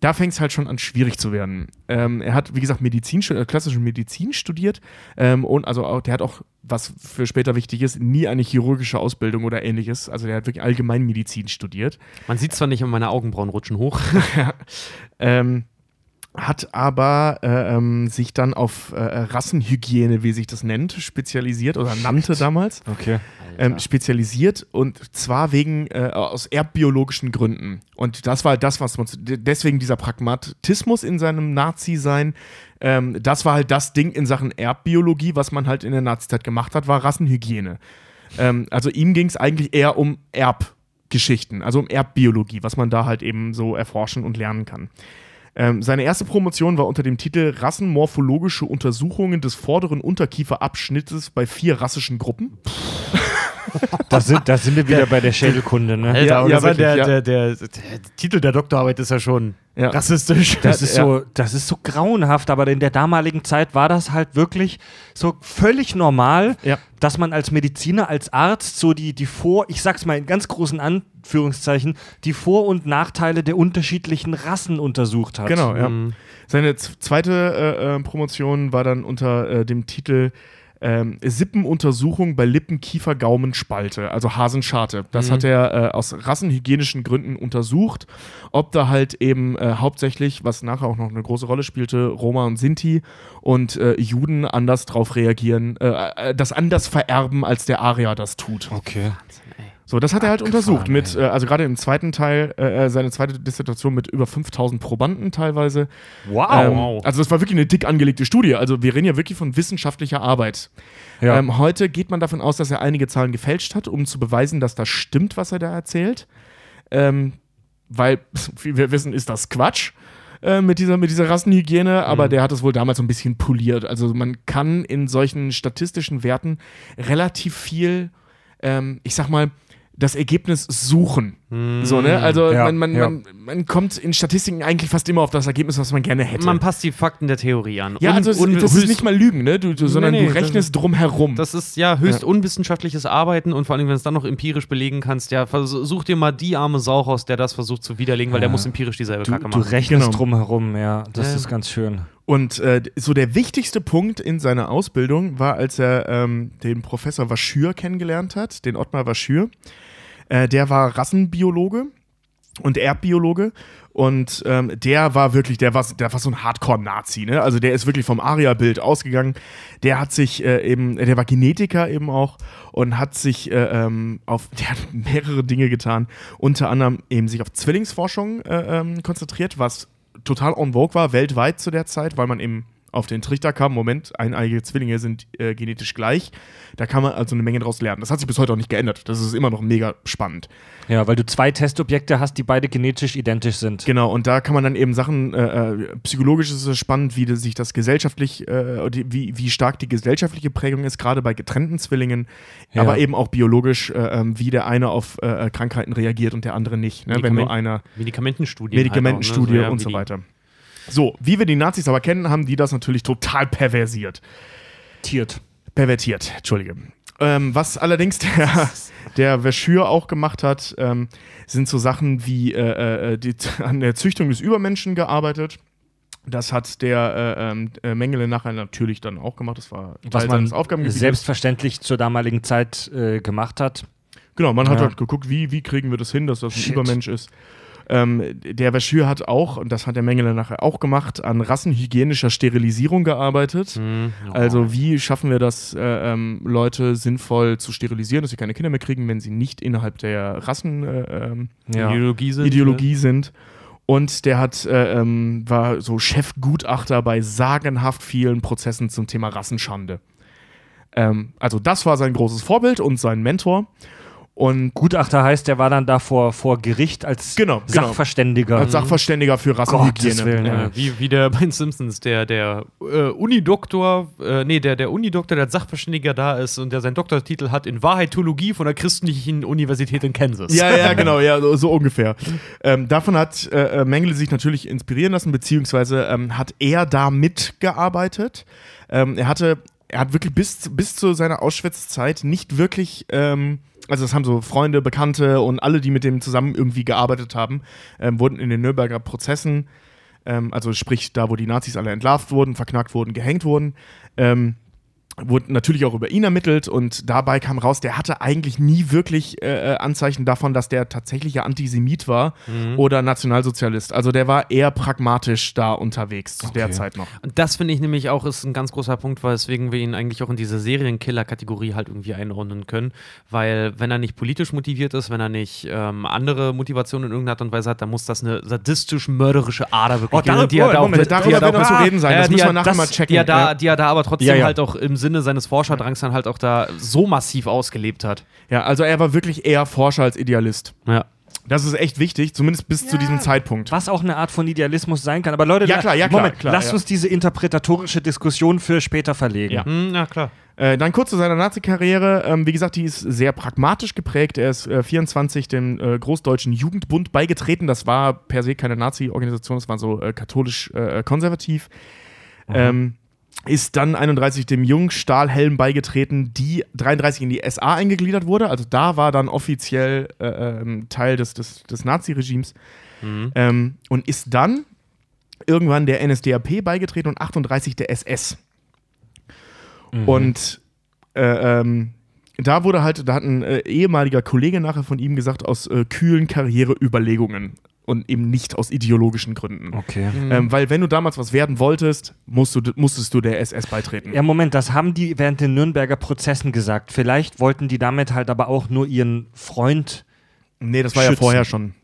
Da fängt es halt schon an, schwierig zu werden. Ähm, er hat, wie gesagt, Medizin, äh, klassische Medizin studiert ähm, und also auch, der hat auch, was für später wichtig ist, nie eine chirurgische Ausbildung oder ähnliches. Also der hat wirklich Allgemeinmedizin studiert. Man sieht zwar nicht, aber meine Augenbrauen rutschen hoch. Ähm, hat aber äh, ähm, sich dann auf äh, Rassenhygiene, wie sich das nennt, spezialisiert oder nannte damals. Okay. ähm, spezialisiert und zwar wegen äh, aus erbbiologischen Gründen. Und das war das, was man deswegen dieser Pragmatismus in seinem Nazi-Sein. Ähm, das war halt das Ding in Sachen Erbbiologie, was man halt in der Nazizeit gemacht hat, war Rassenhygiene. Ähm, also ihm ging es eigentlich eher um Erbgeschichten, also um Erbbiologie, was man da halt eben so erforschen und lernen kann. Ähm, seine erste Promotion war unter dem Titel Rassenmorphologische Untersuchungen des vorderen Unterkieferabschnittes bei vier rassischen Gruppen. Da sind, da sind wir wieder bei der Schädelkunde, ne? Alter, Ja, aber ja, der, wirklich, der, ja. der, der, Titel der Doktorarbeit ist ja schon Ja. rassistisch. Das ist, Ja. so, das ist so grauenhaft, aber in der damaligen Zeit war das halt wirklich so völlig normal, Ja. dass man als Mediziner, als Arzt so die, die Vor-, ich sag's mal in ganz großen Anführungszeichen, die Vor- und Nachteile der unterschiedlichen Rassen untersucht hat. Genau, ja. Mhm. Seine zweite äh, äh, Promotion war dann unter äh, dem Titel ähm, Sippenuntersuchung bei Lippen, Kiefer, Gaumen, Spalte, also Hasenscharte. Das hat er äh, aus rassenhygienischen Gründen untersucht, ob da halt eben äh, hauptsächlich, was nachher auch noch eine große Rolle spielte, Roma und Sinti und äh, Juden anders drauf reagieren, äh, äh, das anders vererben, als der Arier das tut. Okay. So, das hat er halt untersucht mit, äh, also gerade im zweiten Teil, äh, äh, seine zweite Dissertation mit über 5000 Probanden teilweise. Wow. Ähm, also das war wirklich eine dick angelegte Studie. Also wir reden ja wirklich von wissenschaftlicher Arbeit. Ja. Ähm, heute geht man davon aus, dass er einige Zahlen gefälscht hat, um zu beweisen, dass das stimmt, was er da erzählt. Ähm, weil, wie wir wissen, ist das Quatsch äh, mit, dieser, mit dieser Rassenhygiene, aber der hat es wohl damals so ein bisschen poliert. Also man kann in solchen statistischen Werten relativ viel, ähm, ich sag mal, das Ergebnis suchen. So, ne? Also Ja, man, man, ja. man, man kommt in Statistiken eigentlich fast immer auf das Ergebnis, was man gerne hätte. Man passt die Fakten der Theorie an. ja, also es, un- das ist nicht mal Lügen, ne? Du, du, sondern nee, du das rechnest drum herum. Das ist ja höchst unwissenschaftliches Arbeiten und vor allem, wenn du es dann noch empirisch belegen kannst, ja, versuch dir mal die arme Sau raus, der das versucht zu widerlegen, weil der muss empirisch dieselbe Du, Kacke du machen. rechnest Genau. drum herum, ja. Das Ja. ist ganz schön. Und äh, so der wichtigste Punkt in seiner Ausbildung war, als er ähm, den Professor Waschür kennengelernt hat, den Ottmar Waschür. Äh, der war Rassenbiologe und Erbbiologe. Und ähm, der war wirklich, der war, der war so ein Hardcore-Nazi, ne? Also der ist wirklich vom Aria-Bild ausgegangen. Der hat sich äh, eben, der war Genetiker eben auch und hat sich äh, ähm, auf, der hat mehrere Dinge getan. Unter anderem eben sich auf Zwillingsforschung äh, ähm, konzentriert, was total en vogue war, weltweit zu der Zeit, weil man eben auf den Trichter kam, Moment, eineige Zwillinge sind äh, genetisch gleich. Da kann man also eine Menge draus lernen. Das hat sich bis heute auch nicht geändert. Das ist immer noch mega spannend. Ja, weil du zwei Testobjekte hast, die beide genetisch identisch sind. Genau, und da kann man dann eben Sachen, äh, äh, psychologisch ist es spannend, wie sich das gesellschaftlich, äh, wie, wie stark die gesellschaftliche Prägung ist, gerade bei getrennten Zwillingen, Ja. aber eben auch biologisch, äh, ähm, wie der eine auf äh, Krankheiten reagiert und der andere nicht. Ne? Wenn nur einer Medikamentenstudien. Medikamentenstudie halt auch, ne? ja, und so weiter. So, wie wir die Nazis aber kennen, haben die das natürlich total perversiert. Tiert. Pervertiert, Entschuldige. Ähm, was allerdings der, der Verschür auch gemacht hat, ähm, sind so Sachen wie äh, äh, die, an der Züchtung des Übermenschen gearbeitet. Das hat der äh, ähm, äh, Mengele nachher natürlich dann auch gemacht. Das war Was Teil man seines Aufgabengebietes. selbstverständlich zur damaligen Zeit äh, gemacht hat. Genau, man hat Ja. halt geguckt, wie, wie kriegen wir das hin, dass das ein Shit. Übermensch ist. Ähm, der Verschür hat auch, und das hat der Mengele nachher auch gemacht, an rassenhygienischer Sterilisierung gearbeitet. Hm, ja. Also wie schaffen wir das, äh, ähm, Leute sinnvoll zu sterilisieren, dass sie keine Kinder mehr kriegen, wenn sie nicht innerhalb der Rassen äh, ähm, Ja. Sind. Ideologie sind. Und der hat, äh, ähm, war so Chefgutachter bei sagenhaft vielen Prozessen zum Thema Rassenschande. Ähm, also das war sein großes Vorbild und sein Mentor. Und Gutachter heißt, der war dann da vor, vor Gericht als Genau, genau. Sachverständiger. als Sachverständiger für Rassenhygiene. Willen, Ja. wie, wie der bei den Simpsons, der, der äh, Unidoktor, äh, nee, der, der Unidoktor, der als Sachverständiger da ist und der seinen Doktortitel hat in Wahrheitologie von der christlichen Universität in Kansas. Ja, ja, genau, ja, so, so ungefähr. Ähm, davon hat äh, äh, Mengele sich natürlich inspirieren lassen, beziehungsweise ähm, hat er da mitgearbeitet. Ähm, er hatte, er hat wirklich bis, bis zu seiner Auschwitz-Zeit nicht wirklich, ähm, also das haben so Freunde, Bekannte und alle, die mit dem zusammen irgendwie gearbeitet haben, ähm, wurden in den Nürnberger Prozessen, ähm, also sprich da, wo die Nazis alle entlarvt wurden, verknackt wurden, gehängt wurden, ähm, wurde natürlich auch über ihn ermittelt und dabei kam raus, der hatte eigentlich nie wirklich äh, äh, Anzeichen davon, dass der tatsächlicher Antisemit war oder Nationalsozialist. Also der war eher pragmatisch da unterwegs zu der Zeit noch. Und das finde ich nämlich auch ist ein ganz großer Punkt, weswegen wir ihn eigentlich auch in diese Serienkiller-Kategorie halt irgendwie einordnen können. Weil, wenn er nicht politisch motiviert ist, wenn er nicht ähm, andere Motivationen in irgendeiner Art und Weise hat, dann muss das eine sadistisch-mörderische Ader wirklich Oh, darüber- die er da Moment, auch, er Darüber da wird auch- noch zu reden sein, Ja, das die müssen wir er- nachher das- mal checken. Die er da, Ja. die er da aber trotzdem Ja, ja. halt auch im Sinne seines Forscherdrangs dann halt auch da so massiv ausgelebt hat. Ja, also er war wirklich eher Forscher als Idealist. Ja. Das ist echt wichtig, zumindest bis zu diesem Zeitpunkt. Was auch eine Art von Idealismus sein kann. Aber Leute, Ja, la- klar, ja, klar, Moment, klar, lasst ja. uns diese interpretatorische Diskussion für später verlegen. Ja. Hm, ja, klar. Äh, dann kurz zu seiner Nazi-Karriere. Ähm, wie gesagt, die ist sehr pragmatisch geprägt. Er ist äh, 24 dem äh, Großdeutschen Jugendbund beigetreten. Das war per se keine Nazi-Organisation, das war so äh, katholisch-konservativ. ähm, ist dann 31 dem Jungstahlhelm beigetreten, die 33 in die SA eingegliedert wurde. Also da war dann offiziell äh, ähm, Teil des, des, des Nazi-Regimes. Ähm, und ist dann irgendwann der NSDAP beigetreten und 38 der SS. Und äh, ähm, da wurde halt, da hat ein äh, ehemaliger Kollege nachher von ihm gesagt, aus äh, kühlen Karriereüberlegungen und eben nicht aus ideologischen Gründen. Okay. Ähm, weil wenn du damals was werden wolltest, musst du, musstest du der SS beitreten. Ja, Moment, das haben die während den Nürnberger Prozessen gesagt. Vielleicht wollten die damit halt aber auch nur ihren Freund. Nee, das war ja Schützen. vorher schon.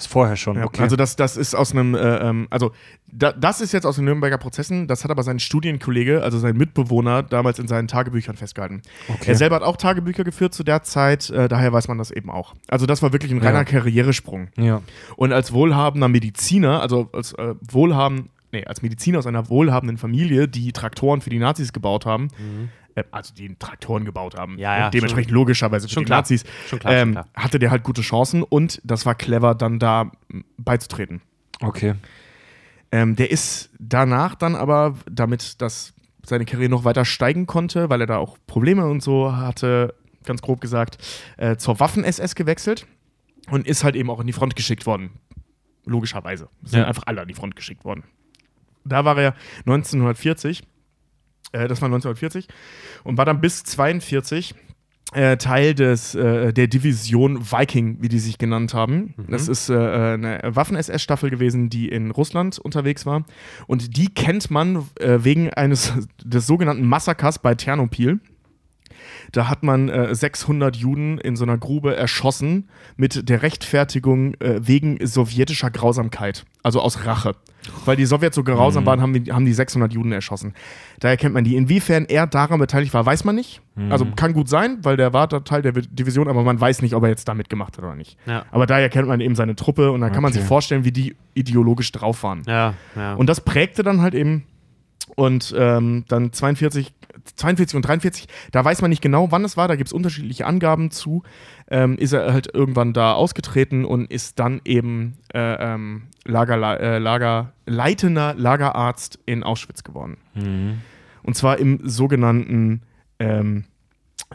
Ist vorher schon, Ja, okay. Also das, das ist aus einem, äh, ähm, also da, das ist jetzt aus den Nürnberger Prozessen, das hat aber sein Studienkollege, also sein Mitbewohner, damals in seinen Tagebüchern festgehalten. Okay. Er selber hat auch Tagebücher geführt zu der Zeit, äh, daher weiß man das eben auch. Also das war wirklich ein reiner Ja. Karrieresprung. ja. Und als wohlhabender Mediziner, also als äh, wohlhabend, nee, als Mediziner aus einer wohlhabenden Familie, die Traktoren für die Nazis gebaut haben, Mhm. Äh, also die Traktoren gebaut haben. Ja, ja, und dementsprechend logischerweise für schon die klar. Nazis, Schon klar, schon ähm, klar. hatte der halt gute Chancen und das war clever, dann da beizutreten. Okay. Ähm, der ist danach dann aber, damit das seine Karriere noch weiter steigen konnte, weil er da auch Probleme und so hatte, ganz grob gesagt, äh, zur Waffen-SS gewechselt und ist halt eben auch in die Front geschickt worden. Logischerweise. Sind Ja. einfach alle an die Front geschickt worden. Da war er 1940, äh, das war 1940, und war dann bis 42 äh, Teil des, äh, der Division Viking, wie die sich genannt haben. Das ist äh, eine Waffen-SS-Staffel gewesen, die in Russland unterwegs war. Und die kennt man äh, wegen eines des sogenannten Massakers bei Ternopil. Da hat man äh, 600 Juden in so einer Grube erschossen mit der Rechtfertigung äh, wegen sowjetischer Grausamkeit, also aus Rache. Weil die Sowjets so grausam waren, haben die, haben die 600 Juden erschossen. Daher kennt man die. Inwiefern er daran beteiligt war, weiß man nicht. Also kann gut sein, weil der war da Teil der Division, aber man weiß nicht, ob er jetzt da mitgemacht hat oder nicht. Ja. Aber daher kennt man eben seine Truppe und da kann man Okay. sich vorstellen, wie die ideologisch drauf waren. Ja, ja. Und das prägte dann halt eben. Und ähm, dann 42, 42 und 43, da weiß man nicht genau, wann es war, da gibt es unterschiedliche Angaben zu. Ähm, ist er halt irgendwann da ausgetreten und ist dann eben äh, ähm, Lager, äh, Lager, leitender Lagerarzt in Auschwitz geworden. Und zwar im sogenannten ähm,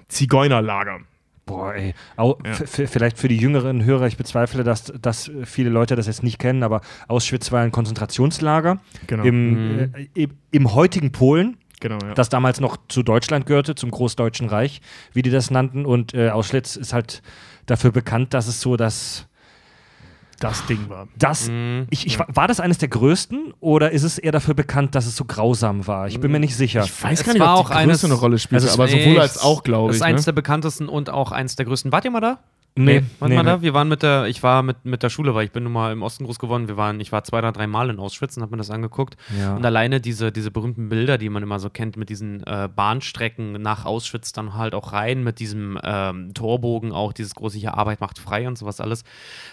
Zigeunerlager. Boah, ey. Au, Ja. Vielleicht für die jüngeren Hörer, ich bezweifle, dass, dass viele Leute das jetzt nicht kennen, aber Auschwitz war ein Konzentrationslager Genau. im, äh, im, im heutigen Polen, genau, ja. das damals noch zu Deutschland gehörte, zum Großdeutschen Reich, wie die das nannten. Und äh, Auschwitz ist halt dafür bekannt, dass es so das. Das Ding war. das Mhm. ich, ich, War das eines der größten oder ist es eher dafür bekannt, dass es so grausam war? Ich bin mir nicht sicher. Ich weiß Es gar nicht, war ob die auch Größe eines- eine Rolle spielte, Also aber sowohl als auch, glaube Das ich. ist eines Ne? der bekanntesten und auch eines der größten. Wart ihr mal da? Nee, nee, mal da? nee. Wir waren mit der, ich war mit, mit der Schule, weil ich bin nun mal im Osten groß geworden. Wir waren, ich war zwei oder drei Mal in Auschwitz und habe mir das angeguckt. Ja. Und alleine diese, diese berühmten Bilder, die man immer so kennt, mit diesen äh, Bahnstrecken nach Auschwitz dann halt auch rein, mit diesem ähm, Torbogen auch, dieses große hier Arbeit macht frei und sowas alles.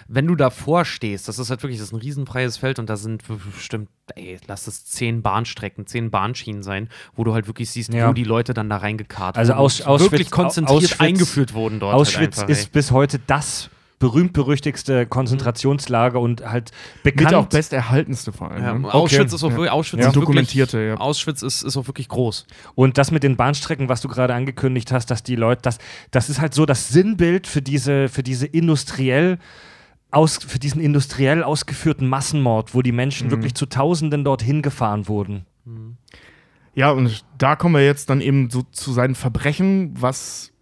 Wenn du davor stehst, das ist halt wirklich, das ist ein riesenfreies Feld und da sind bestimmt, ey, lass es zehn Bahnstrecken, zehn Bahnschienen sein, wo du halt wirklich siehst, Ja. wo die Leute dann da reingekarrt Also wurden und Auschwitz- wirklich konzentriert Auschwitz- eingeführt wurden dort. Auschwitz halt einfach, ist ey. bis heute das berühmt-berüchtigste Konzentrationslager und halt bekannt. Mit auch besterhaltenste vor allem. Ja, ne? Auschwitz ist auch wirklich, Auschwitz Ja. ist wirklich, Dokumentierte, ja. Auschwitz ist, ist auch wirklich groß. Und das mit den Bahnstrecken, was du gerade angekündigt hast, dass die Leute, das, das ist halt so das Sinnbild für diese, für diese industriell aus, für diesen industriell ausgeführten Massenmord, wo die Menschen wirklich zu Tausenden dorthin gefahren wurden. Ja, und da kommen wir jetzt dann eben so zu seinen Verbrechen, was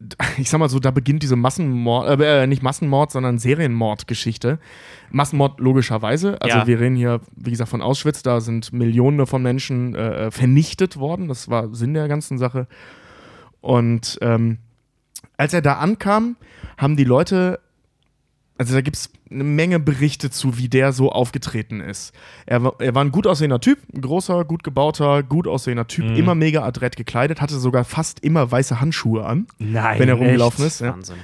ich sag mal so, da beginnt diese Massenmord, äh, nicht Massenmord, sondern Serienmordgeschichte. Massenmord logischerweise. Also Ja. wir reden hier, wie gesagt, von Auschwitz, da sind Millionen von Menschen äh, vernichtet worden. Das war Sinn der ganzen Sache. Und ähm, als er da ankam, haben die Leute also da gibt es eine Menge Berichte zu, wie der so aufgetreten ist. Er, war- er war ein gut aussehender Typ, ein großer, gut gebauter, gut aussehender Typ, Mhm. immer mega adrett gekleidet, hatte sogar fast immer weiße Handschuhe an, Nein. wenn er echt? rumgelaufen ist. Ja. Wahnsinn.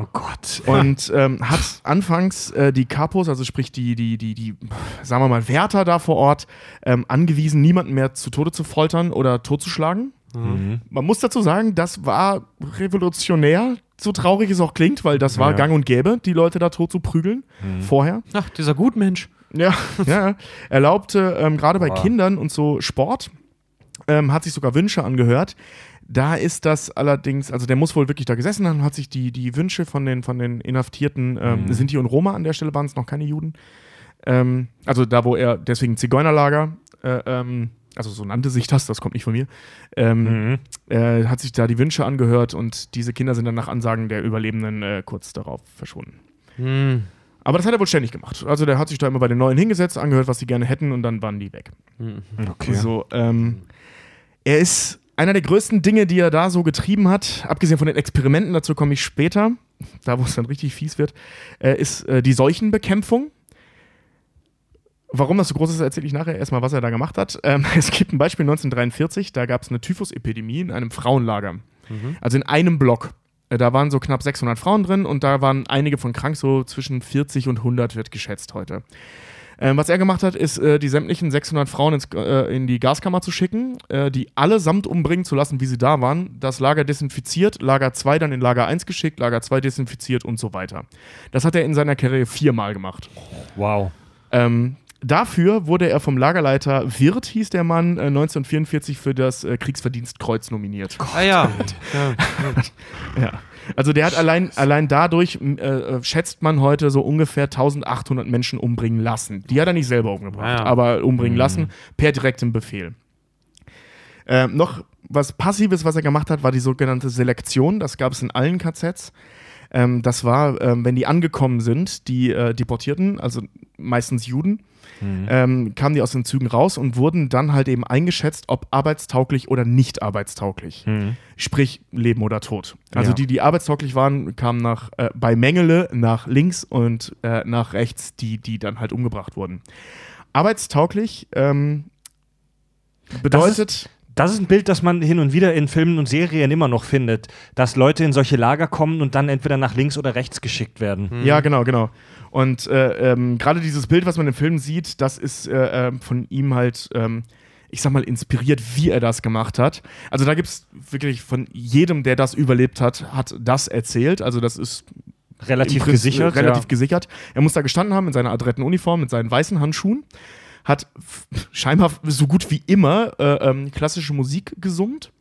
Oh Gott. Und ähm, hat anfangs äh, die Kapos, also sprich die, die, die, die, sagen wir mal, Wärter da vor Ort, ähm, angewiesen, niemanden mehr zu Tode zu foltern oder totzuschlagen. Mhm. Man muss dazu sagen, das war revolutionär, so traurig es auch klingt, weil das war Ja. gang und gäbe, die Leute da tot zu prügeln vorher. Ach, dieser Gutmensch. Ja, ja. Erlaubte ähm, gerade bei. Kindern und so Sport, ähm, hat sich sogar Wünsche angehört. Da ist das allerdings, also der muss wohl wirklich da gesessen haben, hat sich die, die Wünsche von den, von den Inhaftierten, ähm, Mhm. Sinti und Roma an der Stelle waren es noch keine Juden. Ähm, also da, wo er, deswegen Zigeunerlager, äh, ähm, also so nannte sich das, das kommt nicht von mir, ähm, Mhm. äh, hat sich da die Wünsche angehört und diese Kinder sind dann nach Ansagen der Überlebenden äh, kurz darauf verschwunden. Hm. Aber das hat er wohl ständig gemacht. Also der hat sich da immer bei den Neuen hingesetzt, angehört, was sie gerne hätten und dann waren die weg. Okay. So, ähm, er ist einer der größten Dinge, die er da so getrieben hat, abgesehen von den Experimenten, dazu komme ich später, da wo es dann richtig fies wird, äh, ist äh, die Seuchenbekämpfung. Warum das so groß ist, erzähle ich nachher erstmal, was er da gemacht hat. Ähm, es gibt ein Beispiel 1943, da gab es eine Typhusepidemie in einem Frauenlager. Also in einem Block. Äh, Da waren so knapp 600 Frauen drin und da waren einige von krank, so zwischen 40 und 100 wird geschätzt heute. Ähm, was er gemacht hat, ist, äh, die sämtlichen 600 Frauen ins, äh, in die Gaskammer zu schicken, äh, die allesamt umbringen zu lassen, wie sie da waren. Das Lager desinfiziert, Lager 2 dann in Lager 1 geschickt, Lager 2 desinfiziert und so weiter. Das hat er in seiner Karriere viermal gemacht. Wow. Ähm, dafür wurde er vom Lagerleiter Wirth, hieß der Mann, äh, 1944 für das äh, Kriegsverdienstkreuz nominiert. Ah ja. ja. Ja. Also der hat allein, allein dadurch, m, äh, schätzt man heute so ungefähr 1800 Menschen umbringen lassen. Die hat er nicht selber umgebracht, Ja. aber umbringen lassen per direktem Befehl. Ähm, noch was Passives, was er gemacht hat, war die sogenannte Selektion. Das gab es in allen KZs. Ähm, das war, ähm, wenn die angekommen sind, die äh, Deportierten, also meistens Juden, ähm, kamen die aus den Zügen raus und wurden dann halt eben eingeschätzt, ob arbeitstauglich oder nicht arbeitstauglich. Sprich, Leben oder Tod. Also Ja. die, die arbeitstauglich waren, kamen nach, äh, bei Mengele nach links und äh, nach rechts, die, die dann halt umgebracht wurden. Arbeitstauglich ähm, bedeutet. Das ist ein Bild, das man hin und wieder in Filmen und Serien immer noch findet, dass Leute in solche Lager kommen und dann entweder nach links oder rechts geschickt werden. Ja, genau, genau. Und äh, ähm, gerade dieses Bild, was man im Film sieht, das ist äh, ähm, von ihm halt, ähm, ich sag mal, inspiriert, wie er das gemacht hat. Also da gibt es wirklich von jedem, der das überlebt hat, hat das erzählt. Also das ist Relativ Prinzip, gesichert. äh, Relativ ja. gesichert. Er muss da gestanden haben in seiner adretten Uniform mit seinen weißen Handschuhen. Hat scheinbar so gut wie immer äh, ähm, klassische Musik gesummt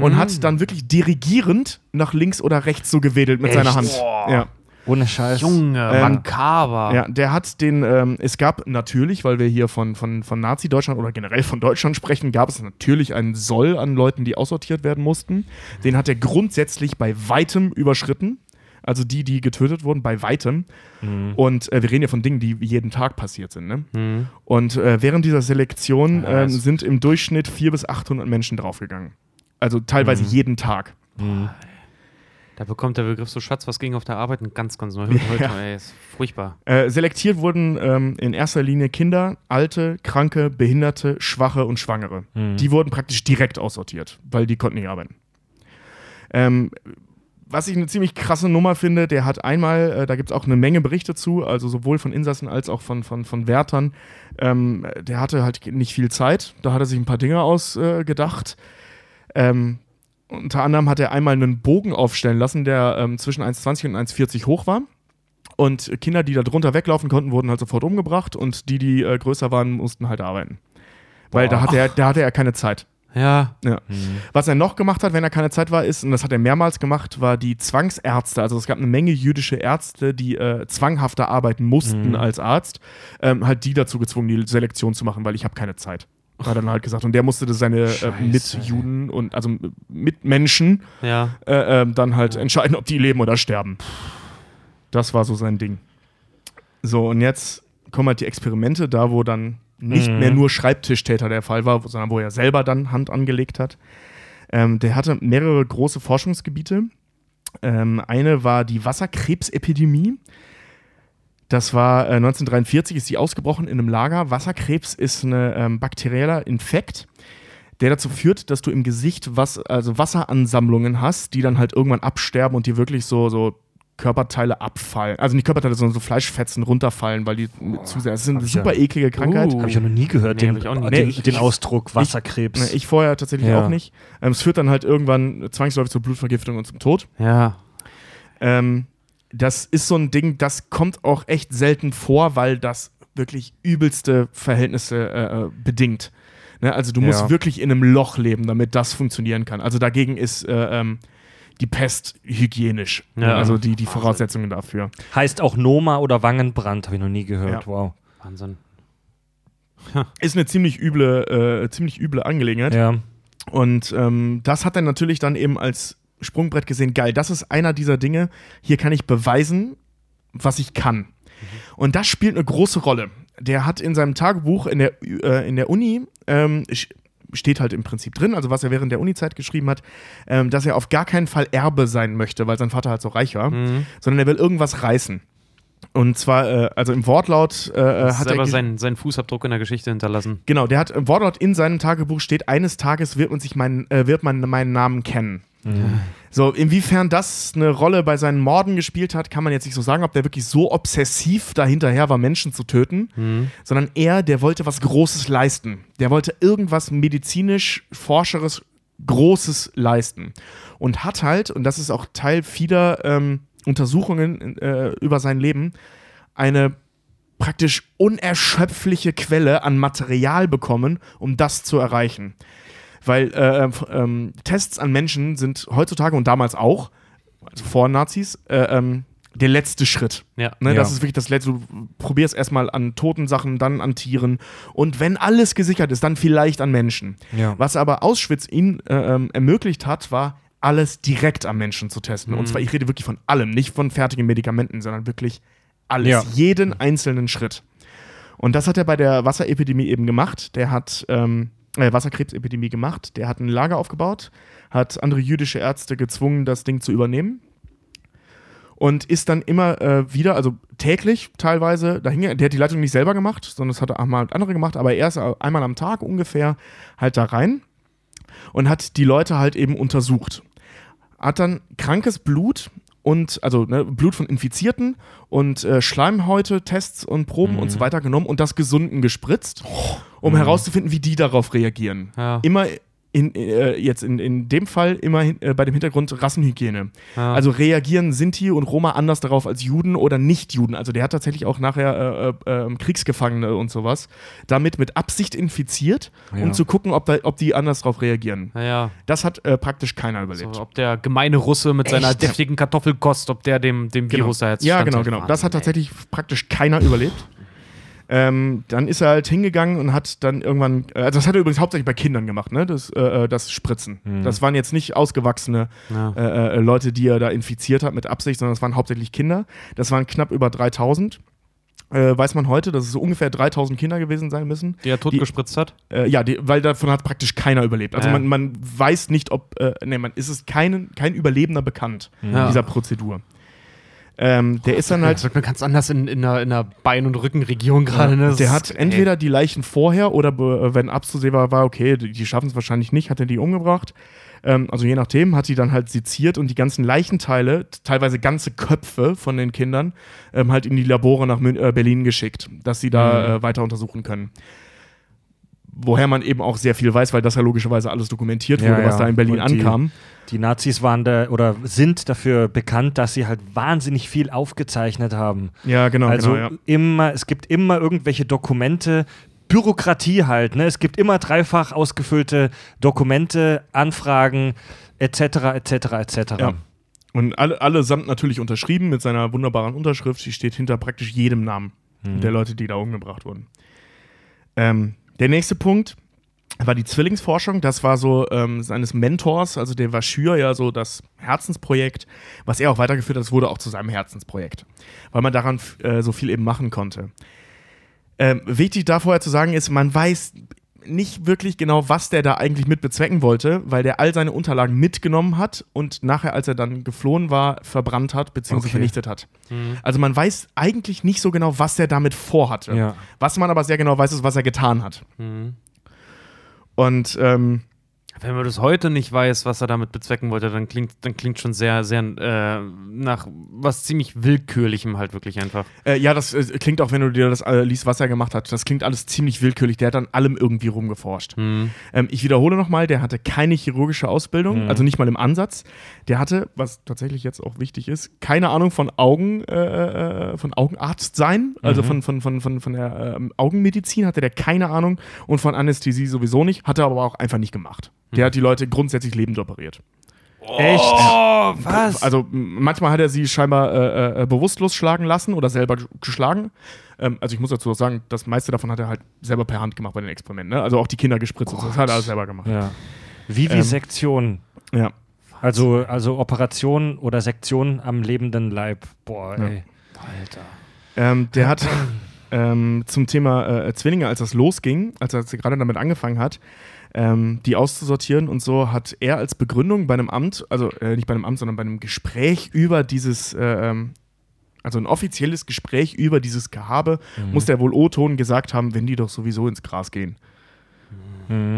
und hat dann wirklich dirigierend nach links oder rechts so gewedelt mit Echt? seiner Hand. Ja. Ohne Scheiß. Junge, Ähm, makaber. Ja, der hat den, ähm, es gab natürlich, weil wir hier von, von, von Nazi-Deutschland oder generell von Deutschland sprechen, gab es natürlich einen Soll an Leuten, die aussortiert werden mussten. Den hat er grundsätzlich bei weitem überschritten. Also die, die getötet wurden, bei weitem. Und äh, wir reden ja von Dingen, die jeden Tag passiert sind. Ne? Und äh, während dieser Selektion Ja, es- sind im Durchschnitt 400 bis 800 Menschen draufgegangen. Also teilweise jeden Tag. Da bekommt der Begriff so Schatz, was ging auf der Arbeit, ein ganz, ganz neues heute. Ey, ist furchtbar. Äh, selektiert wurden ähm, in erster Linie Kinder, Alte, Kranke, Behinderte, Schwache und Schwangere. Die wurden praktisch direkt aussortiert, weil die konnten nicht arbeiten. Ähm, was ich eine ziemlich krasse Nummer finde, der hat einmal, äh, da gibt es auch eine Menge Berichte zu, also sowohl von Insassen als auch von, von, von Wärtern, ähm, der hatte halt nicht viel Zeit, da hat er sich ein paar Dinge ausgedacht. Äh, ähm, unter anderem hat er einmal einen Bogen aufstellen lassen, der ähm, zwischen 1,20 und 1,40 hoch war. Und Kinder, die da drunter weglaufen konnten, wurden halt sofort umgebracht und die, die äh, größer waren, mussten halt arbeiten. Weil da hatte, er, da hatte er keine Zeit. Ja. Ja. Was er noch gemacht hat, wenn er keine Zeit war, ist, und das hat er mehrmals gemacht, war die Zwangsärzte. Also es gab eine Menge jüdische Ärzte, die äh, zwanghafter arbeiten mussten als Arzt, ähm, halt die dazu gezwungen, die Selektion zu machen, weil ich habe keine Zeit. Hat er dann halt gesagt. Und der musste seine äh, Mitjuden und also Mitmenschen Ja. äh, ähm, dann halt entscheiden, ob die leben oder sterben. Das war so sein Ding. So, und jetzt kommen halt die Experimente, da wo dann nicht mehr nur Schreibtischtäter der Fall war, sondern wo er selber dann Hand angelegt hat. Ähm, der hatte mehrere große Forschungsgebiete. Ähm, eine war die Wasserkrebsepidemie. Das war äh, 1943, ist sie ausgebrochen in einem Lager. Wasserkrebs ist ein ähm, bakterieller Infekt, der dazu führt, dass du im Gesicht was, also Wasseransammlungen hast, die dann halt irgendwann absterben und dir wirklich so, so Körperteile abfallen. Also nicht Körperteile, sondern so Fleischfetzen runterfallen, weil die zu sehr. Es ist eine ich super ja- eklige Krankheit. Uh. Habe ich ja noch nie gehört, Nee, den, ich auch nicht. den, Nee, ich- den Ausdruck Wasserkrebs. Ne, ich vorher tatsächlich Ja. auch nicht. Ähm, es führt dann halt irgendwann zwangsläufig zur Blutvergiftung und zum Tod. Ja. Ähm, das ist so ein Ding, das kommt auch echt selten vor, weil das wirklich übelste Verhältnisse äh, äh, bedingt. Ne? Also du musst Ja. wirklich in einem Loch leben, damit das funktionieren kann. Also dagegen ist äh, ähm, die Pest hygienisch. Ne? Ja. Also die, die Voraussetzungen dafür. Heißt auch Noma oder Wangenbrand, habe ich noch nie gehört. Ja. Wow. Wahnsinn. Ist eine ziemlich üble, äh, ziemlich üble Angelegenheit. Ja. Und ähm, das hat er natürlich dann eben als Sprungbrett gesehen, geil, das ist einer dieser Dinge, hier kann ich beweisen, was ich kann. Und das spielt eine große Rolle. Der hat in seinem Tagebuch in der, äh, in der Uni, ähm, steht halt im Prinzip drin, also was er während der Uni-Zeit geschrieben hat, ähm, dass er auf gar keinen Fall Erbe sein möchte, weil sein Vater halt so reich war, sondern er will irgendwas reißen. Und zwar, äh, also im Wortlaut äh, hat selber er. seinen, seinen Fußabdruck in der Geschichte hinterlassen. Genau, der hat im Wortlaut in seinem Tagebuch steht, eines Tages wird man sich meinen, äh, wird man meinen Namen kennen. So, inwiefern das eine Rolle bei seinen Morden gespielt hat, kann man jetzt nicht so sagen, ob der wirklich so obsessiv dahinterher war, Menschen zu töten, sondern er, der wollte was Großes leisten. Der wollte irgendwas medizinisch, forscheres, Großes leisten. Und hat halt, und das ist auch Teil vieler ähm, Untersuchungen äh, über sein Leben, eine praktisch unerschöpfliche Quelle an Material bekommen, um das zu erreichen. Weil äh, f- ähm, Tests an Menschen sind heutzutage und damals auch, also vor Nazis, äh, ähm, der letzte Schritt. Ja. Ne, Ja. Das ist wirklich das letzte. Du probierst erstmal an toten Sachen, dann an Tieren. Und wenn alles gesichert ist, dann vielleicht an Menschen. Ja. Was aber Auschwitz ihnen äh, ähm, ermöglicht hat, war, alles direkt am Menschen zu testen. Und zwar, ich rede wirklich von allem, nicht von fertigen Medikamenten, sondern wirklich alles. Ja. Jeden einzelnen Schritt. Und das hat er bei der Wasserepidemie eben gemacht. Der hat ähm, äh, Wasserkrebsepidemie gemacht. Der hat ein Lager aufgebaut, hat andere jüdische Ärzte gezwungen, das Ding zu übernehmen. Und ist dann immer äh, wieder, also täglich teilweise, dahin, der hat die Leitung nicht selber gemacht, sondern das hat auch mal andere gemacht, aber er ist einmal am Tag ungefähr halt da rein und hat die Leute halt eben untersucht. Hat dann krankes Blut und also ne, Blut von Infizierten und äh, Schleimhäute, Tests und Proben und so weiter genommen und das Gesunden gespritzt, um herauszufinden, wie die darauf reagieren. Ja. Immer in, äh, jetzt in, in dem Fall immer äh, bei dem Hintergrund Rassenhygiene. Ja. Also reagieren Sinti und Roma anders darauf als Juden oder Nicht-Juden. Also der hat tatsächlich auch nachher äh, äh, äh, Kriegsgefangene und sowas damit mit Absicht infiziert, Ja. um zu gucken, ob, da, ob die anders darauf reagieren. Naja, Das hat äh, praktisch keiner überlebt. so, ob der gemeine Russe mit seiner Echt? deftigen Kartoffelkost, ob der dem, dem Genau. Virus da jetzt Ja, genau, genau. Das hat tatsächlich praktisch keiner überlebt. Ähm, dann ist er halt hingegangen und hat dann irgendwann, äh, also das hat er übrigens hauptsächlich bei Kindern gemacht, ne? Das, äh, äh, das Spritzen. Das waren jetzt nicht ausgewachsene Ja. äh, äh, Leute, die er da infiziert hat mit Absicht, sondern das waren hauptsächlich Kinder. Das waren knapp über 3000. Äh, weiß man heute, dass es so ungefähr 3000 Kinder gewesen sein müssen. Die er totgespritzt hat? Äh, ja, die, weil davon hat praktisch keiner überlebt. Also Ja. man, man weiß nicht, ob, äh, nee, man ist es keinen, kein Überlebender bekannt Ja. dieser Prozedur. Ähm, der ist dann Das halt, wird mir ganz anders in, in, der, in der Bein- und Rückenregion gerade. Ne? Das der hat entweder die Leichen vorher oder äh, wenn abzusehen war, okay, die, die schaffen es wahrscheinlich nicht, hat er die umgebracht. Ähm, also je nachdem, hat die dann halt seziert und die ganzen Leichenteile, teilweise ganze Köpfe von den Kindern, ähm, halt in die Labore nach Mün äh, Berlin geschickt, dass sie da äh, weiter untersuchen können. Woher man eben auch sehr viel weiß, weil das ja logischerweise alles dokumentiert Ja, wurde, was ja. da in Berlin die- ankam. Die Nazis waren da oder sind dafür bekannt, dass sie halt wahnsinnig viel aufgezeichnet haben. Ja, genau, also genau, ja. immer, es gibt immer irgendwelche Dokumente, Bürokratie halt, ne? Es gibt immer dreifach ausgefüllte Dokumente, Anfragen, etc., etc., etc. Ja. Und alle, allesamt natürlich unterschrieben mit seiner wunderbaren Unterschrift. Die steht hinter praktisch jedem Namen der Leute, die da umgebracht wurden. Ähm, der nächste Punkt war die Zwillingsforschung. Das war so ähm, seines Mentors, also der Vaschür, ja so das Herzensprojekt, was er auch weitergeführt hat. Das wurde auch zu seinem Herzensprojekt, weil man daran äh, so viel eben machen konnte. Ähm, wichtig da vorher zu sagen ist, man weiß nicht wirklich genau, was der da eigentlich mit bezwecken wollte, weil der all seine Unterlagen mitgenommen hat und nachher, als er dann geflohen war, verbrannt hat bzw. Okay. vernichtet hat. Also man weiß eigentlich nicht so genau, was er damit vorhatte. Ja. Was man aber sehr genau weiß, ist, was er getan hat. Mhm. Und ähm, Wenn man das heute nicht weiß, was er damit bezwecken wollte, dann klingt, dann klingt schon sehr, sehr äh, nach was ziemlich Willkürlichem halt wirklich einfach. äh, ja, das äh, klingt auch, wenn du dir das äh, liest, was er gemacht hat. Das klingt alles ziemlich willkürlich. Der hat an allem irgendwie rumgeforscht. Mhm. Ähm, ich wiederhole nochmal, der hatte keine chirurgische Ausbildung, also nicht mal im Ansatz. Der hatte, was tatsächlich jetzt auch wichtig ist, keine Ahnung von Augen, äh, äh, von Augenarzt sein, also von, von, von, von, von der ähm, Augenmedizin hatte der keine Ahnung und von Anästhesie sowieso nicht, hat er aber auch einfach nicht gemacht. Der hat die Leute grundsätzlich lebend operiert. Echt? Oh, was? Also manchmal hat er sie scheinbar äh, äh, bewusstlos schlagen lassen oder selber geschlagen. Ähm, also ich muss dazu auch sagen, das meiste davon hat er halt selber per Hand gemacht bei den Experimenten. Ne? Also auch die Kinder gespritzt und so, das hat er alles selber gemacht. ja. Vivisektion. Ja. Also, also Operation oder Sektion am lebenden Leib. Boah, Ja. ey. Alter. Ähm, der hat ähm, zum Thema äh, Zwillinge, als das losging, als er gerade damit angefangen hat, ähm, die auszusortieren und so, hat er als Begründung bei einem Amt, also äh, nicht bei einem Amt, sondern bei einem Gespräch über dieses, äh, ähm, also ein offizielles Gespräch über dieses Gehabe, muss der wohl O-Ton gesagt haben, wenn die doch sowieso ins Gras gehen.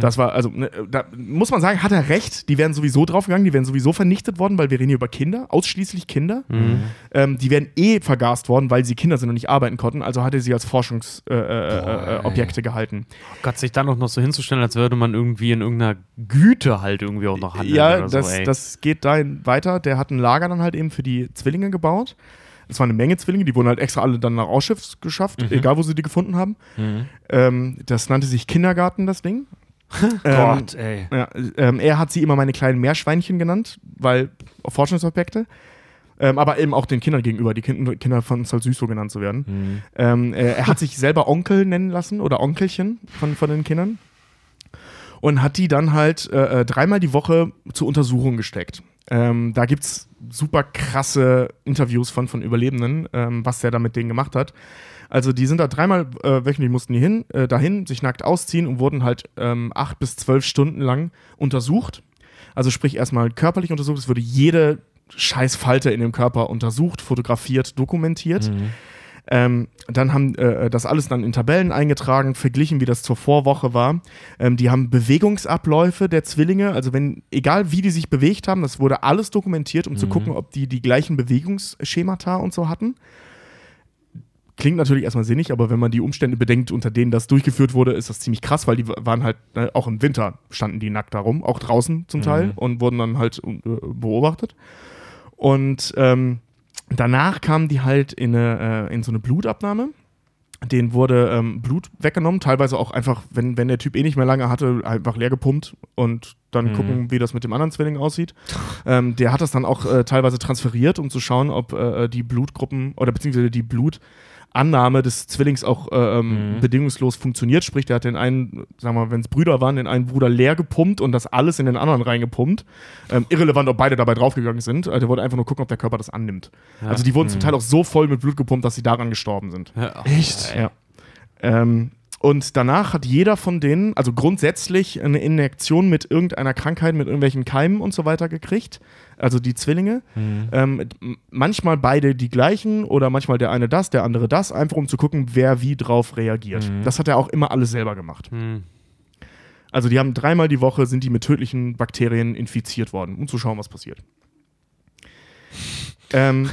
Das war, also, ne, da muss man sagen, hat er recht, die wären sowieso draufgegangen, die wären sowieso vernichtet worden, weil wir reden hier über Kinder, ausschließlich Kinder. Ähm, die wären eh vergast worden, weil sie Kinder sind und nicht arbeiten konnten, also hat er sie als Forschungsobjekte äh, äh, Objekte gehalten. Gott, sich dann auch noch so hinzustellen, als würde man irgendwie in irgendeiner Güte halt irgendwie auch noch handeln. Ja, so, das, ey. das geht dahin weiter. Der hat ein Lager dann halt eben für die Zwillinge gebaut. Es war eine Menge Zwillinge, die wurden halt extra alle dann nach Ausschiff geschafft, egal wo sie die gefunden haben. Ähm, das nannte sich Kindergarten, das Ding. ähm, Gott, ey. ja, ähm, er hat sie immer meine kleinen Meerschweinchen genannt, weil Forschungsobjekte. Ähm, aber eben auch den Kindern gegenüber. Die kind Kinder fanden es halt süß, so genannt zu werden. Ähm, äh, er hat sich selber Onkel nennen lassen oder Onkelchen von, von den Kindern. Und hat die dann halt äh, äh, dreimal die Woche zur Untersuchung gesteckt. Ähm, da gibt es super krasse Interviews von, von Überlebenden, ähm, was der da mit denen gemacht hat. Also die sind da dreimal äh, wöchentlich mussten die hin, äh, dahin, sich nackt ausziehen und wurden halt ähm, acht bis zwölf Stunden lang untersucht. Also sprich erstmal körperlich untersucht, es wurde jede scheiß Falte in dem Körper untersucht, fotografiert, dokumentiert. Ähm, dann haben äh, das alles dann in Tabellen eingetragen, verglichen, wie das zur Vorwoche war. Ähm, die haben Bewegungsabläufe der Zwillinge, also wenn, egal wie die sich bewegt haben, das wurde alles dokumentiert, um zu gucken, ob die die gleichen Bewegungsschemata und so hatten. Klingt natürlich erstmal sinnig, aber wenn man die Umstände bedenkt, unter denen das durchgeführt wurde, ist das ziemlich krass, weil die waren halt, äh, auch im Winter standen die nackt da rum, auch draußen zum Teil und wurden dann halt äh, beobachtet. Und ähm, danach kamen die halt in, eine, äh, in so eine Blutabnahme. Den wurde ähm, Blut weggenommen, teilweise auch einfach, wenn, wenn der Typ eh nicht mehr lange hatte, einfach leer gepumpt und dann gucken, wie das mit dem anderen Zwilling aussieht. ähm, der hat das dann auch äh, teilweise transferiert, um zu schauen, ob äh, die Blutgruppen oder beziehungsweise die Blutannahme des Zwillings auch äh, ähm, bedingungslos funktioniert. Sprich, der hat den einen, sagen wir mal, wenn es Brüder waren, den einen Bruder leer gepumpt und das alles in den anderen reingepumpt. Ähm, irrelevant, ob beide dabei draufgegangen sind. Also der wollte einfach nur gucken, ob der Körper das annimmt. Also die wurden zum Teil auch so voll mit Blut gepumpt, dass sie daran gestorben sind. Ja. Echt? Ja. Ähm, und danach hat jeder von denen, also grundsätzlich, eine Injektion mit irgendeiner Krankheit, mit irgendwelchen Keimen und so weiter gekriegt. Also die Zwillinge. Ähm, m- manchmal beide die gleichen oder manchmal der eine das, der andere das, einfach um zu gucken, wer wie drauf reagiert. Das hat er auch immer alles selber gemacht. Hm. Also die haben dreimal die Woche sind die mit tödlichen Bakterien infiziert worden, um zu schauen, was passiert. Ähm,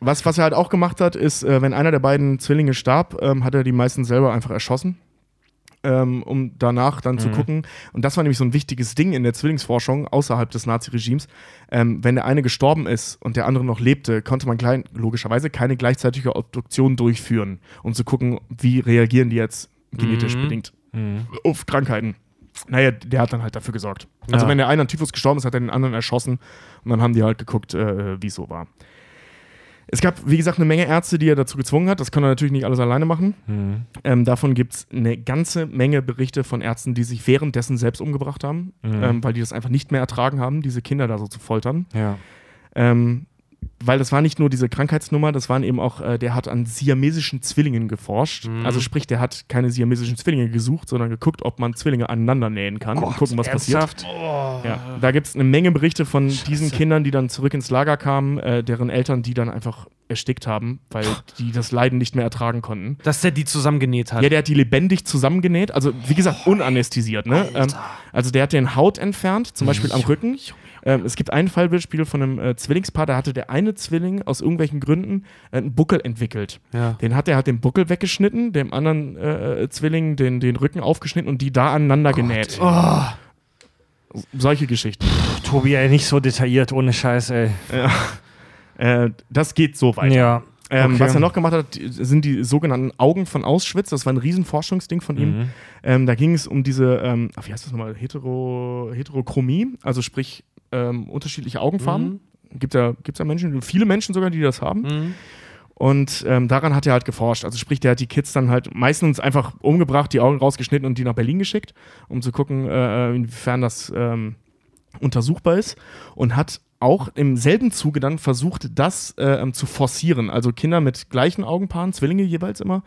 was, was er halt auch gemacht hat, ist, äh, wenn einer der beiden Zwillinge starb, ähm, hat er die meisten selber einfach erschossen. Ähm, um danach dann zu gucken. Und das war nämlich so ein wichtiges Ding in der Zwillingsforschung außerhalb des Nazi-Regimes. Ähm, wenn der eine gestorben ist und der andere noch lebte, konnte man klein, logischerweise keine gleichzeitige Obduktion durchführen, um zu gucken, wie reagieren die jetzt genetisch bedingt auf Krankheiten. Naja, der hat dann halt dafür gesorgt. Also Ja. wenn der eine an Typhus gestorben ist, hat er den anderen erschossen und dann haben die halt geguckt, äh, wie es so war. Es gab, wie gesagt, eine Menge Ärzte, die er dazu gezwungen hat. Das kann er natürlich nicht alles alleine machen. Ähm, davon gibt es eine ganze Menge Berichte von Ärzten, die sich währenddessen selbst umgebracht haben, ähm, weil die das einfach nicht mehr ertragen haben, diese Kinder da so zu foltern. Ja. Ähm, weil das war nicht nur diese Krankheitsnummer, das waren eben auch, äh, der hat an siamesischen Zwillingen geforscht. Also sprich, der hat keine siamesischen Zwillinge gesucht, sondern geguckt, ob man Zwillinge aneinander nähen kann und gucken, was passiert. Ja. Da gibt es eine Menge Berichte von diesen Kindern, die dann zurück ins Lager kamen, äh, deren Eltern, die dann einfach erstickt haben, weil die das Leiden nicht mehr ertragen konnten. Dass der die zusammengenäht hat. Ja, der hat die lebendig zusammengenäht, also wie gesagt, unanästhesiert. Ne? Ähm, also der hat den Haut entfernt, zum Beispiel am Rücken. Ähm, es gibt ein Fallbeispiel von einem äh, Zwillingspaar, da hatte der eine Zwilling aus irgendwelchen Gründen äh, einen Buckel entwickelt. Ja. Den hat er hat den Buckel weggeschnitten, dem anderen äh, Zwilling den, den Rücken aufgeschnitten und die da aneinander genäht. Solche Geschichten. Tobi, ey, nicht so detailliert, ohne Scheiß, ey. Äh, das geht so weiter. Ja. Ähm, Okay. Was er noch gemacht hat, sind die sogenannten Augen von Auschwitz. Das war ein Riesenforschungsding von Mhm. ihm. Ähm, da ging es um diese, ähm, wie heißt das nochmal, Hetero, Heterochromie, also sprich ähm, unterschiedliche Augenfarben. Gibt ja, gibt's ja Menschen, viele Menschen sogar, die das haben. Mhm. Und ähm, daran hat er halt geforscht. Also sprich, der hat die Kids dann halt meistens einfach umgebracht, die Augen rausgeschnitten und die nach Berlin geschickt, um zu gucken, äh, inwiefern das ähm, untersuchbar ist. Und hat auch im selben Zuge dann versucht, das äh, ähm, zu forcieren. Also Kinder mit gleichen Augenpaaren, Zwillinge jeweils immer,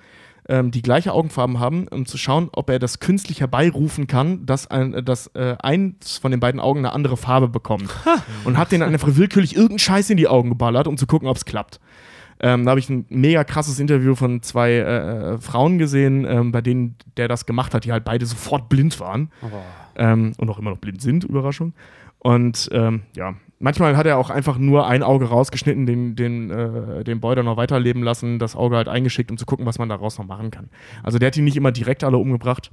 ähm, die gleiche Augenfarben haben, um zu schauen, ob er das künstlich herbeirufen kann, dass, ein, äh, dass äh, eins von den beiden Augen eine andere Farbe bekommt. Und hat denen einfach willkürlich irgendeinen Scheiß in die Augen geballert, um zu gucken, ob es klappt. Ähm, da habe ich ein mega krasses Interview von zwei äh, Frauen gesehen, ähm, bei denen der das gemacht hat, die halt beide sofort blind waren. Ähm, und auch immer noch blind sind, Überraschung. Und ähm, ja, manchmal hat er auch einfach nur ein Auge rausgeschnitten, den, den, äh, den Boy dann noch weiterleben lassen, das Auge halt eingeschickt, um zu gucken, was man daraus noch machen kann. Also der hat die nicht immer direkt alle umgebracht.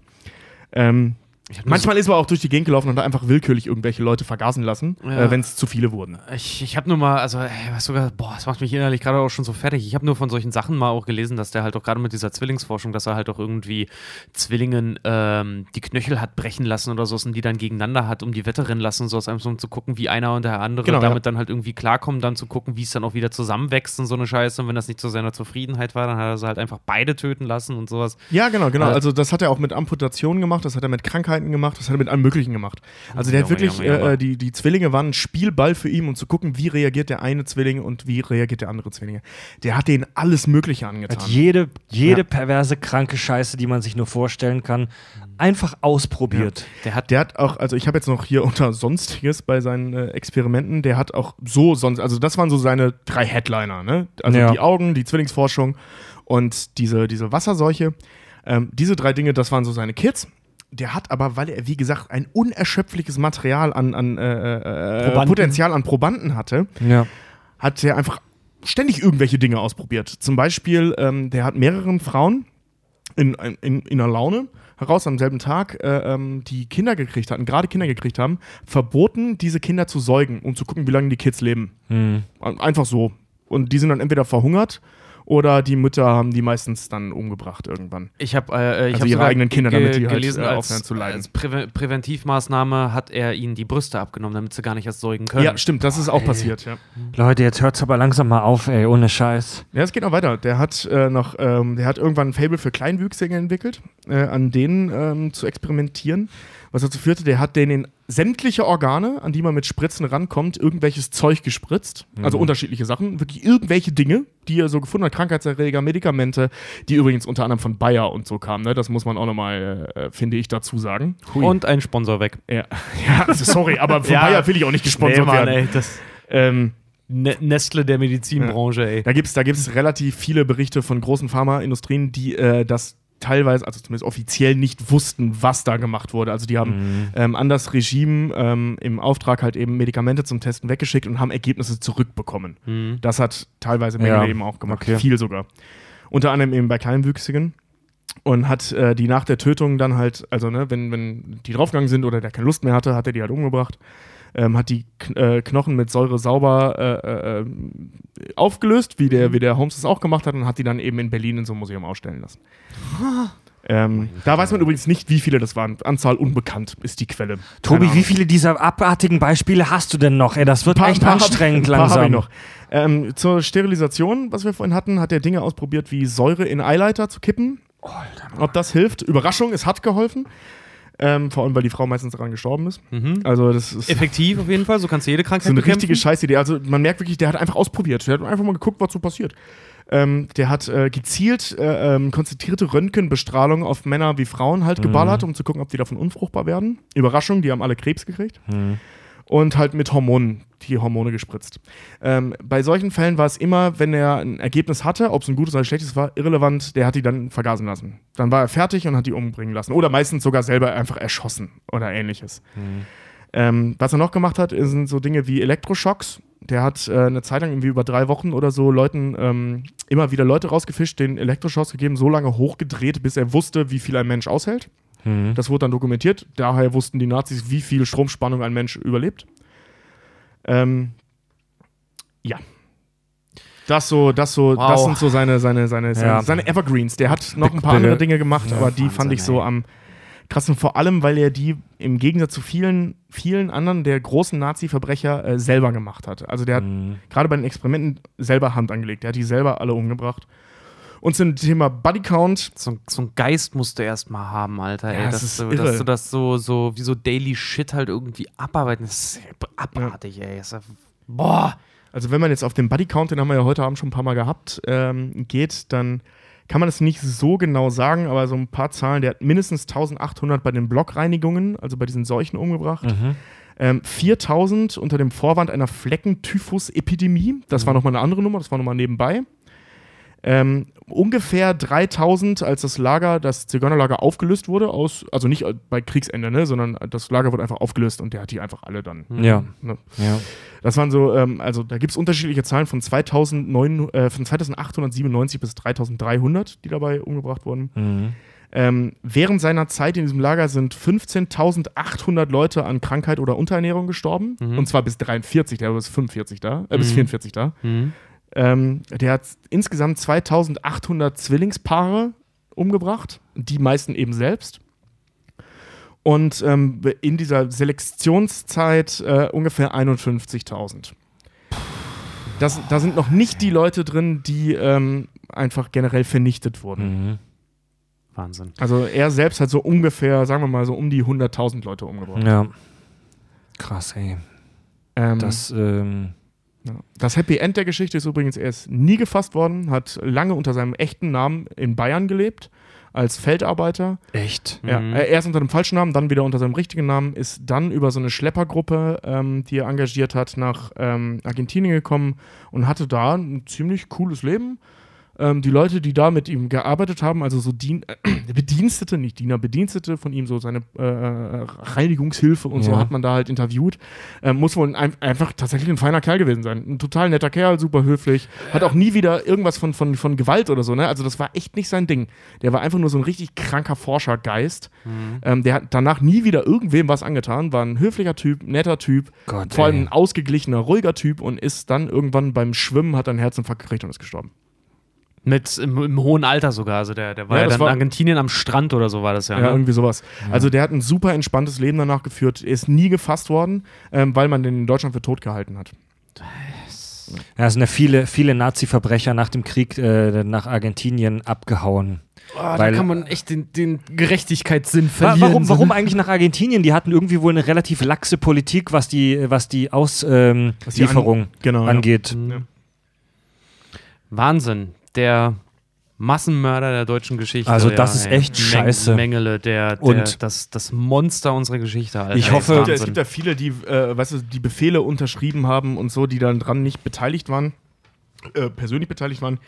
Ähm, Manchmal ist er auch durch die Gegend gelaufen und hat einfach willkürlich irgendwelche Leute vergasen lassen, Ja. äh, wenn es zu viele wurden. Ich, ich habe nur mal, also, ey, was sogar, boah, das macht mich innerlich gerade auch schon so fertig. Ich habe nur von solchen Sachen mal auch gelesen, dass der halt auch gerade mit dieser Zwillingsforschung, dass er halt auch irgendwie Zwillingen ähm, die Knöchel hat brechen lassen oder so und die dann gegeneinander hat, um die Wette rennen lassen, so so, um zu gucken, wie einer und der andere Genau, damit ja. dann halt irgendwie klarkommen, dann zu gucken, wie es dann auch wieder zusammenwächst und so eine Scheiße. Und wenn das nicht zu seiner Zufriedenheit war, dann hat er sie halt einfach beide töten lassen und sowas. Ja, genau, genau. Also- Also das hat er auch mit Amputationen gemacht, das hat er mit Krankheiten gemacht, das hat er mit allem Möglichen gemacht. Also der hat Junge, wirklich, Junge, Junge. Äh, die, die Zwillinge waren ein Spielball für ihn, um zu gucken, wie reagiert der eine Zwilling und wie reagiert der andere Zwillinge. Der hat denen alles Mögliche angetan. Hat jede, jede Ja. perverse, kranke Scheiße, die man sich nur vorstellen kann, einfach ausprobiert. Der hat Der hat auch, also ich habe jetzt noch hier unter Sonstiges bei seinen äh, Experimenten, der hat auch so sonst, also das waren so seine drei Headliner, ne? Also Ja. die Augen, die Zwillingsforschung und diese, diese Wasserseuche. Ähm, diese drei Dinge, das waren so seine Kids. Der hat aber, weil er, wie gesagt, ein unerschöpfliches Material an, an äh, äh. Potenzial an Probanden hatte, Ja. hat er einfach ständig irgendwelche Dinge ausprobiert. Zum Beispiel, ähm, der hat mehreren Frauen in, in, in einer Laune heraus am selben Tag, äh, ähm, die Kinder gekriegt hatten, gerade Kinder gekriegt haben, verboten, diese Kinder zu säugen, um zu gucken, wie lange die Kids leben. Hm. Einfach so. Und die sind dann entweder verhungert oder die Mütter haben die meistens dann umgebracht irgendwann. Ich habe äh, ich Also hab ihre eigenen Kinder, damit die halt, gelesen, äh, als, aufhören zu leiden. als Präve Präventivmaßnahme hat er ihnen die Brüste abgenommen, damit sie gar nicht erst säugen können. Ja, stimmt, das ist auch passiert, ja. Leute, jetzt hört's aber langsam mal auf, ey, ohne Scheiß. Ja, es geht noch weiter. Der hat äh, noch, ähm, der hat irgendwann ein Fable für Kleinwüchsige entwickelt, äh, an denen ähm, zu experimentieren. Was dazu führte, der hat denen in sämtliche Organe, an die man mit Spritzen rankommt, irgendwelches Zeug gespritzt. Also unterschiedliche Sachen, wirklich irgendwelche Dinge, die er so gefunden hat, Krankheitserreger, Medikamente, die übrigens unter anderem von Bayer und so kamen. Ne? Das muss man auch nochmal, äh, finde ich, dazu sagen. Und ein Sponsor weg. Ja, ja also sorry, aber von Ja. Bayer will ich auch nicht gesponsert Mann, werden. ey, das Ähm, Ne- Nestle der Medizinbranche, ey. Da gibt es da gibt's relativ viele Berichte von großen Pharmaindustrien, die äh, das teilweise, also zumindest offiziell nicht wussten, was da gemacht wurde. Also die haben ähm, an das Regime ähm, im Auftrag halt eben Medikamente zum Testen weggeschickt und haben Ergebnisse zurückbekommen. Mhm. Das hat teilweise Mengele Ja, eben auch gemacht. okay. Viel sogar. Unter anderem eben bei Kleinwüchsigen. Und hat äh, die nach der Tötung dann halt, also ne, wenn, wenn die draufgegangen sind oder der keine Lust mehr hatte, hat er die halt umgebracht. Ähm, hat die Kn äh, Knochen mit Säure sauber äh, äh, aufgelöst, wie der, wie der Holmes das auch gemacht hat, und hat die dann eben in Berlin in so einem Museum ausstellen lassen. ähm, da weiß man übrigens nicht, wie viele das waren. Anzahl unbekannt ist die Quelle. Tobi, wie viele dieser abartigen Beispiele hast du denn noch? Ey, das wird Paar- echt paar anstrengend paar hab langsam. ich noch. Ähm, zur Sterilisation, was wir vorhin hatten, hat er Dinge ausprobiert, wie Säure in Eileiter zu kippen. Ob das hilft? Überraschung, es hat geholfen. Ähm, vor allem, weil die Frau meistens daran gestorben ist. Mhm. Also, das ist Effektiv auf jeden Fall, so kannst du jede so Krankheit eine bekämpfen. richtige Scheißidee. Also, man merkt wirklich, der hat einfach ausprobiert. Der hat einfach mal geguckt, was so passiert. Ähm, der hat äh, gezielt äh, ähm, konzentrierte Röntgenbestrahlung auf Männer wie Frauen halt geballert, um zu gucken, ob die davon unfruchtbar werden. Überraschung, die haben alle Krebs gekriegt. Und halt mit Hormonen, die Hormone gespritzt. Ähm, bei solchen Fällen war es immer, wenn er ein Ergebnis hatte, ob es ein gutes oder ein schlechtes war, irrelevant, der hat die dann vergasen lassen. Dann war er fertig und hat die umbringen lassen. Oder meistens sogar selber einfach erschossen oder ähnliches. Ähm, was er noch gemacht hat, sind so Dinge wie Elektroschocks. Der hat äh, eine Zeit lang irgendwie über drei Wochen oder so Leuten ähm, immer wieder Leute rausgefischt, den Elektroschocks gegeben, so lange hochgedreht, bis er wusste, wie viel ein Mensch aushält. Das wurde dann dokumentiert. Daher wussten die Nazis, wie viel Stromspannung ein Mensch überlebt. Ähm, ja. Das so, das so, Wow. das sind so seine, seine, seine, seine, Ja. seine Evergreens. Der hat noch ein paar andere Dinge gemacht, aber die fand ich so ey. Am krassen, vor allem, weil er die im Gegensatz zu vielen, vielen anderen der großen Nazi-Verbrecher äh, selber gemacht hat. Also der hat Mhm. gerade bei den Experimenten selber Hand angelegt. Der hat die selber alle umgebracht. Und zum Thema Bodycount, So, so ein Geist musst du erstmal haben, Alter. Ja, ey, es dass, ist du, irre. dass du das so, so wie so Daily Shit halt irgendwie abarbeiten. Das ist abartig, ey. Das ist, ja- boah. Also wenn man jetzt auf den Bodycount, den haben wir ja heute Abend schon ein paar Mal gehabt, ähm, geht, dann kann man es nicht so genau sagen, aber so ein paar Zahlen. Der hat mindestens 1800 bei den Blockreinigungen, also bei diesen Seuchen umgebracht. Ähm, 4000 unter dem Vorwand einer Fleckentyphus-Epidemie. Das war nochmal eine andere Nummer, das war nochmal nebenbei. Ähm, ungefähr 3000, als das Lager, das Zigeunerlager aufgelöst wurde, aus, also nicht bei Kriegsende, ne, sondern das Lager wurde einfach aufgelöst und der hat die einfach alle dann. Ja. Ne. ja. Das waren so, ähm, also da gibt es unterschiedliche Zahlen von, 2009, äh, von 2897 bis 3300, die dabei umgebracht wurden. Mhm. Ähm, während seiner Zeit in diesem Lager sind 15.800 Leute an Krankheit oder Unterernährung gestorben. Mhm. Und zwar bis 43, der war bis 45 da, äh, bis Mhm. 44 da. Mhm. Ähm, der hat insgesamt 2800 Zwillingspaare umgebracht, die meisten eben selbst. Und ähm, in dieser Selektionszeit äh, ungefähr 51.000. Das, da sind noch nicht die Leute drin, die ähm, einfach generell vernichtet wurden. Mhm. Wahnsinn. Also er selbst hat so ungefähr, sagen wir mal, so um die 100.000 Leute umgebracht. Ja. Krass, ey. Ähm, Das, ähm. Das Happy End der Geschichte ist übrigens, er ist nie gefasst worden, hat lange unter seinem echten Namen in Bayern gelebt, als Feldarbeiter. echt. Ja, Mhm. äh, erst unter dem falschen Namen, dann wieder unter seinem richtigen Namen, ist dann über so eine Schleppergruppe, ähm, die er engagiert hat, nach ähm, Argentinien gekommen und hatte da ein ziemlich cooles Leben. Ähm, die Leute, die da mit ihm gearbeitet haben, also so Dien äh, Bedienstete, nicht Diener, Bedienstete von ihm, so seine äh, äh, Reinigungshilfe und so Ja. hat man da halt interviewt, ähm, muss wohl ein, einfach tatsächlich ein feiner Kerl gewesen sein. Ein total netter Kerl, super höflich, hat auch nie wieder irgendwas von, von, von Gewalt oder so, ne? Also das war echt nicht sein Ding. Der war einfach nur so ein richtig kranker Forschergeist. Ähm, der hat danach nie wieder irgendwem was angetan, war ein höflicher Typ, netter Typ, Gott, vor allem ein ausgeglichener, ruhiger Typ und ist dann irgendwann beim Schwimmen, hat einen Herzinfarkt gekriegt und ist gestorben. Mit im, im hohen Alter sogar. Also der, der war Ja, ja, das dann war- in Argentinien am Strand oder so war das ja. Ja, ne? irgendwie sowas. Also der hat ein super entspanntes Leben danach geführt, ist nie gefasst worden, ähm, weil man den in Deutschland für tot gehalten hat. Ja, es sind ja viele, viele Nazi-Verbrecher nach dem Krieg äh, nach Argentinien abgehauen. Weil- da kann man echt den, den Gerechtigkeitssinn verlieren. warum, warum ne? eigentlich nach Argentinien? Die hatten irgendwie wohl eine relativ laxe Politik, was die, was die Auslieferung die an- genau, ja. angeht. Mhm. Wahnsinn. Der Massenmörder der deutschen Geschichte. Also das ist ey. echt scheiße. Mengele, der, der Und- das, das Monster unserer Geschichte. Alter. Ich Ey, hoffe- Es gibt, ja, es gibt ja viele, die, äh, weißt du, die Befehle unterschrieben haben und so, die dann dran nicht beteiligt waren, äh, persönlich beteiligt waren.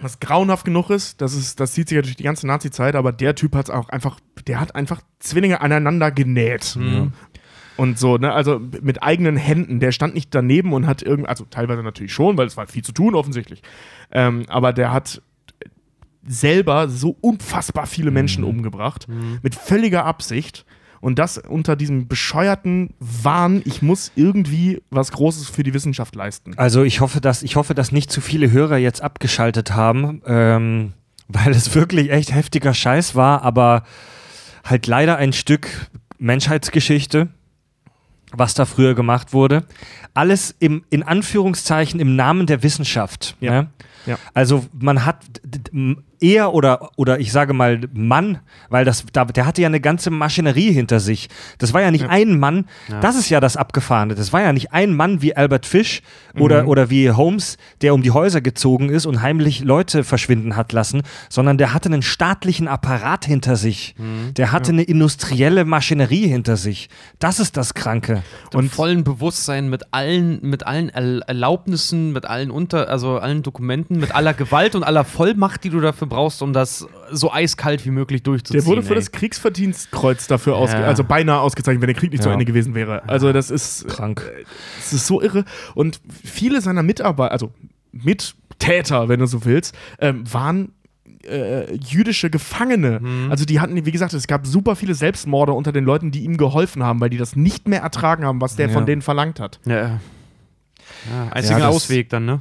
Was grauenhaft genug ist, das, ist, das zieht sich ja durch die ganze Nazi-Zeit, aber der Typ hat auch einfach, der hat einfach Zwillinge aneinander genäht. Mhm. Und so, ne, also mit eigenen Händen. Der stand nicht daneben und hat irgend, also teilweise natürlich schon, weil es war viel zu tun, offensichtlich. Ähm, aber der hat selber so unfassbar viele Menschen umgebracht, mit völliger Absicht. Und das unter diesem bescheuerten Wahn, ich muss irgendwie was Großes für die Wissenschaft leisten. Also ich hoffe, dass, ich hoffe, dass nicht zu viele Hörer jetzt abgeschaltet haben, ähm, weil es wirklich echt heftiger Scheiß war, aber halt leider ein Stück Menschheitsgeschichte, was da früher gemacht wurde. Alles im, in Anführungszeichen im Namen der Wissenschaft. Ja. Ne? Ja. Also man hat er oder, oder ich sage mal Mann, weil das, da, der hatte ja eine ganze Maschinerie hinter sich. Das war ja nicht ein Mann, das ist ja das Abgefahrene. Das war ja nicht ein Mann wie Albert Fish oder, Mhm. oder wie Holmes, der um die Häuser gezogen ist und heimlich Leute verschwinden hat lassen, sondern der hatte einen staatlichen Apparat hinter sich. Mhm. Der hatte eine industrielle Maschinerie hinter sich. Das ist das Kranke. und vollen Bewusstsein mit allen, mit allen Erl- Erlaubnissen, mit allen unter, also allen Dokumenten, mit aller Gewalt und aller Vollmacht, die du dafür brauchst, um das so eiskalt wie möglich durchzuziehen. Der wurde für ey. das Kriegsverdienstkreuz dafür Ja. also beinahe ausgezeichnet, wenn der Krieg nicht zu Ja. Ende gewesen wäre. Also das ist Krank. Das ist so irre. Und viele seiner Mitarbeiter, also Mittäter, wenn du so willst, ähm, waren äh, jüdische Gefangene. Mhm. Also die hatten, wie gesagt, es gab super viele Selbstmorde unter den Leuten, die ihm geholfen haben, weil die das nicht mehr ertragen haben, was der Ja. von denen verlangt hat. Ja. ja. Einziger Ja, Ausweg dann, ne?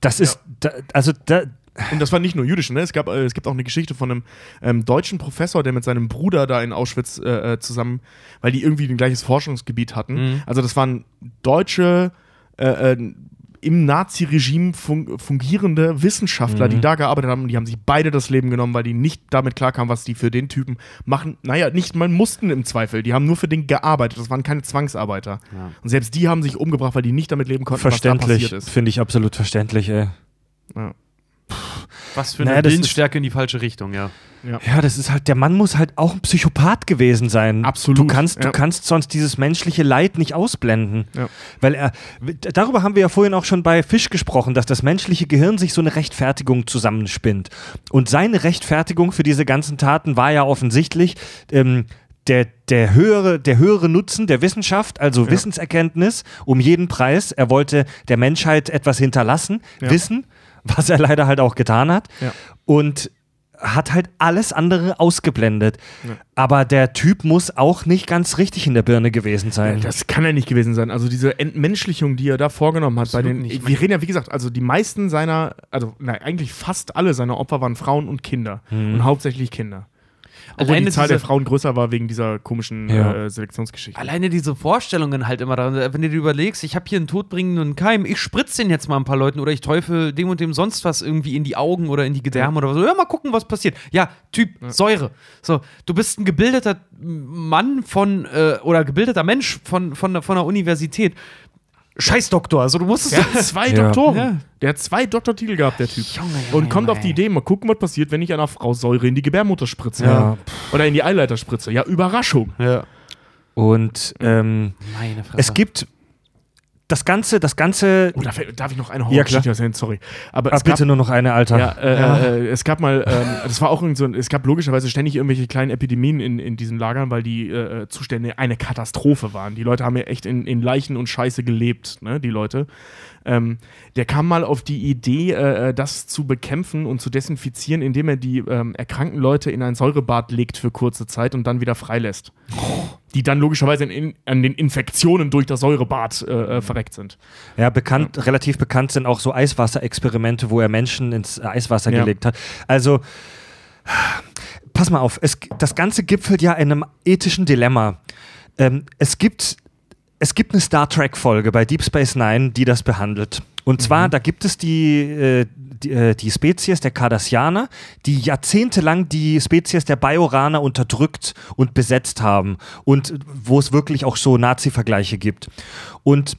Das ist, da, also da, Und das war nicht nur jüdische, ne? Es, gab, äh, es gibt auch eine Geschichte von einem ähm, deutschen Professor, der mit seinem Bruder da in Auschwitz äh, äh, zusammen, weil die irgendwie ein gleiches Forschungsgebiet hatten. Mhm. Also das waren deutsche äh, äh, im Nazi-Regime fun fungierende Wissenschaftler, die da gearbeitet haben und die haben sich beide das Leben genommen, weil die nicht damit klarkamen, was die für den Typen machen. Naja, nicht mal mussten im Zweifel. Die haben nur für den gearbeitet. Das waren keine Zwangsarbeiter. Ja. Und selbst die haben sich umgebracht, weil die nicht damit leben konnten, was da verständlich. passiert ist. Finde ich absolut verständlich, ey. Ja. Was für eine Naja, Willensstärke in die falsche Richtung, ja. Ja, das ist halt, der Mann muss halt auch ein Psychopath gewesen sein. Absolut, Du kannst, du ja. kannst sonst dieses menschliche Leid nicht ausblenden. Ja. Weil er, darüber haben wir ja vorhin auch schon bei Fisch gesprochen, dass das menschliche Gehirn sich so eine Rechtfertigung zusammenspinnt. Und seine Rechtfertigung für diese ganzen Taten war ja offensichtlich, ähm, der, der, höhere, der höhere Nutzen der Wissenschaft, also Wissenserkenntnis, um jeden Preis. Er wollte der Menschheit etwas hinterlassen, Ja. Wissen, was er leider halt auch getan hat. Ja. Und hat halt alles andere ausgeblendet. Aber der Typ muss auch nicht ganz richtig in der Birne gewesen sein. Das kann er nicht gewesen sein. Also diese Entmenschlichung, die er da vorgenommen hat, bei den. nicht. Wir reden ja, wie gesagt, also die meisten seiner, also nein, eigentlich fast alle seiner Opfer waren Frauen und Kinder. Mhm. Und hauptsächlich Kinder. Obwohl Alleine die Zahl diese- der Frauen größer war wegen dieser komischen Ja. äh, Selektionsgeschichte. Alleine diese Vorstellungen halt immer daran, wenn du dir überlegst, ich habe hier einen todbringenden Keim, ich spritze den jetzt mal ein paar Leuten oder ich teufel dem und dem sonst was irgendwie in die Augen oder in die Gedärme oder so. Ja, mal gucken, was passiert. Ja, Typ, Säure. So, du bist ein gebildeter Mann von, äh, oder gebildeter Mensch von, von, von der Universität. Scheiß Doktor, also du musst es Der hat zwei Ja. Doktoren. Ja. Der hat zwei Doktortitel gehabt, der Typ. Junge, Junge, und kommt auf die Idee, mal gucken, was passiert, wenn ich einer Frau Säure in die Gebärmutter spritze. Ja. Oder in die Eileiter spritze. Ja, Überraschung. Ja. Und ähm, Meine es gibt das Ganze, das Ganze. Oh, darf, darf ich noch eine Ja, Horrorgeschichte klar. erzählen? Sorry. Aber Ah, es gab, bitte nur noch eine, Alter. Ja, äh, Äh, es gab mal, ähm, das war auch irgend so, ein- es gab logischerweise ständig irgendwelche kleinen Epidemien in, in diesen Lagern, weil die äh, Zustände eine Katastrophe waren. Die Leute haben ja echt in, in Leichen und Scheiße gelebt, ne, die Leute. Ähm, der kam mal auf die Idee, äh, äh, das zu bekämpfen und zu desinfizieren, indem er die ähm, erkrankten Leute in ein Säurebad legt für kurze Zeit und dann wieder freilässt. Die dann logischerweise in, in, an den Infektionen durch das Säurebad äh, äh, verreckt sind. Ja, bekannt, relativ bekannt sind auch so Eiswasserexperimente, wo er Menschen ins Eiswasser Ja. gelegt hat. Also, pass mal auf, es, das Ganze gipfelt ja in einem ethischen Dilemma. Ähm, es gibt es gibt eine Star Trek-Folge bei Deep Space Nine, die das behandelt. Und zwar, da gibt es die, äh, die, äh, die Spezies der Cardassianer, die jahrzehntelang die Spezies der Bajoraner unterdrückt und besetzt haben. Und wo es wirklich auch so Nazi-Vergleiche gibt. Und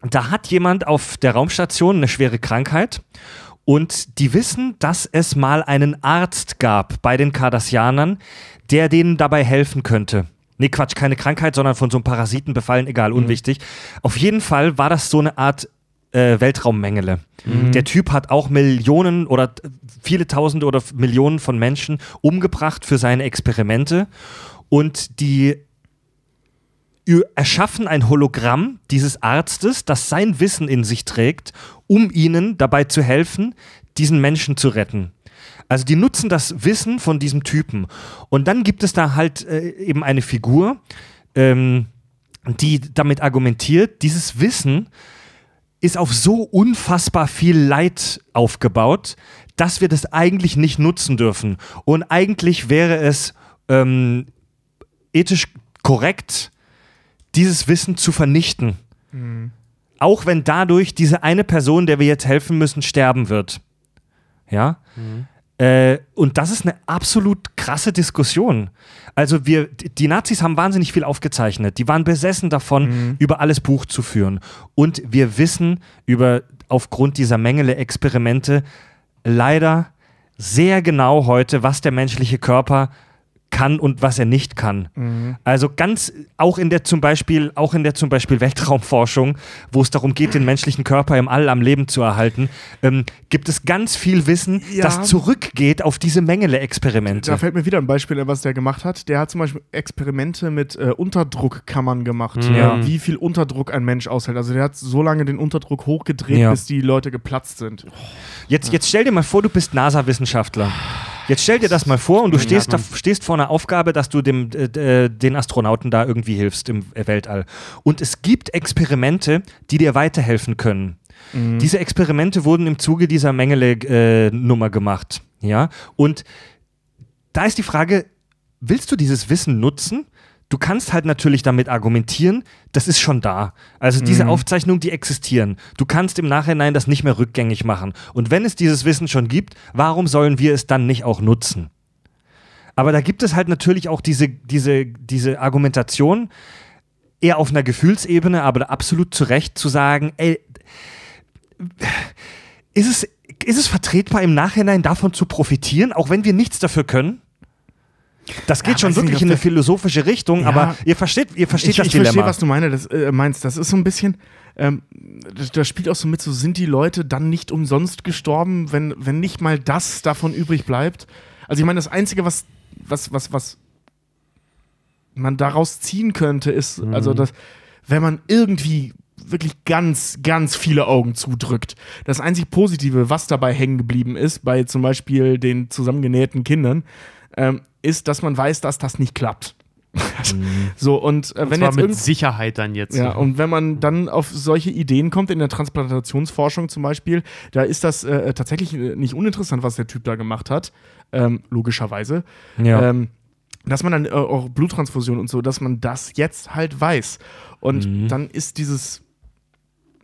da hat jemand auf der Raumstation eine schwere Krankheit und die wissen, dass es mal einen Arzt gab bei den Cardassianern, der denen dabei helfen könnte. Nee, Quatsch, keine Krankheit, sondern von so einem Parasiten befallen, egal, unwichtig. Auf jeden Fall war das so eine Art äh, Weltraummengele. Der Typ hat auch Millionen oder viele Tausende oder Millionen von Menschen umgebracht für seine Experimente und die erschaffen ein Hologramm dieses Arztes, das sein Wissen in sich trägt, um ihnen dabei zu helfen, diesen Menschen zu retten. Also die nutzen das Wissen von diesem Typen. Und dann gibt es da halt äh, eben eine Figur, ähm, die damit argumentiert, dieses Wissen ist auf so unfassbar viel Leid aufgebaut, dass wir das eigentlich nicht nutzen dürfen. Und eigentlich wäre es ähm, ethisch korrekt, dieses Wissen zu vernichten. Auch wenn dadurch diese eine Person, der wir jetzt helfen müssen, sterben wird. Ja? Äh, und das ist eine absolut krasse Diskussion. Also wir, die Nazis haben wahnsinnig viel aufgezeichnet. Die waren besessen davon, über alles Buch zu führen. Und wir wissen über, aufgrund dieser Mengele Experimente leider sehr genau heute, was der menschliche Körper kann und was er nicht kann. Also ganz, auch in der zum Beispiel, auch in der zum Beispiel Weltraumforschung, wo es darum geht, den menschlichen Körper im All am Leben zu erhalten, ähm, gibt es ganz viel Wissen, Ja. das zurückgeht auf diese Mengele-Experimente. Da fällt mir wieder ein Beispiel, was der gemacht hat. Der hat zum Beispiel Experimente mit äh, Unterdruckkammern gemacht, Ja. äh, wie viel Unterdruck ein Mensch aushält. Also der hat so lange den Unterdruck hochgedreht, Ja. bis die Leute geplatzt sind. Jetzt, jetzt stell dir mal vor, du bist NASA-Wissenschaftler. Jetzt stell dir das mal vor und du stehst, da, stehst vor einer Aufgabe, dass du dem, äh, äh, den Astronauten da irgendwie hilfst im äh, Weltall. Und es gibt Experimente, die dir weiterhelfen können. Diese Experimente wurden im Zuge dieser Mengele-Nummer gemacht. Ja? Und da ist die Frage, willst du dieses Wissen nutzen? Du kannst halt natürlich damit argumentieren, das ist schon da. Also diese Aufzeichnungen, die existieren. Du kannst im Nachhinein das nicht mehr rückgängig machen. Und wenn es dieses Wissen schon gibt, warum sollen wir es dann nicht auch nutzen? Aber da gibt es halt natürlich auch diese, diese, diese Argumentation, eher auf einer Gefühlsebene, aber absolut zu Recht zu sagen, ey, ist es, ist es vertretbar, im Nachhinein davon zu profitieren, auch wenn wir nichts dafür können? Das geht Ja, schon wirklich nicht, in eine philosophische Richtung, Ja. aber ihr versteht, ihr versteht ich, das ich Dilemma. verstehe, was du meine, das, äh, meinst. Das ist so ein bisschen, ähm, das, das spielt auch so mit, so sind die Leute dann nicht umsonst gestorben, wenn, wenn nicht mal das davon übrig bleibt. Also ich meine, das Einzige, was, was, was, was man daraus ziehen könnte, ist, Mhm. also dass, wenn man irgendwie wirklich ganz, ganz viele Augen zudrückt. Das einzig Positive, was dabei hängen geblieben ist, bei zum Beispiel den zusammengenähten Kindern, ähm, ist, dass man weiß, dass das nicht klappt. So, und äh, Und wenn zwar jetzt mit Sicherheit dann jetzt. ja, und wenn man dann auf solche Ideen kommt, in der Transplantationsforschung zum Beispiel, da ist das äh, tatsächlich äh, nicht uninteressant, was der Typ da gemacht hat, ähm, logischerweise. Ja. Ähm, dass man dann äh, auch Bluttransfusion und so, dass man das jetzt halt weiß. Und Mhm. dann ist dieses,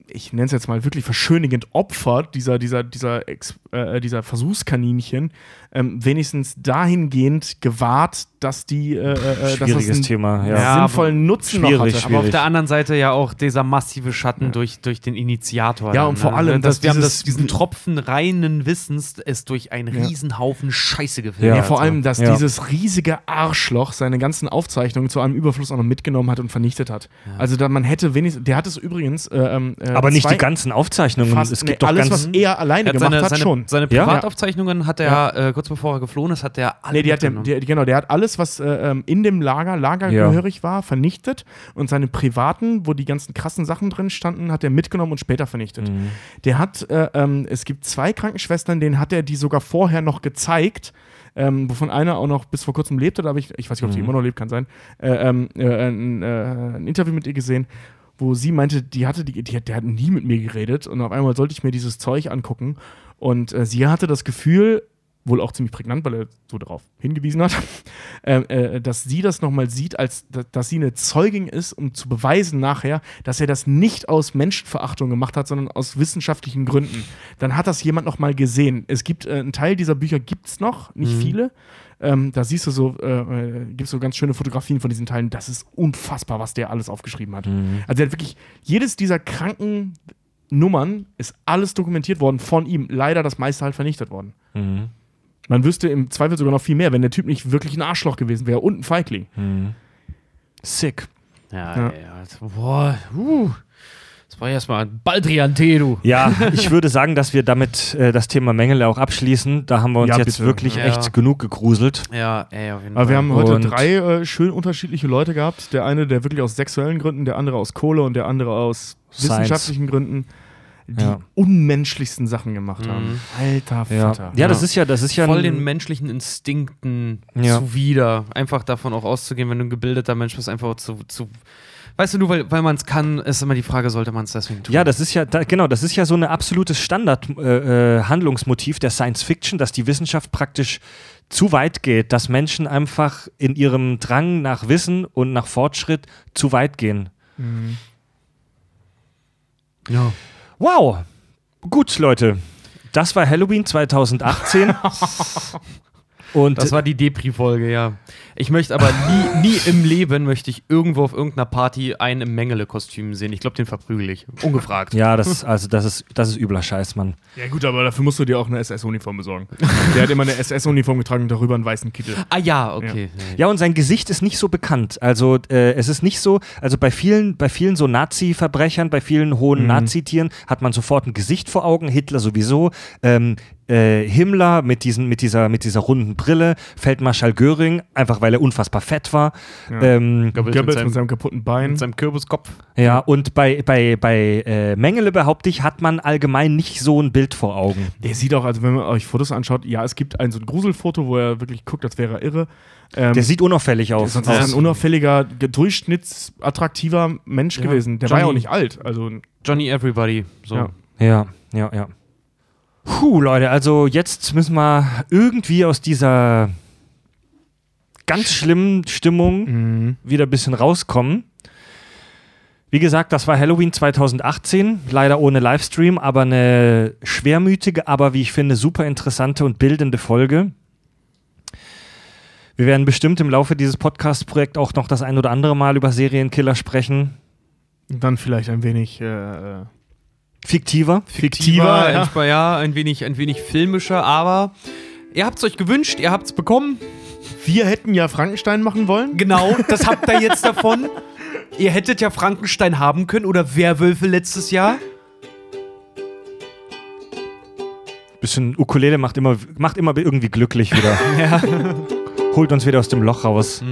ich nenne es jetzt mal wirklich verschönigend Opfer dieser, dieser, dieser, Ex, äh, dieser Versuchskaninchen, ähm, wenigstens dahingehend gewahrt, dass die, äh, äh, dass das Schwieriges einen Thema, ja. Ja, sinnvollen Nutzen noch schwierig, hatte. Aber auf Schwierig. der anderen Seite ja auch dieser massive Schatten durch, durch den Initiator. Ja, dann, und vor ne? allem, dass dass wir haben das, diesen Tropfen reinen Wissens es durch einen Riesenhaufen Scheiße gefilmt. Ja, Ja, vor allem, dass Ja. dieses riesige Arschloch seine ganzen Aufzeichnungen zu einem Überfluss auch noch mitgenommen hat und vernichtet hat. Also da man hätte wenigstens, der hat es übrigens, äh, ähm, äh, aber nicht die ganzen Aufzeichnungen. fast, es nee, gibt doch alles, ganz, was er alleine Er hat gemacht seine, hat, seine, schon. Seine Ja? Privataufzeichnungen hat er, äh, kurz bevor er geflohen ist, hat er alle Nee, die hat der, der, genau, der hat alles, was äh, ähm, in dem Lager, lagergehörig war, vernichtet. Und seine privaten, wo die ganzen krassen Sachen drin standen, hat er mitgenommen und später vernichtet. Mhm. Der hat, äh, ähm, es gibt zwei Krankenschwestern, denen hat er die sogar vorher noch gezeigt, ähm, wovon eine auch noch bis vor kurzem lebte, da habe ich, ich weiß nicht, ob sie Mhm. immer noch lebt, kann sein, äh, ähm, äh, ein, äh, ein Interview mit ihr gesehen, wo sie meinte, die hatte, die, die, hat- der hat nie mit mir geredet. Und auf einmal sollte ich mir dieses Zeug angucken und äh, sie hatte das Gefühl, wohl auch ziemlich prägnant, weil er so darauf hingewiesen hat, äh, äh, dass sie das nochmal sieht, als dass, sie eine Zeugin ist, um zu beweisen nachher, dass er das nicht aus Menschenverachtung gemacht hat, sondern aus wissenschaftlichen Gründen. Dann hat das jemand nochmal gesehen. Es gibt äh, einen Teil dieser Bücher gibt es noch, nicht viele. Ähm, da siehst du so, äh, äh, gibt so ganz schöne Fotografien von diesen Teilen. Das ist unfassbar, was der alles aufgeschrieben hat. Also er hat wirklich jedes dieser kranken Nummern ist alles dokumentiert worden von ihm. Leider das meiste halt vernichtet worden. Mhm. Man wüsste im Zweifel sogar noch viel mehr, wenn der Typ nicht wirklich ein Arschloch gewesen wäre und ein Feigling. Sick. Ja, Ja. ja. ja. Boah, uh, das war erstmal Baldrian T, du. Ja, ich würde sagen, dass wir damit äh, das Thema Mengele auch abschließen. Da haben wir uns Ja, jetzt bitte. wirklich Ja. echt genug gegruselt. Ja, ey, auf jeden Aber wir Fall. haben heute Und- drei äh, schön unterschiedliche Leute gehabt. Der eine, der wirklich aus sexuellen Gründen, der andere aus Kohle und der andere aus Science. wissenschaftlichen Gründen die Ja. unmenschlichsten Sachen gemacht haben. Alter Ja. Vater. ja, das ist ja, das ist ja voll den menschlichen Instinkten Ja. zuwider. Einfach davon auch auszugehen, wenn du ein gebildeter Mensch bist, einfach zu. zu weißt du, nur weil, weil man es kann, ist immer die Frage, sollte man es deswegen tun? Ja, das ist ja, da, genau, das ist ja so ein absolutes Standard-Handlungsmotiv äh, Handlungsmotiv der Science Fiction, dass die Wissenschaft praktisch zu weit geht, dass Menschen einfach in ihrem Drang nach Wissen und nach Fortschritt zu weit gehen. ja. Wow. Gut, Leute. Das war Halloween 2018. und Das war die Depri-Folge, ja. Ich möchte aber nie, nie im Leben möchte ich irgendwo auf irgendeiner Party einen im Mengele-Kostüm sehen. Ich glaube, den verprügel ich. Ungefragt. ja, das, also das ist, das ist übler Scheiß, Mann. Ja, gut, aber dafür musst du dir auch eine SS-Uniform besorgen. der hat immer eine SS-Uniform getragen und darüber einen weißen Kittel. Ah ja, okay. Ja, und sein Gesicht ist nicht so bekannt. Also äh, es ist nicht so, also bei vielen, bei vielen so Nazi-Verbrechern, bei vielen hohen Mhm. Nazi-Tieren hat man sofort ein Gesicht vor Augen, Hitler sowieso, ähm, äh, Himmler mit, diesen, mit, dieser, mit dieser runden Brille, Feldmarschall Göring, einfach weil er unfassbar fett war. Ja. Ähm, Goebbels mit mit seinem, seinem kaputten Bein. mit seinem Kürbiskopf. ja, und bei, bei, bei äh, Mengele behaupte ich, hat man allgemein nicht so ein Bild vor Augen. Der sieht auch, also wenn man euch Fotos anschaut, ja, es gibt ein so ein Gruselfoto, wo er wirklich guckt, als wäre er irre. Ähm, Der sieht unauffällig aus. sonst ist er ein unauffälliger, ge- durchschnittsattraktiver Mensch Ja. gewesen. Der war ja auch Johnny. nicht alt. Also, Johnny Everybody. So. Ja. Ja, ja, ja. Puh, Leute, also jetzt müssen wir irgendwie aus dieser ganz schlimmen Stimmung wieder ein bisschen rauskommen. Wie gesagt, das war Halloween 2018, leider ohne Livestream, aber eine schwermütige, aber wie ich finde, super interessante und bildende Folge. Wir werden bestimmt im Laufe dieses Podcast-Projekts auch noch das ein oder andere Mal über Serienkiller sprechen. und dann vielleicht ein wenig äh, äh, Fiktiver. Fiktiver, ja. ja, ein wenig, ein wenig filmischer, aber ihr habt es euch gewünscht, ihr habt es bekommen. Wir hätten ja Frankenstein machen wollen. Genau, das habt ihr jetzt davon. Ihr hättet ja Frankenstein haben können oder Werwölfe letztes Jahr. Bisschen Ukulele macht immer, macht immer irgendwie glücklich wieder. Ja. Holt uns wieder aus dem Loch raus.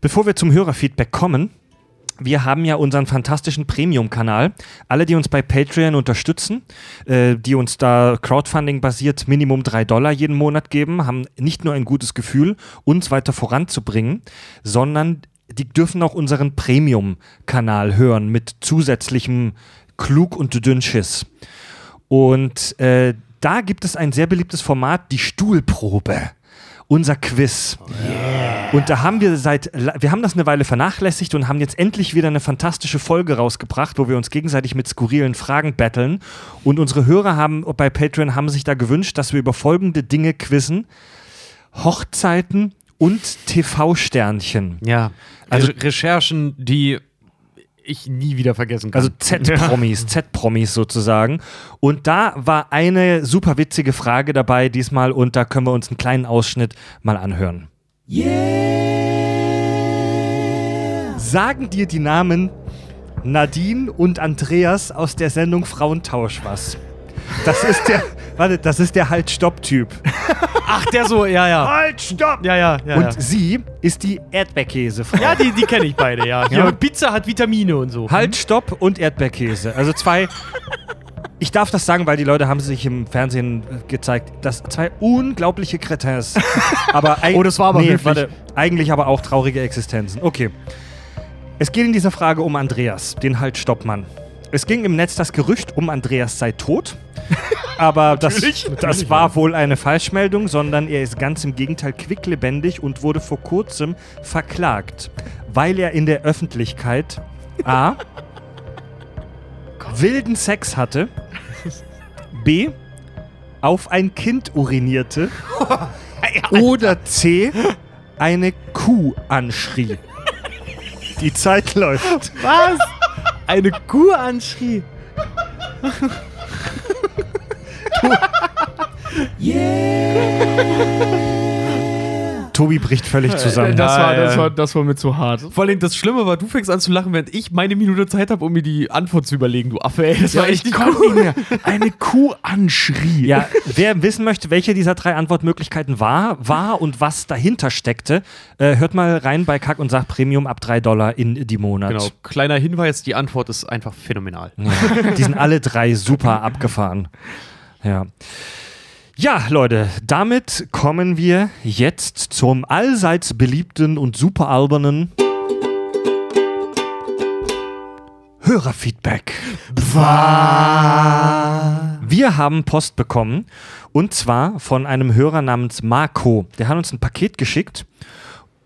Bevor wir zum Hörerfeedback kommen, wir haben ja unseren fantastischen Premium-Kanal. Alle, die uns bei Patreon unterstützen, äh, die uns da Crowdfunding-basiert Minimum 3 Dollar jeden Monat geben, haben nicht nur ein gutes Gefühl, uns weiter voranzubringen, sondern die dürfen auch unseren Premium-Kanal hören mit zusätzlichem Klug und Dünnschiss. Und äh, da gibt es ein sehr beliebtes Format, die Stuhlprobe unser Quiz. Yeah. Und da haben wir seit, wir haben das eine Weile vernachlässigt und haben jetzt endlich wieder eine fantastische Folge rausgebracht, wo wir uns gegenseitig mit skurrilen Fragen betteln. Und unsere Hörer haben bei Patreon haben sich da gewünscht, dass wir über folgende Dinge quizzen. Hochzeiten und TV-Sternchen. Ja, also Re Recherchen, die ich nie wieder vergessen kann. Also Z-Promis, Z-Promis sozusagen. Und da war eine super witzige Frage dabei diesmal und da können wir uns einen kleinen Ausschnitt mal anhören. Yeah! Sagen dir die Namen Nadine und Andreas aus der Sendung Frauentausch was? Das ist der, warte, das ist der Halt-Stopp-Typ. Ach, der so, ja, ja. Halt, stopp! Ja, ja, ja. Und ja. sie ist die Erdbeerkäsefrau. Ja, die, die kenne ich beide, ja. ja. ja. Pizza hat Vitamine und so. Halt, stopp und Erdbeerkäse. Also zwei. Ich darf das sagen, weil die Leute haben sich im Fernsehen gezeigt, dass zwei unglaubliche Cretins. aber oh, das war aber nee, warte, eigentlich aber auch traurige Existenzen. Okay. Es geht in dieser Frage um Andreas, den Halt-Stopp-Mann. Es ging im Netz das Gerücht um Andreas sei tot. Aber das, das war wohl eine Falschmeldung, sondern er ist ganz im Gegenteil quicklebendig und wurde vor kurzem verklagt, weil er in der Öffentlichkeit A. wilden Sex hatte, B. auf ein Kind urinierte oder C. eine Kuh anschrie. Die Zeit läuft. Was? Eine Kuh anschrie. yeah! Tobi bricht völlig zusammen. Das war, das, war, das war mir zu hart. Vor allem das Schlimme war, du fängst an zu lachen, während ich meine Minute Zeit habe, um mir die Antwort zu überlegen, du Affe, ey. Das ja, war echt nicht cool. Mehr. Eine Kuh anschrie. Ja, wer wissen möchte, welche dieser drei Antwortmöglichkeiten war, war und was dahinter steckte, äh, hört mal rein bei Kack und Sach Premium ab 3 Dollar in die Monat. Genau, kleiner Hinweis, die Antwort ist einfach phänomenal. Ja, die sind alle drei super abgefahren. Ja. Ja, Leute, damit kommen wir jetzt zum allseits beliebten und super albernen Hörerfeedback. Wir haben Post bekommen und zwar von einem Hörer namens Marco. Der hat uns ein Paket geschickt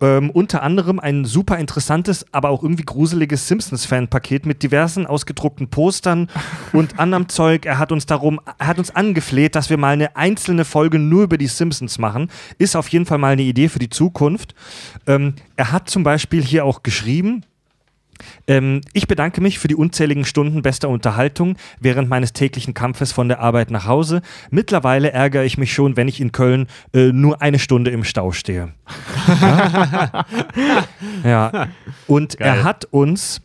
ähm, unter anderem ein super interessantes, aber auch irgendwie gruseliges Simpsons-Fan-Paket mit diversen ausgedruckten Postern und anderem Zeug. Er hat uns darum, er hat uns angefleht, dass wir mal eine einzelne Folge nur über die Simpsons machen. Ist auf jeden Fall mal eine Idee für die Zukunft. Ähm, er hat zum Beispiel hier auch geschrieben, ähm, ich bedanke mich für die unzähligen Stunden bester Unterhaltung während meines täglichen Kampfes von der Arbeit nach Hause. Mittlerweile ärgere ich mich schon, wenn ich in Köln äh, nur eine Stunde im Stau stehe. ja. Und Geil. er hat uns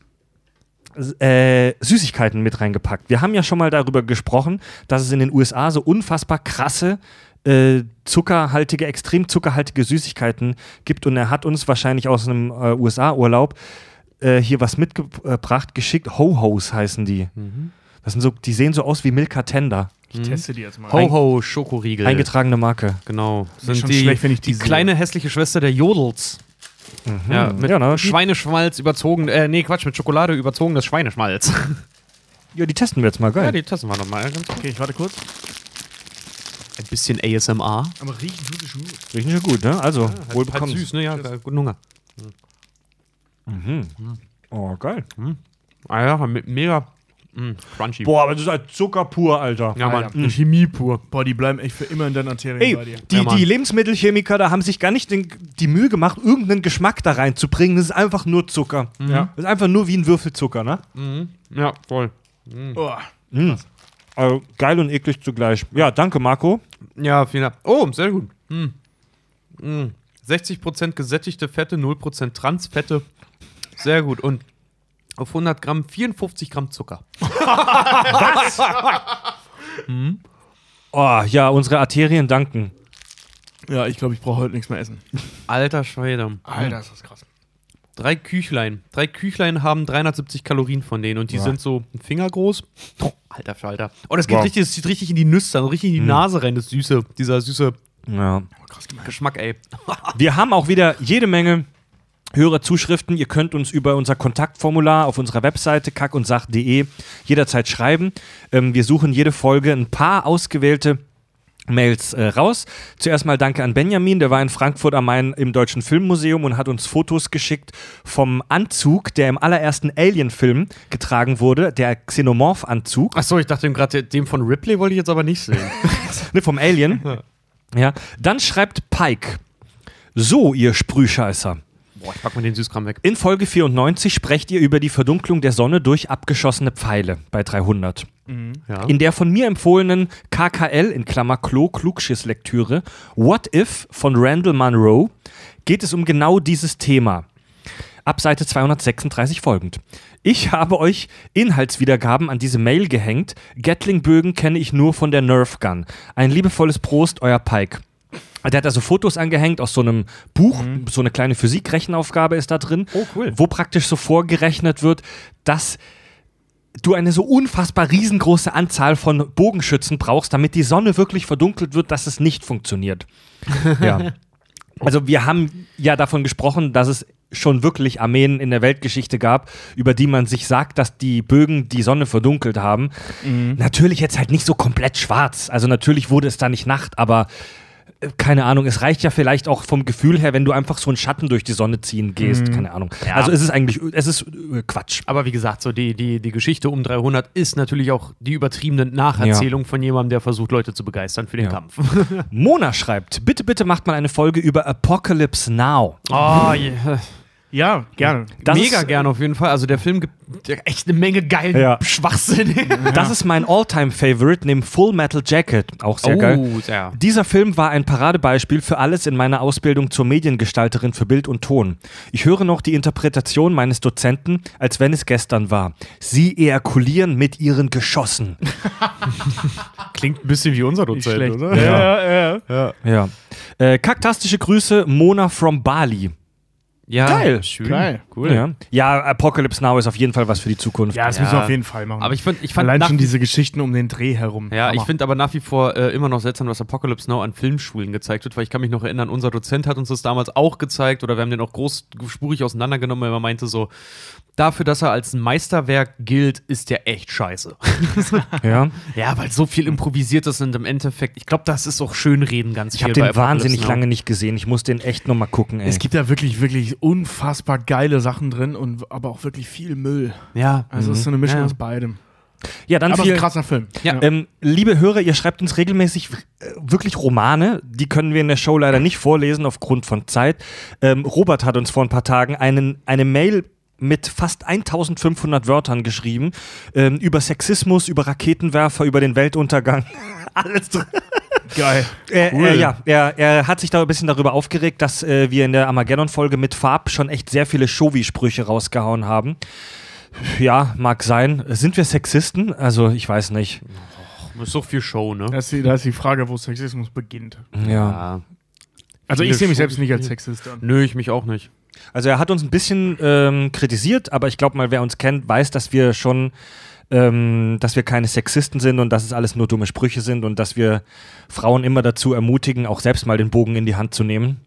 äh, Süßigkeiten mit reingepackt. Wir haben ja schon mal darüber gesprochen, dass es in den USA so unfassbar krasse äh, zuckerhaltige, extrem zuckerhaltige Süßigkeiten gibt und er hat uns wahrscheinlich aus einem äh, USA-Urlaub äh, hier was mitgebracht, geschickt. Ho-Hos heißen die. Mhm. Das sind so, die sehen so aus wie Milka Tender. Ich teste die jetzt mal. Ho-Ho Schokoriegel. Eingetragene Marke. Genau. Sind schon die, schlecht, wenn ich die, die kleine hässliche Schwester der Jodels. Mhm. Ja, mit ja, ne? Schweineschmalz überzogen, äh, nee, Quatsch, mit Schokolade überzogenes Schweineschmalz. Ja, die testen wir jetzt mal, geil. Ja, die testen wir nochmal. Okay, ich warte kurz. Ein bisschen ASMR. Aber riechen tut sie schon gut. Riechen schon gut, ne? Also, ja, halt, wohl bekommen. Halt süß, ne? Ja, guten Hunger. Mhm. Oh, geil. Mhm. Ah ja, mega, Mm, crunchy. Boah, aber das ist halt Zucker pur, Alter. Ja, Mann. Alter. Chemie pur. Boah, die bleiben echt für immer in deinen Arterien Ey, bei dir. die, Ja, Mann. die Lebensmittelchemiker da haben sich gar nicht den, die Mühe gemacht, irgendeinen Geschmack da reinzubringen. Das ist einfach nur Zucker. Ja. Das ist einfach nur wie ein Würfelzucker, ne? Ja, voll. Oh. Also geil und eklig zugleich. Ja, danke, Marco. Ja, vielen Dank. Oh, sehr gut. Mm. Mm. 60% gesättigte Fette, 0% Transfette. Sehr gut. Und auf 100 Gramm 54 Gramm Zucker. Oh, ja, unsere Arterien danken. Ja, ich glaube, ich brauche heute nichts mehr essen. Alter Schwede. Alter, ist das krass. Drei Küchlein. Drei Küchlein haben 370 Kalorien von denen und die sind so ein Finger groß. Oh, alter Falter. Oh, das geht Wow. richtig, das zieht richtig in die Nüsse, richtig in die Nase rein, das süße, dieser süße Ja. Geschmack, ey. Wir haben auch wieder jede Menge Hörerzuschriften. Ihr könnt uns über unser Kontaktformular auf unserer Webseite kackundsach.de jederzeit schreiben. Ähm, wir suchen jede Folge ein paar ausgewählte Mails äh, raus. Zuerst mal danke an Benjamin, der war in Frankfurt am Main im Deutschen Filmmuseum und hat uns Fotos geschickt vom Anzug, der im allerersten Alien-Film getragen wurde, der Xenomorph-Anzug. Achso, ich dachte gerade, dem von Ripley wollte ich jetzt aber nicht sehen. Ne, vom Alien. Ja. Dann schreibt Pike. So, ihr Sprühscheißer. Boah, ich pack mal den Süßkram weg. In Folge 94 sprecht ihr über die Verdunklung der Sonne durch abgeschossene Pfeile bei 300. Ja. In der von mir empfohlenen KKL in Klammer Klo Klugschiss-Lektüre What If von Randall Munro geht es um genau dieses Thema. Ab Seite 236 folgend. Ich habe euch Inhaltswiedergaben an diese Mail gehängt. Gatling-Bögen kenne ich nur von der Nerf Gun. Ein liebevolles Prost, euer Pike. Der hat also Fotos angehängt aus so einem Buch, so eine kleine Physikrechenaufgabe ist da drin, Oh, cool. wo praktisch so vorgerechnet wird, dass du eine so unfassbar riesengroße Anzahl von Bogenschützen brauchst, damit die Sonne wirklich verdunkelt wird, dass es nicht funktioniert. ja. Also wir haben ja davon gesprochen, dass es schon wirklich Armeen in der Weltgeschichte gab, über die man sich sagt, dass die Bögen die Sonne verdunkelt haben. Natürlich jetzt halt nicht so komplett schwarz. Also natürlich wurde es da nicht Nacht, aber keine Ahnung, es reicht ja vielleicht auch vom Gefühl her, wenn du einfach so einen Schatten durch die Sonne ziehen gehst. Keine Ahnung. Also es ist eigentlich, es ist äh, Quatsch. Aber wie gesagt, so die, die, die Geschichte um 300 ist natürlich auch die übertriebene Nacherzählung von jemandem, der versucht, Leute zu begeistern für den Ja. Kampf. Mona schreibt, bitte, bitte macht mal eine Folge über Apocalypse Now. Oh, yeah. Ja, gerne. Das Mega ist, gerne auf jeden Fall. Also der Film gibt echt eine Menge geilen Ja. Schwachsinn. Das ist mein All-Time-Favorite neben Full Metal Jacket. Auch sehr oh, geil. sehr. Dieser Film war ein Paradebeispiel für alles in meiner Ausbildung zur Mediengestalterin für Bild und Ton. Ich höre noch die Interpretation meines Dozenten, als wenn es gestern war. Sie ejakulieren mit ihren Geschossen. Klingt ein bisschen wie unser Dozent, schlecht. oder? Ja, ja, ja. Ja. Äh, kaktastische Grüße, Mona from Bali. Ja, Geil. Schön. Geil. Cool. Ja. ja, Apocalypse Now ist auf jeden Fall was für die Zukunft. Ja, das Ja. müssen wir auf jeden Fall machen. Aber ich fand, ich fand Allein schon diese Geschichten um den Dreh herum. Ja, ich Hammer. finde aber nach wie vor äh, immer noch seltsam, was Apocalypse Now an Filmschulen gezeigt wird, weil ich kann mich noch erinnern, unser Dozent hat uns das damals auch gezeigt oder wir haben den auch großspurig auseinandergenommen, weil er meinte so, dafür, dass er als ein Meisterwerk gilt, ist der echt scheiße. Ja. ja, weil so viel improvisiert ist und im Endeffekt, ich glaube, das ist auch Schönreden ganz Ich viel habe bei den wahnsinnig lange nicht gesehen. Ich muss den echt nochmal gucken, ey. Es gibt da wirklich, wirklich unfassbar geile Sachen drin und aber auch wirklich viel Müll. Ja, Also es ist so eine Mischung Ja. aus beidem. ja, dann Aber viel, ein krasser Film. Ja. Ähm, liebe Hörer, ihr schreibt uns regelmäßig äh, wirklich Romane. Die können wir in der Show leider nicht vorlesen aufgrund von Zeit. Ähm, Robert hat uns vor ein paar Tagen einen, eine Mail mit fast 1500 Wörtern geschrieben ähm, über Sexismus, über Raketenwerfer, über den Weltuntergang. Alles drin. Geil. Er, er, ja, er, er hat sich da ein bisschen darüber aufgeregt, dass äh, wir in der Armageddon-Folge mit Farb schon echt sehr viele Shovi-Sprüche rausgehauen haben. Ja, mag sein. Sind wir Sexisten? Also, ich weiß nicht. ist so viel Show, ne? Da ist, die, ist die Frage, wo Sexismus beginnt. Ja. Ja. Also ich sehe mich selbst nicht als Sexist an. Nö, ich mich auch nicht. Also, er hat uns ein bisschen ähm, kritisiert, aber ich glaube mal, wer uns kennt, weiß, dass wir schon, ähm, dass wir keine Sexisten sind und dass es alles nur dumme Sprüche sind und dass wir Frauen immer dazu ermutigen, auch selbst mal den Bogen in die Hand zu nehmen.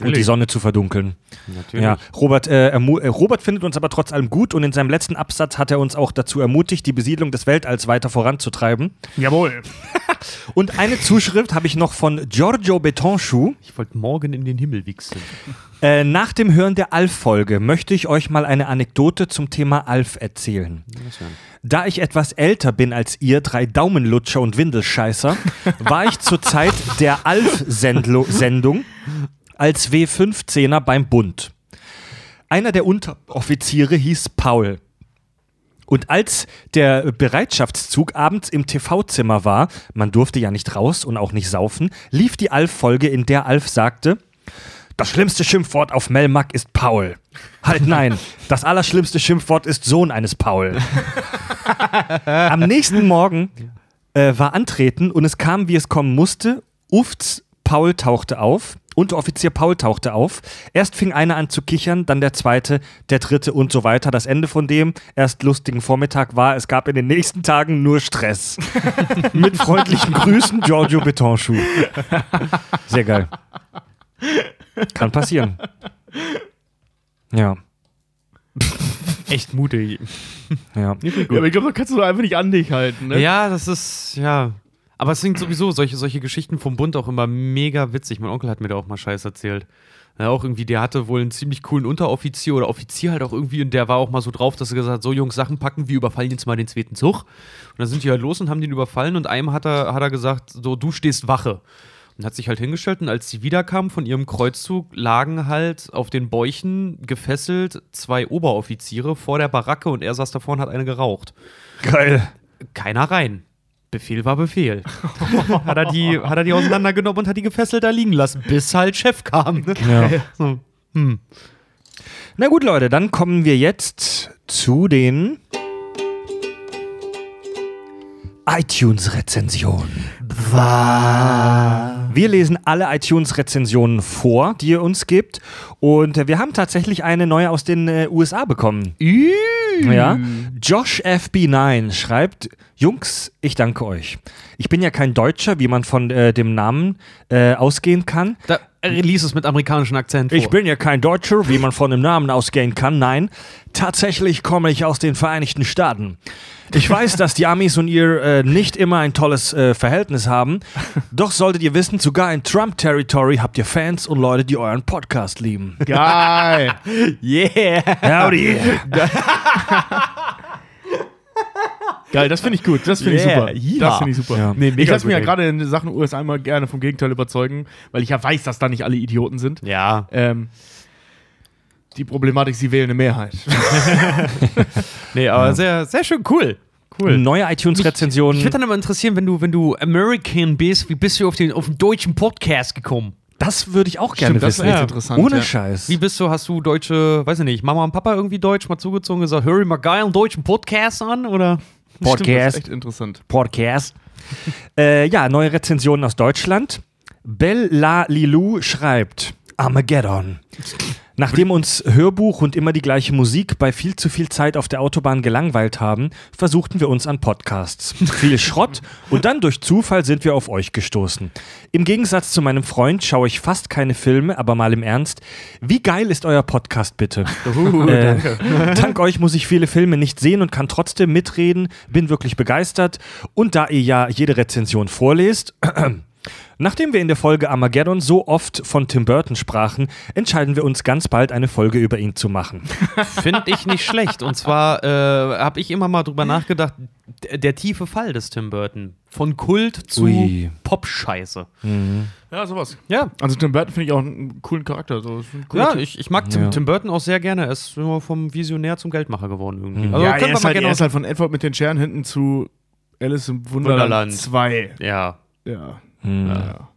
Und die. Sonne zu verdunkeln. Natürlich. Ja, Robert, äh, äh, Robert findet uns aber trotz allem gut und in seinem letzten Absatz hat er uns auch dazu ermutigt, die Besiedlung des Weltalls weiter voranzutreiben. Jawohl. Und eine Zuschrift habe ich noch von Giorgio Betonschuh. Ich wollte morgen in den Himmel wichsen. Äh, nach dem Hören der Alf-Folge möchte ich euch mal eine Anekdote zum Thema Alf erzählen. Da ich etwas älter bin als ihr, drei Daumenlutscher und Windelscheißer, war ich zur Zeit der Alf-Sendung als W15er beim Bund. Einer der Unteroffiziere hieß Paul. Und als der Bereitschaftszug abends im TV-Zimmer war, man durfte ja nicht raus und auch nicht saufen, lief die Alf-Folge, in der Alf sagte, das schlimmste Schimpfwort auf Melmac ist Paul. Halt nein, das allerschlimmste Schimpfwort ist Sohn eines Paul. Am nächsten Morgen äh, war Antreten und es kam, wie es kommen musste. Ufts Paul tauchte auf. Unteroffizier Paul tauchte auf. Erst fing einer an zu kichern, dann der zweite, der dritte und so weiter. Das Ende von dem erst lustigen Vormittag war, es gab in den nächsten Tagen nur Stress. Mit freundlichen Grüßen, Giorgio Betonschuh. Sehr geil. Kann passieren. Ja. Echt mutig. Ja. Ja, aber ich glaube, da kannst du doch einfach nicht an dich halten. Ne? Ja, das ist, ja. Aber es sind sowieso solche, solche Geschichten vom Bund auch immer mega witzig. Mein Onkel hat mir da auch mal Scheiß erzählt. Ja, auch irgendwie, der hatte wohl einen ziemlich coolen Unteroffizier oder Offizier halt auch irgendwie und der war auch mal so drauf, dass er gesagt hat, so Jungs, Sachen packen, wir überfallen jetzt mal den zweiten Zug. Und dann sind die halt los und haben den überfallen und einem hat er, hat er gesagt, so, du stehst Wache. Und hat sich halt hingestellt und als sie wiederkamen von ihrem Kreuzzug, lagen halt auf den Bäuchen gefesselt zwei Oberoffiziere vor der Baracke und er saß davor und hat eine geraucht. Geil. Keiner rein. Befehl war Befehl. hat, er die, hat er die auseinandergenommen und hat die gefesselt da liegen lassen, bis halt Chef kam. Ne? Ja. So. Na gut, Leute, dann kommen wir jetzt zu den iTunes-Rezensionen. Wir lesen alle iTunes-Rezensionen vor, die ihr uns gibt. Und äh, wir haben tatsächlich eine neue aus den äh, USA bekommen. Ja. Josh FB9 schreibt: Jungs, ich danke euch. Ich bin ja kein Deutscher, wie man von äh, dem Namen äh, ausgehen kann. Da lies es mit amerikanischem Akzent vor. Ich bin ja kein Deutscher, wie man von dem Namen ausgehen kann. Nein, tatsächlich komme ich aus den Vereinigten Staaten. Ich weiß, dass die Amis und ihr äh, nicht immer ein tolles äh, Verhältnis haben. Doch solltet ihr wissen, sogar in Trump-Territory habt ihr Fans und Leute, die euren Podcast lieben. Geil. Yeah! Howdy. Geil, das finde ich gut. Das finde Yeah, ich super. ja. Das finde ich super. Ja. Nee, ich lasse mich ja gerade in Sachen USA immer gerne vom Gegenteil überzeugen, weil ich ja weiß, dass da nicht alle Idioten sind. Ja. Ähm, die Problematik, sie wählen eine Mehrheit. Nee, aber sehr, sehr schön cool. Cool. Neue iTunes-Rezensionen. Ich würde dann immer interessieren, wenn du, wenn du American bist, wie bist du auf den, auf den deutschen Podcast gekommen? Das würde ich auch gerne Stimmt, das wissen. wäre echt interessant, Ohne ja. Scheiß. Wie bist du, hast du deutsche, weiß ich nicht, Mama und Papa irgendwie deutsch mal zugezogen und gesagt, hör ich mal geil einen deutschen Podcast an? Oder? Stimmt, das Podcast. ist echt interessant. Podcast. äh, ja, neue Rezensionen aus Deutschland. Bella Lilou schreibt Armageddon. Nachdem uns Hörbuch und immer die gleiche Musik bei viel zu viel Zeit auf der Autobahn gelangweilt haben, versuchten wir uns an Podcasts. Viel Schrott und dann durch Zufall sind wir auf euch gestoßen. Im Gegensatz zu meinem Freund schaue ich fast keine Filme, aber mal im Ernst. Wie geil ist euer Podcast bitte? äh, dank euch muss ich viele Filme nicht sehen und kann trotzdem mitreden, bin wirklich begeistert. Und da ihr ja jede Rezension vorlest, Nachdem wir in der Folge Armageddon so oft von Tim Burton sprachen, entscheiden wir uns ganz bald eine Folge über ihn zu machen. Finde ich nicht schlecht. Und zwar äh, habe ich immer mal drüber nachgedacht, der tiefe Fall des Tim Burton. Von Kult zu Ui. Pop-Scheiße. Ja, sowas. Ja. Also Tim Burton finde ich auch einen coolen Charakter. So, ein cooler Ja, Typ. ich, ich mag Tim, Ja. Tim Burton auch sehr gerne. Er ist immer vom Visionär zum Geldmacher geworden irgendwie. Also ja, er ist, halt, gerne er ist halt von Edward mit den Scheren hinten zu Alice im Wunderland, Wunderland. 2. Ja. Ja. Hm. ja.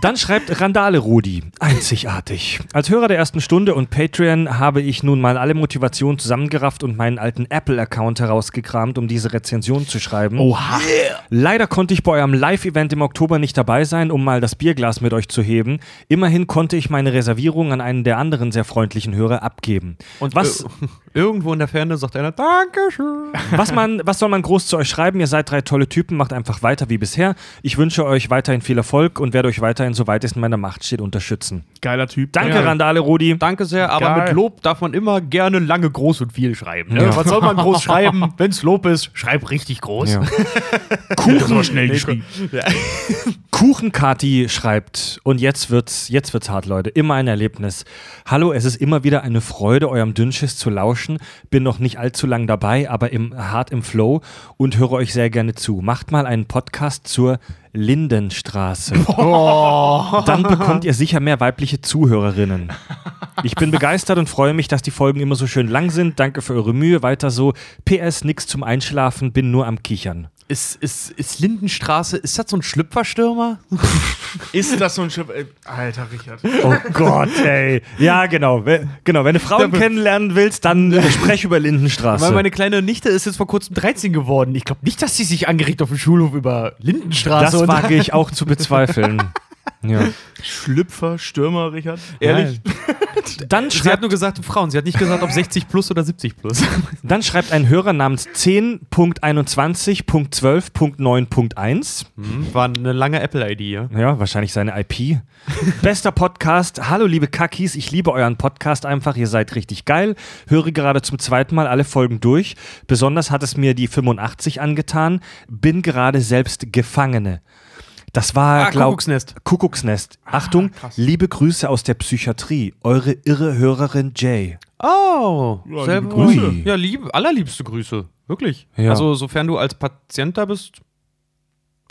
Dann schreibt Randale Rudi, einzigartig. Als Hörer der ersten Stunde und Patreon habe ich nun mal alle Motivationen zusammengerafft und meinen alten Apple-Account herausgekramt, um diese Rezension zu schreiben. Oha. Leider konnte ich bei eurem Live-Event im Oktober nicht dabei sein, um mal das Bierglas mit euch zu heben. Immerhin konnte ich meine Reservierung an einen der anderen sehr freundlichen Hörer abgeben. Und Was- äh, irgendwo in der Ferne sagt einer, Dankeschön. Was, man, was soll man groß zu euch schreiben? Ihr seid drei tolle Typen, macht einfach weiter wie bisher. Ich wünsche euch weiterhin viel Erfolg und werde euch weiterhin soweit es in meiner Macht steht, unterstützen. Geiler Typ. Danke, Ja. Randale Rudi. Danke sehr, aber Geil. mit Lob darf man immer gerne lange, groß und viel schreiben. Ne? Ja. Was soll man groß schreiben? Wenn es Lob ist, schreib richtig groß. Ja. Kuchen schnell geschrieben. Kuchenkati schreibt, und jetzt wird's, jetzt wird's hart, Leute. Immer ein Erlebnis. Hallo, es ist immer wieder eine Freude, eurem Dünnschiss zu lauschen. Bin noch nicht allzu lang dabei, aber im, hart im Flow und höre euch sehr gerne zu. Macht mal einen Podcast zur Lindenstraße. Dann bekommt ihr sicher mehr weibliche Zuhörerinnen. Ich bin begeistert und freue mich, dass die Folgen immer so schön lang sind. Danke für eure Mühe. Weiter so. PS, nix zum Einschlafen, bin nur am Kichern. Ist, ist, ist Lindenstraße, ist das so ein Schlüpferstürmer? Ist das so ein Schiff? Ey, Alter, Richard. Oh Gott, ey. Ja, genau. We- Genau, wenn du Frauen kennenlernen willst, dann äh, sprech über Lindenstraße. Weil meine kleine Nichte ist jetzt vor kurzem 13 geworden. Ich glaube nicht, dass sie sich angeregt auf dem Schulhof über Lindenstraße das wage ich auch zu bezweifeln. Ja. Schlüpfer, Stürmer, Richard. Ehrlich? Dann, Sie hat schreibt, nur gesagt Frauen. Sie hat nicht gesagt, ob 60 plus oder 70 plus. dann schreibt ein Hörer namens 10.21.12.9.1. War eine lange Apple-ID, ja. Ja, wahrscheinlich seine IP. Bester Podcast. Hallo, liebe Kackis. Ich liebe euren Podcast einfach. Ihr seid richtig geil. Höre gerade zum zweiten Mal alle Folgen durch. Besonders hat es mir die 85 angetan. Bin gerade selbst Gefangene. Das war, Ah, glaub, Kuckucksnest. Kuckucksnest. Achtung, liebe Grüße aus der Psychiatrie. Eure irre Hörerin Jay. Oh, Ja, selber. liebe Grüße. Ui. Ja, liebe, allerliebste Grüße. Wirklich. Ja. Also, sofern du als Patient da bist,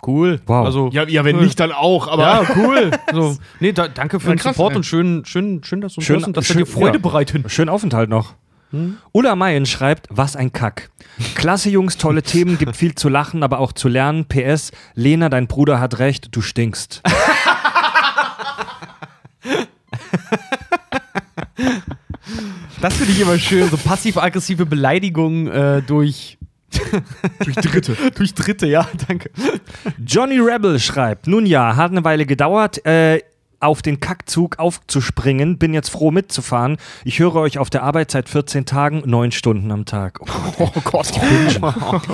cool. Wow. Also, Ja, ja, wenn nicht, dann auch, aber. ja, cool. So, nee, da, danke für Ja, den krass, Support ey. und schön, schön, schön, dass du Schön- hörst und dass schön- wir dir Freude ja. bereiten. Schönen Aufenthalt noch. Hm? Ulla Mayen schreibt, was ein Kack. Klasse Jungs, tolle Themen, gibt viel zu lachen, aber auch zu lernen. PS, Lena, dein Bruder hat recht, du stinkst. Das finde ich immer schön. So passiv-aggressive Beleidigungen äh, durch. Durch Dritte. durch Dritte, ja, danke. Johnny Rebel schreibt, nun ja, hat eine Weile gedauert, äh, auf den Kackzug aufzuspringen, bin jetzt froh mitzufahren. Ich höre euch auf der Arbeit seit 14 Tagen, 9 Stunden am Tag. Oh Gott,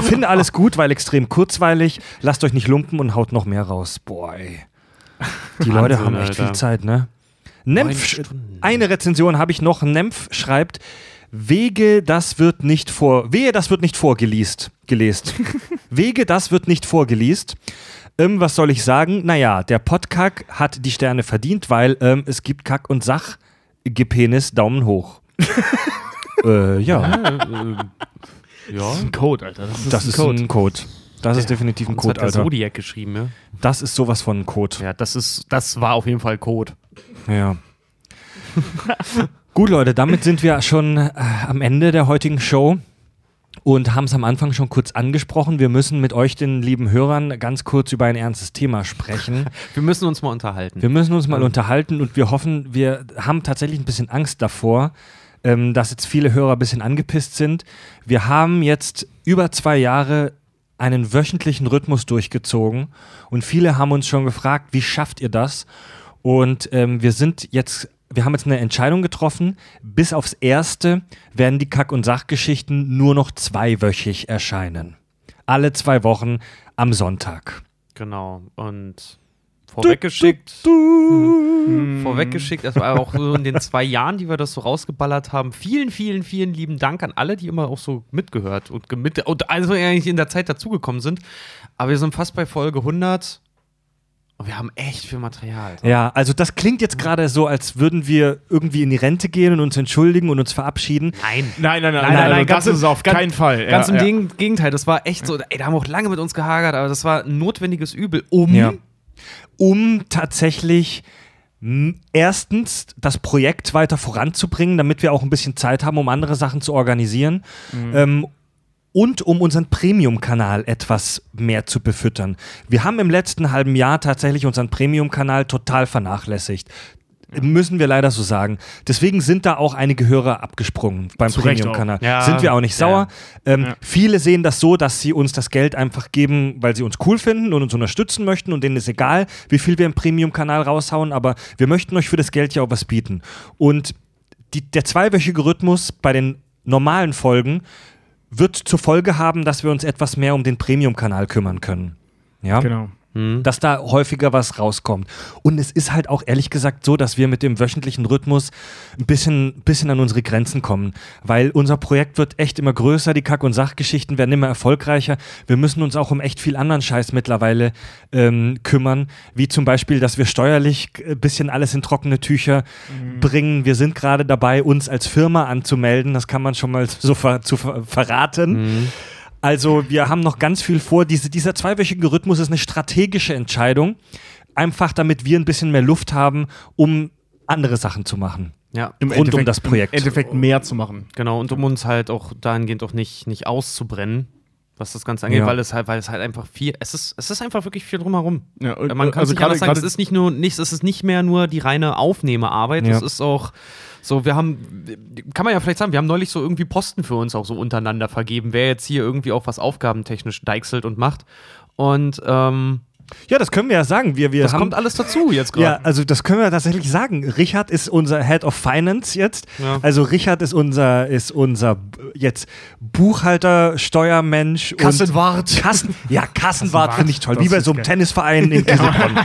Finde alles gut, weil extrem kurzweilig. Lasst euch nicht lumpen und haut noch mehr raus. Boah, ey. Die Leute Wahnsinn, haben echt Alter. viel Zeit, ne? Nempf, eine Rezension habe ich noch. Nempf schreibt, Wege, das wird nicht vor, wehe, das wird nicht vorgelesen. Gelest. Wege, das wird nicht vorgelesen. Ähm, was soll ich sagen? Naja, der Podkack hat die Sterne verdient, weil ähm, es gibt Kack und Sach. Gepenis, Daumen hoch. äh, ja, Ja. ein Code, Alter. Das ist, das ist ein Code. Das ist definitiv ein Uns Code, hat der Alter. Zodiac geschrieben, ja. Das ist sowas von ein Code. Ja, das ist, das war auf jeden Fall Code. Ja. Gut, Leute, damit sind wir schon äh, am Ende der heutigen Show und haben es am Anfang schon kurz angesprochen. Wir müssen mit euch, den lieben Hörern, ganz kurz über ein ernstes Thema sprechen. Wir müssen uns mal unterhalten. Wir müssen uns mal unterhalten und wir hoffen, wir haben tatsächlich ein bisschen Angst davor, ähm, dass jetzt viele Hörer ein bisschen angepisst sind. Wir haben jetzt über zwei Jahre einen wöchentlichen Rhythmus durchgezogen und viele haben uns schon gefragt, wie schafft ihr das? Und ähm, wir sind jetzt, wir haben jetzt eine Entscheidung getroffen. Bis aufs Erste werden die Kack- und Sachgeschichten nur noch zweiwöchig erscheinen. Alle zwei Wochen am Sonntag. Genau. Und vorweggeschickt. Mhm. Vorweggeschickt, das war auch so in den zwei Jahren, die wir das so rausgeballert haben. Vielen, vielen, vielen lieben Dank an alle, die immer auch so mitgehört und, gemit und also eigentlich in der Zeit dazugekommen sind. Aber wir sind fast bei Folge 100 und wir haben echt viel Material. Ja, also das klingt jetzt gerade so, als würden wir irgendwie in die Rente gehen und uns entschuldigen und uns verabschieden. Nein. Nein, nein, nein, Nein, nein, nein, nein, das ist es auf ganz- keinen Fall. Ja, Ganz im ja. Gegen- Gegenteil, das war echt so, ey, da haben auch lange mit uns gehagert, aber das war ein notwendiges Übel, um Ja. Um tatsächlich erstens das Projekt weiter voranzubringen, damit wir auch ein bisschen Zeit haben, um andere Sachen zu organisieren. Ähm, und um unseren Premium-Kanal etwas mehr zu befüttern. Wir haben im letzten halben Jahr tatsächlich unseren Premium-Kanal total vernachlässigt. Müssen wir leider so sagen. Deswegen sind da auch einige Hörer abgesprungen beim Premium-Kanal. Ja. Sind wir auch nicht sauer. Ähm, Ja. Viele sehen das so, dass sie uns das Geld einfach geben, weil sie uns cool finden und uns unterstützen möchten und denen ist egal, wie viel wir im Premium-Kanal raushauen, aber wir möchten euch für das Geld ja auch was bieten. Und die, der zweiwöchige Rhythmus bei den normalen Folgen wird zur Folge haben, dass wir uns etwas mehr um den Premium-Kanal kümmern können. Ja? Genau. Dass da häufiger was rauskommt. Und es ist halt auch ehrlich gesagt so, dass wir mit dem wöchentlichen Rhythmus ein bisschen, bisschen an unsere Grenzen kommen, weil unser Projekt wird echt immer größer, die Kack- und Sachgeschichten werden immer erfolgreicher. Wir müssen uns auch um echt viel anderen Scheiß mittlerweile ähm, kümmern, wie zum Beispiel, dass wir steuerlich ein bisschen alles in trockene Tücher bringen. Wir sind gerade dabei, uns als Firma anzumelden. Das kann man schon mal so ver zu ver verraten. Also wir haben noch ganz viel vor. Diese, dieser zweiwöchige Rhythmus ist eine strategische Entscheidung. Einfach damit wir ein bisschen mehr Luft haben, um andere Sachen zu machen. Ja, Im Rund um Endeffekt- das Projekt. Im Endeffekt mehr zu machen. genau. Und um uns halt auch dahingehend auch nicht, nicht auszubrennen, was das Ganze angeht, Ja. weil es halt, weil es halt einfach viel, es ist, es ist einfach wirklich viel drumherum. Ja, und- Man kann also es nicht gerade- sagen, es ist nicht nur nichts, es ist nicht mehr nur die reine Aufnehmearbeit, Ja. es ist auch so, wir haben, kann man ja vielleicht sagen, wir haben neulich so irgendwie Posten für uns auch so untereinander vergeben, wer jetzt hier irgendwie auch was aufgabentechnisch deichselt und macht. Und ähm, Ja, das können wir ja sagen. Wir, wir das haben, kommt alles dazu jetzt gerade. Ja, also das können wir tatsächlich sagen. Richard ist unser Head of Finance jetzt. Ja. Also Richard ist unser, ist unser jetzt Buchhalter, Steuermensch Kassenwart. und Kassen, ja, Kassenwart finde ich toll. das Wie bei so einem geil. Tennisverein in Kieselbronn.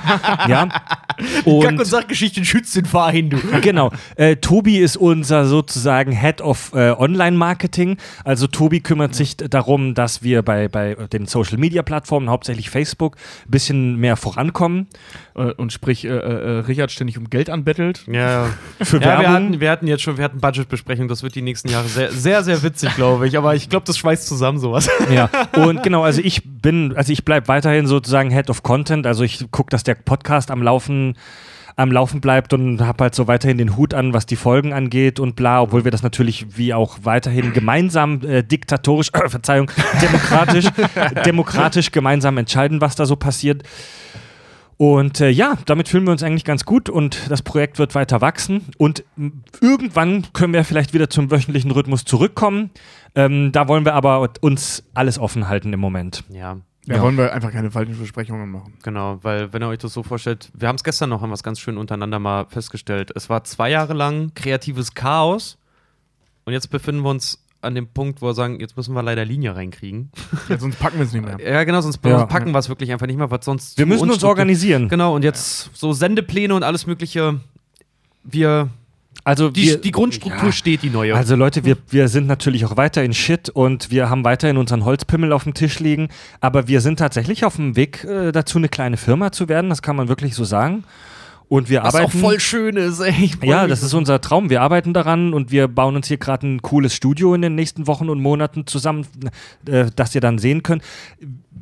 ja. Kack- Und und Sachgeschichten schützt den Verein, du. genau. Äh, Tobi ist unser sozusagen Head of äh, Online-Marketing. Also Tobi kümmert sich darum, dass wir bei, bei den Social-Media-Plattformen, hauptsächlich Facebook, ein bisschen mehr vorankommen. Äh, und sprich, äh, äh, Richard ständig um Geld anbettelt. Ja, Für ja wir, Werbung. hatten, wir hatten jetzt schon, wir hatten Budgetbesprechung, das wird die nächsten Jahre sehr, sehr, sehr witzig, glaube ich. Aber ich glaube, das schweißt zusammen sowas. Ja, und genau, also ich bin, also ich bleibe weiterhin sozusagen Head of Content, also ich gucke, dass der Podcast am Laufen am Laufen bleibt und habe halt so weiterhin den Hut an, was die Folgen angeht und bla, obwohl wir das natürlich wie auch weiterhin gemeinsam äh, diktatorisch, äh, Verzeihung, demokratisch, demokratisch gemeinsam entscheiden, was da so passiert. Und äh, ja, damit fühlen wir uns eigentlich ganz gut und das Projekt wird weiter wachsen. Und irgendwann können wir vielleicht wieder zum wöchentlichen Rhythmus zurückkommen. Ähm, da wollen wir aber uns alles offen halten im Moment. Ja, Da Ja. wollen wir einfach keine falschen Versprechungen machen. Genau, weil wenn ihr euch das so vorstellt, wir haben es gestern noch, haben wir es ganz schön untereinander mal festgestellt. Es war zwei Jahre lang kreatives Chaos und jetzt befinden wir uns an dem Punkt, wo wir sagen, jetzt müssen wir leider Linie reinkriegen. Ja, sonst packen wir es nicht mehr. Ja, genau, sonst Ja. packen wir es wirklich einfach nicht mehr, was sonst. Wir müssen uns organisieren. Genau, und jetzt so Sendepläne und alles Mögliche. Wir, Also die, wir, die Grundstruktur Ja. steht, die neue. Also Leute, wir, wir sind natürlich auch weiter in Shit und wir haben weiterhin unseren Holzpimmel auf dem Tisch liegen, aber wir sind tatsächlich auf dem Weg äh, dazu, eine kleine Firma zu werden, das kann man wirklich so sagen. Und wir was arbeiten. auch voll schön ist, ey. Ja, das ist unser Traum. Wir arbeiten daran und wir bauen uns hier gerade ein cooles Studio in den nächsten Wochen und Monaten zusammen, äh, das ihr dann sehen könnt.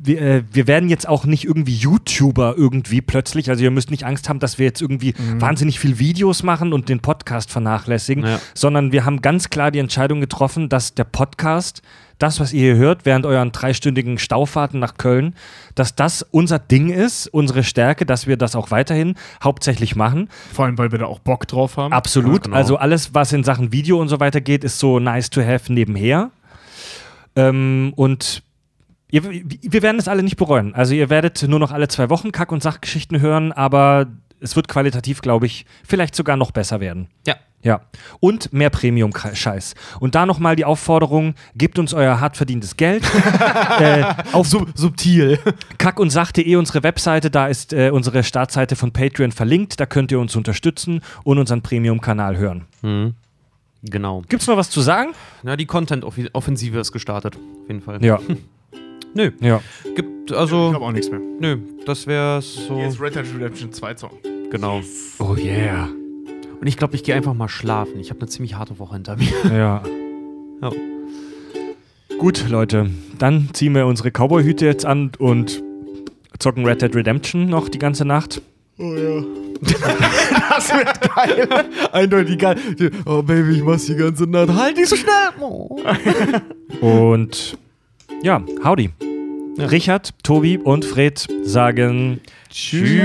Wir, äh, wir werden jetzt auch nicht irgendwie YouTuber irgendwie plötzlich. Also ihr müsst nicht Angst haben, dass wir jetzt irgendwie wahnsinnig viel Videos machen und den Podcast vernachlässigen, Ja. sondern wir haben ganz klar die Entscheidung getroffen, dass der Podcast, das, was ihr hier hört, während euren dreistündigen Staufahrten nach Köln, dass das unser Ding ist, unsere Stärke, dass wir das auch weiterhin hauptsächlich machen. Vor allem, weil wir da auch Bock drauf haben. Absolut. Ja, genau. Also alles, was in Sachen Video und so weiter geht, ist so nice to have nebenher. Ähm, und ihr, wir werden es alle nicht bereuen. Also ihr werdet nur noch alle zwei Wochen Kack- und Sachgeschichten hören, aber es wird qualitativ, glaube ich, vielleicht sogar noch besser werden. Ja. Ja. Und mehr Premium-Scheiß. Und da nochmal die Aufforderung, gebt uns euer hart verdientes Geld. äh, auf subtil. kack und sach.de unsere Webseite, da ist äh, unsere Startseite von Patreon verlinkt, da könnt ihr uns unterstützen und unseren Premium-Kanal hören. Genau. Gibt's noch was zu sagen? Na, die Content-Offensive ist gestartet. Auf jeden Fall. Ja. Nö. ja. Gibt, Ich also, habe auch nichts mehr. nö, das wäre so. Hier ist Red Dead Redemption 2 Song. Genau. Oh yeah. Und ich glaube, ich gehe einfach mal schlafen. Ich habe eine ziemlich harte Woche hinter mir. Ja. Ja. Gut, Leute, dann ziehen wir unsere Cowboy-Hüte jetzt an und zocken Red Dead Redemption noch die ganze Nacht. Eindeutig geil. Oh, Baby, ich mach's die ganze Nacht. Halt nicht so schnell. Und ja, howdy. Richard, Tobi und Fred sagen Tschüss.